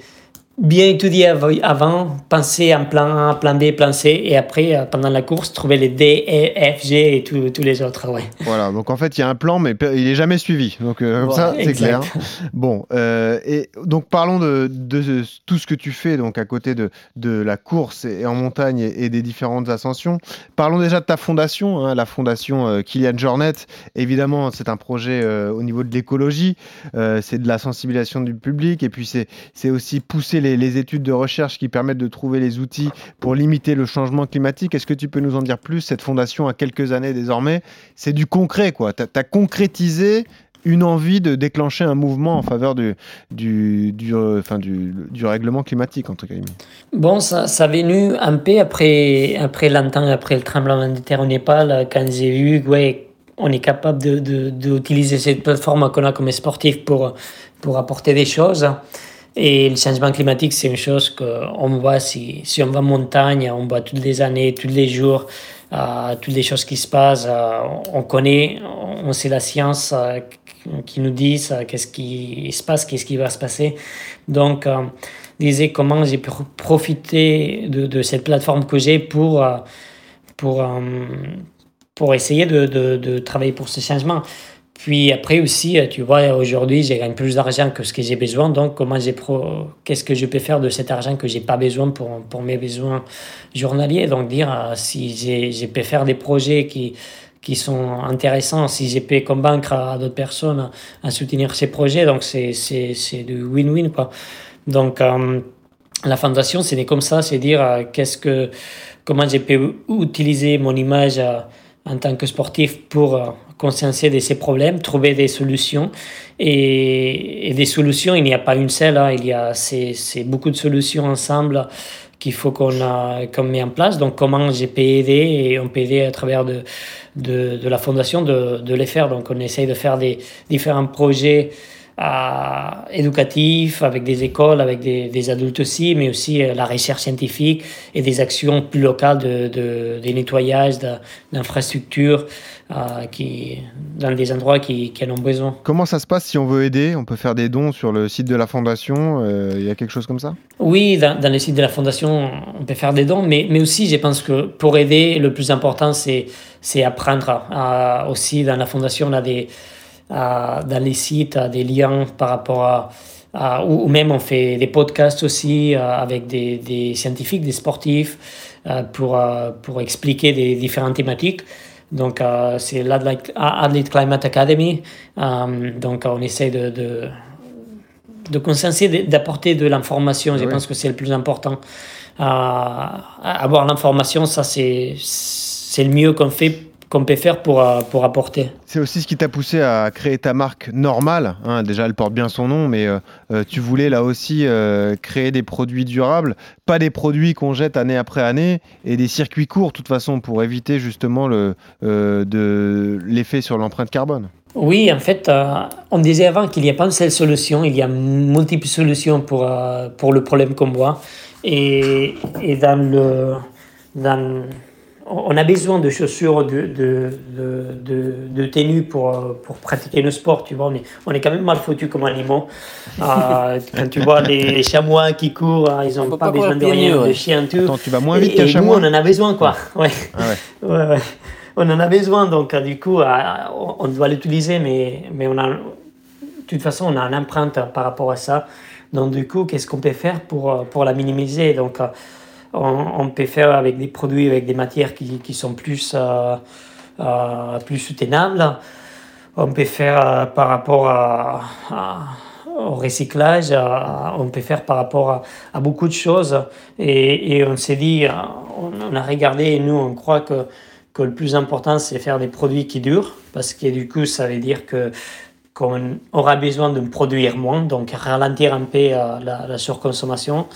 H: bien étudier avant, penser en plan A, plan B, plan C, et après, euh, pendant la course, trouver les D, E, F, G et tous les autres. Ouais.
C: Voilà, donc en fait, il y a un plan, mais il n'est jamais suivi. Donc, euh, ça, c'est clair. Bon, euh, et donc parlons de, de, tout ce que tu fais donc à côté de, de la course et, en montagne et, des différentes ascensions. Parlons déjà de ta fondation, hein, la fondation Kylian Jornet. Évidemment, c'est un projet au niveau de l'écologie, c'est de la sensibilisation du public, et puis c'est aussi pousser les, études de recherche qui permettent de trouver les outils pour limiter le changement climatique. Est-ce que tu peux nous en dire plus? Cette fondation a quelques années désormais, c'est du concret, quoi. Tu as, concrétisé une envie de déclencher un mouvement en faveur du, du, du, euh, du, du, règlement climatique, entre guillemets
H: Bon, ça, ça venu un peu après, après longtemps, après le tremblement de terre au Népal, quand j'ai vu ouais, on est capable d'utiliser de, de, cette plateforme qu'on a comme sportif pour, pour apporter des choses. Et le changement climatique, c'est une chose qu'on voit si, si on va en montagne, on voit toutes les années, tous les jours, euh, toutes les choses qui se passent. Euh, on connaît, on sait la science euh, qui nous dit qu'est-ce qui se passe, qu'est-ce qui va se passer. Donc, disais comment j'ai pu profiter de, de, cette plateforme que j'ai pour, pour, pour essayer de, de, de travailler pour ce changement. Puis après aussi, euh, tu vois, aujourd'hui, j'ai gagne plus d'argent que ce que j'ai besoin. Donc, comment j'ai pro... qu'est-ce que je peux faire de cet argent que j'ai pas besoin pour, pour mes besoins journaliers? Donc, dire euh, si j'ai peux faire des projets qui, qui sont intéressants, si j'ai peux convaincre d'autres personnes à soutenir ces projets. Donc, c'est du win-win, quoi. Donc, euh, la fondation, c'est comme ça, c'est dire qu'est-ce que, comment j'ai peux utiliser mon image en tant que sportif pour conscientiser de ces problèmes, trouver des solutions. Et, des solutions, il n'y a pas une seule, hein. il y a c'est, beaucoup de solutions ensemble qu'il faut qu'on, qu'on met en place. Donc, comment j'ai pu aider et on peut aider à travers de, de, de la fondation de, de, les faire. Donc, on essaye de faire des différents projets éducatif, avec des écoles, avec des, des, adultes aussi, mais aussi euh, la recherche scientifique et des actions plus locales de, de, de nettoyage d'infrastructures euh, qui, dans des endroits qui, qui, en ont besoin.
C: Comment ça se passe si on veut aider? On peut faire des dons sur le site de la Fondation euh, Il y a quelque chose comme ça?
H: Oui, dans, dans, le site de la Fondation, on peut faire des dons, mais, mais aussi, je pense que pour aider, le plus important, c'est apprendre. Euh, aussi, dans la Fondation, on a des dans les sites des liens par rapport à, ou, même on fait des podcasts aussi euh, avec des, des, scientifiques, des sportifs euh, pour, euh, pour expliquer des différentes thématiques. Donc, c'est l'Athlete Climate Academy. donc, on essaie de, de, de d'apporter de l'information. Je pense que c'est le plus important. avoir l'information, ça, c'est le mieux qu'on fait qu'on peut faire pour, euh, pour apporter.
C: C'est aussi ce qui t'a poussé à créer ta marque normale. Hein. déjà, elle porte bien son nom, mais euh, euh, tu voulais là aussi créer des produits durables, pas des produits qu'on jette année après année, et des circuits courts, de toute façon, pour éviter justement le, de l'effet sur l'empreinte carbone.
H: Oui, en fait, on disait avant qu'il n'y a pas une seule solution, il y a multiples solutions pour, pour le problème qu'on voit. Et, et dans le. Dans, on a besoin de chaussures, de, de, de, de, tenues pour, pour pratiquer le sport. Tu vois, on est, on est quand même mal foutus comme animaux. Euh, quand tu vois les chamois qui courent, hein, ils n'ont pas, besoin de rien, de chiens, tout.
C: tu vas moins vite qu'un
H: chamois. Nous, on en a besoin, quoi. Ouais. Ah ouais. ouais, On en a besoin, donc du coup, euh, on doit l'utiliser, mais, mais on a, de toute façon, on a une empreinte par rapport à ça. Donc, du coup, qu'est-ce qu'on peut faire pour, pour la minimiser? Donc, on, peut faire avec des produits, avec des matières qui, qui sont plus, euh, euh, soutenables. On peut faire euh, par rapport au recyclage, on peut faire par rapport à, beaucoup de choses. Et, on s'est dit, on, a regardé et nous, on croit que, que le plus important, c'est faire des produits qui durent, parce que du coup, ça veut dire que qu'on aura besoin de produire moins, donc ralentir un peu la surconsommation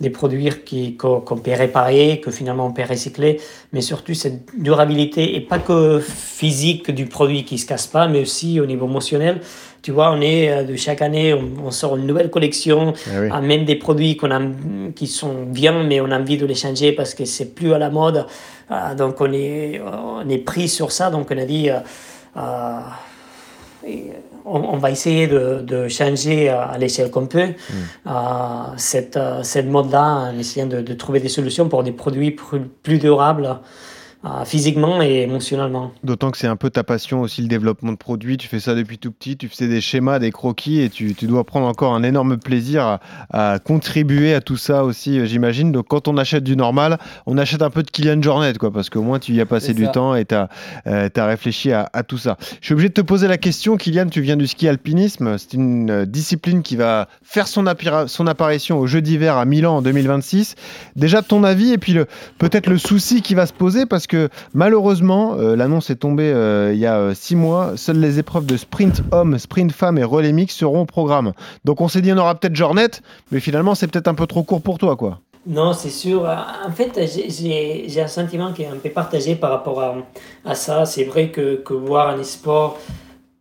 H: des produits qu'on peut réparer, que finalement on peut recycler, mais surtout cette durabilité, et pas que physique du produit qui se casse pas, mais aussi au niveau émotionnel. Tu vois, on est euh, de chaque année, on, sort une nouvelle collection, ah même des produits qu'on a, qui sont bien, mais on a envie de les changer parce que c'est plus à la mode. Ah, donc on est, on est pris sur ça, donc on a dit. Euh, euh, on, va essayer de, de changer à l'échelle qu'on peut mm. cette, cette mode-là en essayant de, de, trouver des solutions pour des produits plus, plus durables physiquement et émotionnellement.
C: D'autant que c'est un peu ta passion aussi, le développement de produits. Tu fais ça depuis tout petit, tu fais des schémas, des croquis et tu, tu dois prendre encore un énorme plaisir à, contribuer à tout ça aussi, euh, j'imagine. Donc quand on achète du normal, on achète un peu de Kylian Jornet, quoi, parce qu'au moins tu y as passé du temps et tu as, euh, réfléchi à, à, tout ça. Je suis obligé de te poser la question, Kylian, tu viens du ski alpinisme. C'est une euh, discipline qui va faire son, son apparition aux Jeux d'hiver à Milan en 2026. Déjà ton avis et puis peut-être le souci qui va se poser parce que malheureusement, euh, l'annonce est tombée euh, il y a euh, six mois, seules les épreuves de sprint homme, sprint femme et relais mix seront au programme. Donc on s'est dit on aura peut-être Jornet, mais finalement c'est peut-être un peu trop court pour toi quoi.
H: Non, c'est sûr. En fait, j'ai un sentiment qui est un peu partagé par rapport à, ça. C'est vrai que, voir un sport,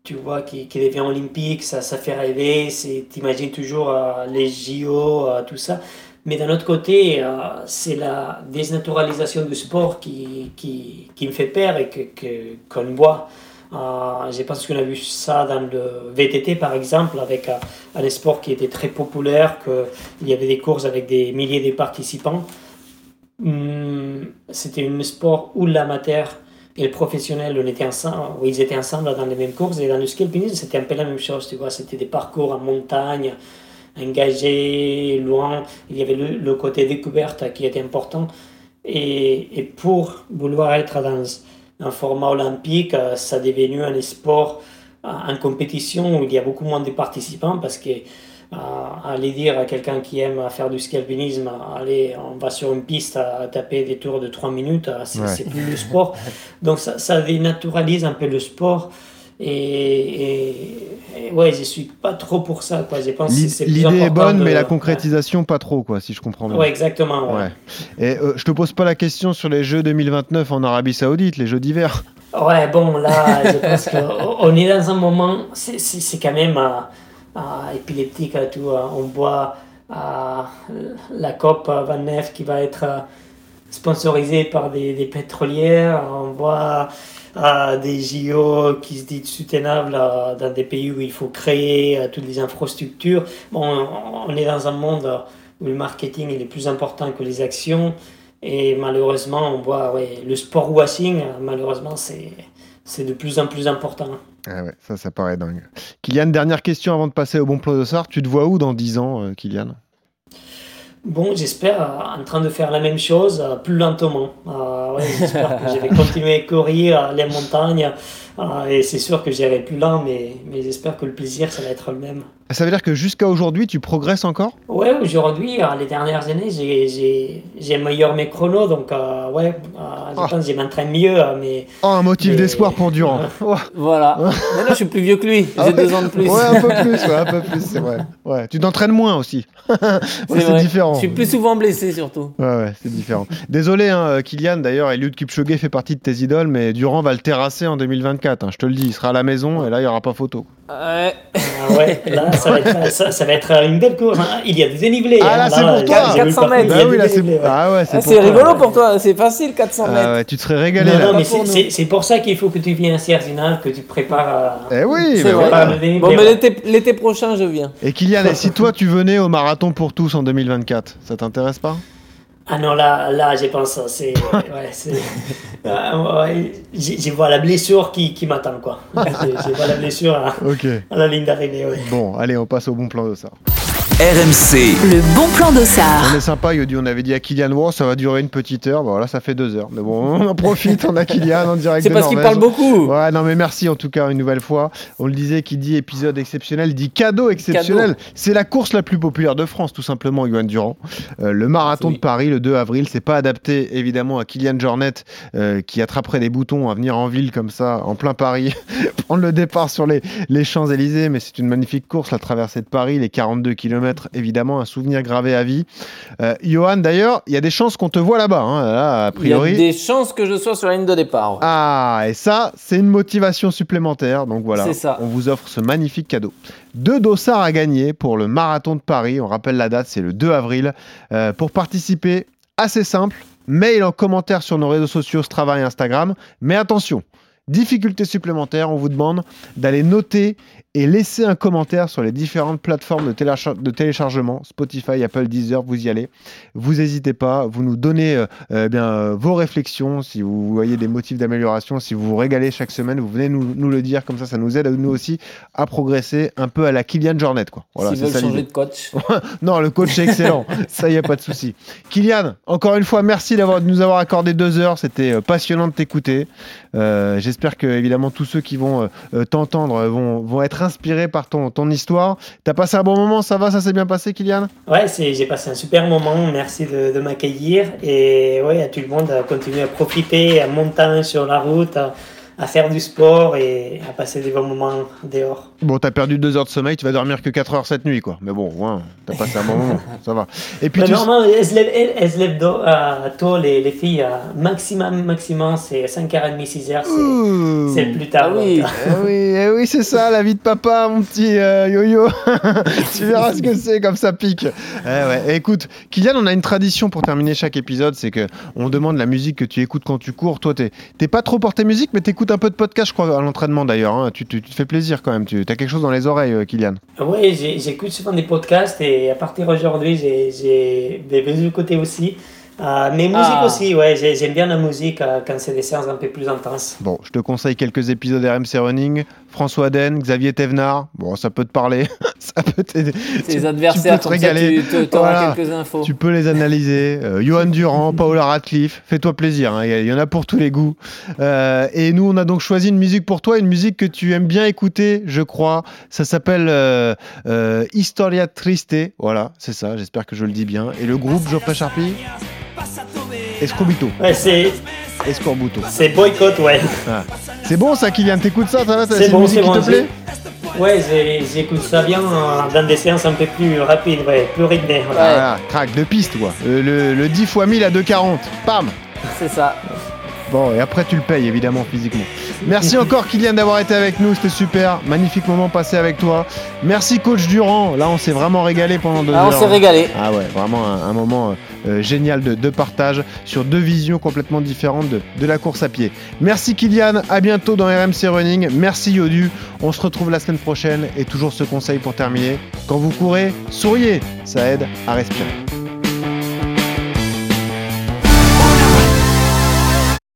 H: tu vois, qui, devient olympique, ça, ça fait rêver. T'imagines toujours les JO, tout ça. Mais d'un autre côté, euh, c'est la désnaturalisation du sport qui, qui, qui me fait peur et qu'on que, qu'on voit. Euh, je pense qu'on a vu ça dans le VTT par exemple, avec euh, un, sport qui était très populaire, qu'il y avait des courses avec des milliers de participants. Hum, c'était un sport où l'amateur et le professionnel, on était ensemble, ils étaient ensemble dans les mêmes courses. Et dans le ski alpinisme, c'était un peu la même chose. C'était des parcours en montagne, engagé, loin. Il y avait le, côté découverte qui était important. Et, et, pour vouloir être dans un format olympique, euh, ça est devenu un sport euh, en compétition où il y a beaucoup moins de participants parce que euh, aller dire à quelqu'un qui aime faire du ski alpinisme, allez, on va sur une piste à, taper des tours de 3 minutes, c'est plus le sport. Donc ça, ça dénaturalise un peu le sport. Et, ouais, je suis pas trop pour ça. Quoi.
C: L'idée est bonne, mais la concrétisation pas trop, quoi, si je comprends bien.
H: Ouais, exactement. Ouais.
C: Et euh, je te pose pas la question sur les Jeux 2029 en Arabie Saoudite, les Jeux d'hiver.
H: Ouais, bon, là, je pense qu'on est dans un moment, c'est quand même euh, euh, épileptique, tout. on voit la COP 29 qui va être sponsorisée par des, des pétrolières, on voit à des JO qui se disent soutenables dans des pays où il faut créer toutes les infrastructures. Bon, on est dans un monde où le marketing est plus important que les actions. Et malheureusement, on voit le sport washing, malheureusement, c'est de plus en plus important.
C: Ah ouais, ça, ça paraît dingue. Kylian, dernière question avant de passer au bon plan de Tu te vois où dans 10 ans, euh, Kylian?
H: Bon, j'espère euh, en train de faire la même chose, euh, plus lentement. Euh, j'espère que je vais continuer à courir les montagnes et c'est sûr que j'irai plus lent, mais, mais j'espère que le plaisir, ça va être le même.
C: Ça veut dire que jusqu'à aujourd'hui, tu progresses encore?
H: Ouais, aujourd'hui, euh, les dernières années, j'ai meilleur mes chronos, donc euh, ouais, euh, ah. que je m'entraîne mieux. Mais,
C: oh, un motif d'espoir pour Durand.
D: voilà. Maintenant, je suis plus vieux que lui, j'ai ah deux ans de plus.
C: Ouais, un peu plus, ouais, un peu plus, c'est vrai. Ouais, tu t'entraînes moins aussi. c'est différent. Je
D: suis plus souvent blessé surtout.
C: Ouais, ouais, c'est différent. Désolé, hein, Kylian, d'ailleurs, Eliud Kipchoge fait partie de tes idoles, mais Durand va le terrasser en 2024. Hein, je te le dis, il sera à la maison et là il n'y aura pas photo.
H: Ouais. Ah ouais, là ça va, être, ça, va être une belle course. Hein. Il y a des dénivelés.
C: Ah là,
H: hein.
C: c'est pour toi
D: 400 mètres.
C: Bah oui, là, c'est ah ouais,
D: ah, rigolo pour toi, c'est facile 400 mètres. Ah
C: ouais, tu te serais régalé
H: non, là. Non, mais c'est pour ça qu'il faut que tu viennes à Sierzinal, que tu prépares.
C: Eh oui,
D: mais voilà. Bon, mais l'été prochain, je viens.
C: Et Kylian, si toi tu venais au marathon pour tous en 2024, ça t'intéresse pas?
H: Ah non, là, là je pense c'est. Ouais, euh, je, vois la blessure qui, qui m'attend, quoi. je, vois la blessure à, à la ligne d'arrivée.
C: Bon, allez, on passe au bon plan de ça.
A: RMC.
G: Le bon plan d'Ossard.
C: On est sympa, Yodi. On avait dit à Kylian, wow, ça va durer une petite heure. Bon, là, ça fait deux heures. Mais bon, on en profite. On a Kylian en direct.
D: C'est parce qu'il parle beaucoup.
C: Ouais, non, mais merci en tout cas une nouvelle fois. On le disait, qui dit épisode exceptionnel dit cadeau exceptionnel. C'est la course la plus populaire de France, tout simplement, Yoann Durand. Euh, le marathon de Paris, le 2 avril. C'est pas adapté, évidemment, à Kylian Jornet, euh, qui attraperait des boutons à venir en ville comme ça, en plein Paris, prendre le départ sur les, les Champs-Élysées. Mais c'est une magnifique course, la traversée de Paris, les 42 km évidemment, un souvenir gravé à vie. Euh, Johan, d'ailleurs, il y a des chances qu'on te voit là-bas, hein, a priori.
D: Il y a des chances que je sois sur la ligne de départ.
C: Ah, et ça, c'est une motivation supplémentaire. Donc voilà, on vous offre ce magnifique cadeau. Deux dossards à gagner pour le marathon de Paris. On rappelle la date, c'est le 2 avril. Euh, pour participer, assez simple, mail en commentaire sur nos réseaux sociaux, Strava et Instagram. Mais attention, difficulté supplémentaire, on vous demande d'aller noter et laissez un commentaire sur les différentes plateformes de, téléchar- de téléchargement, Spotify, Apple, Deezer, vous y allez. Vous n'hésitez pas, vous nous donnez euh, euh, bien, euh, vos réflexions, si vous voyez des motifs d'amélioration, si vous vous régalez chaque semaine, vous venez nous, nous le dire, comme ça ça nous aide nous aussi à progresser un peu à la Kylian Jornet. Quoi. Voilà,
D: S'ils veulent changer de coach.
C: Non, le coach est excellent. ça, y a pas de souci. Kylian, encore une fois, merci d'avoir, de nous avoir accordé deux heures. C'était passionnant de t'écouter. Euh, J'espère que, évidemment, tous ceux qui vont t'entendre vont, vont être inspirés par ton, ton histoire. T'as passé un bon moment, ça va, ça s'est bien passé, Kylian?
H: Ouais, j'ai passé un super moment. Merci de, m'accueillir. Et ouais, à tout le monde à continuer à profiter, à monter sur la route, à faire du sport et à passer des bons moments dehors.
C: Bon, t'as perdu deux heures de sommeil, tu vas dormir que 4 heures cette nuit, quoi. Mais bon, ouais, t'as passé un bon moment, ça va. Et puis, tu-
H: normalement, elles se lèvent, elles, elles se lèvent tôt, euh, tôt, les, les filles. euh, maximum, maximum, c'est 5h30, 6h. C'est plus tard.
D: Ah oui.
H: donc,
C: Eh oui, eh oui c'est ça, la vie de papa, mon petit euh, yo-yo. tu verras ce que c'est, comme ça pique. Eh ouais. Écoute, Kylian, on a une tradition pour terminer chaque épisode, c'est que on demande la musique que tu écoutes quand tu cours. Toi, t'es pas trop porté musique, mais t'écoutes un peu de podcast, je crois, à l'entraînement d'ailleurs. hein. Tu, tu- tu te fais plaisir quand même. Tu as quelque chose dans les oreilles, euh, Kylian.
H: Oui, j'écoute souvent des podcasts et à partir d'aujourd'hui, j'ai- des besoins côté aussi. Euh, mais musique
D: Ah.
H: aussi, ouais, j'ai- j'aime bien la musique euh, quand c'est des séances un peu plus intenses.
C: Bon, je te conseille quelques épisodes RMC Running. François Den, Xavier Thévenard. Bon, ça peut te parler. ça peut t'aider.
D: Adversaires,
C: tu peux te
D: ça,
C: régaler.
D: tu
C: Voilà.
D: quelques infos.
C: Tu peux les analyser. Euh, Johan Durand, Paola Radcliffe, fais-toi plaisir. hein, Il y en a pour tous les goûts. Euh, et nous, on a donc choisi une musique pour toi, une musique que tu aimes bien écouter, je crois. Ça s'appelle euh, euh, Historia Triste. Voilà, c'est ça. J'espère que je le dis bien. Et le groupe Geoffrey Charpie.
H: Ouais, c'est
C: Escorbuto.
H: c'est boycott, ouais.
C: Ah. C'est bon ça, Kylian T'écoutes ça, ça va
H: C'est
C: une
H: bon,
C: musique
H: c'est
C: qui
H: bon.
C: te plaît
H: Ouais, j'ai- j'écoute ça bien euh, dans des séances un peu plus rapides, ouais, plus rythmées. voilà.
C: Voilà, crack, de piste quoi. Euh, le, le 10 x 1000 à 2,40. Pam
D: C'est ça.
C: Bon, et après tu le payes évidemment physiquement. Merci encore Kylian d'avoir été avec nous, c'était super. Magnifique moment passé avec toi. Merci coach Durand, là on s'est vraiment régalé pendant deux
D: Ah, on
C: heures.
D: s'est régalé.
C: Ah ouais, vraiment un, un moment euh, euh, génial de, partage sur deux visions complètement différentes de, de la course à pied. Merci Kylian, à bientôt dans RMC Running. Merci Yodu, on se retrouve la semaine prochaine et toujours ce conseil pour terminer. Quand vous courez, souriez, ça aide à respirer.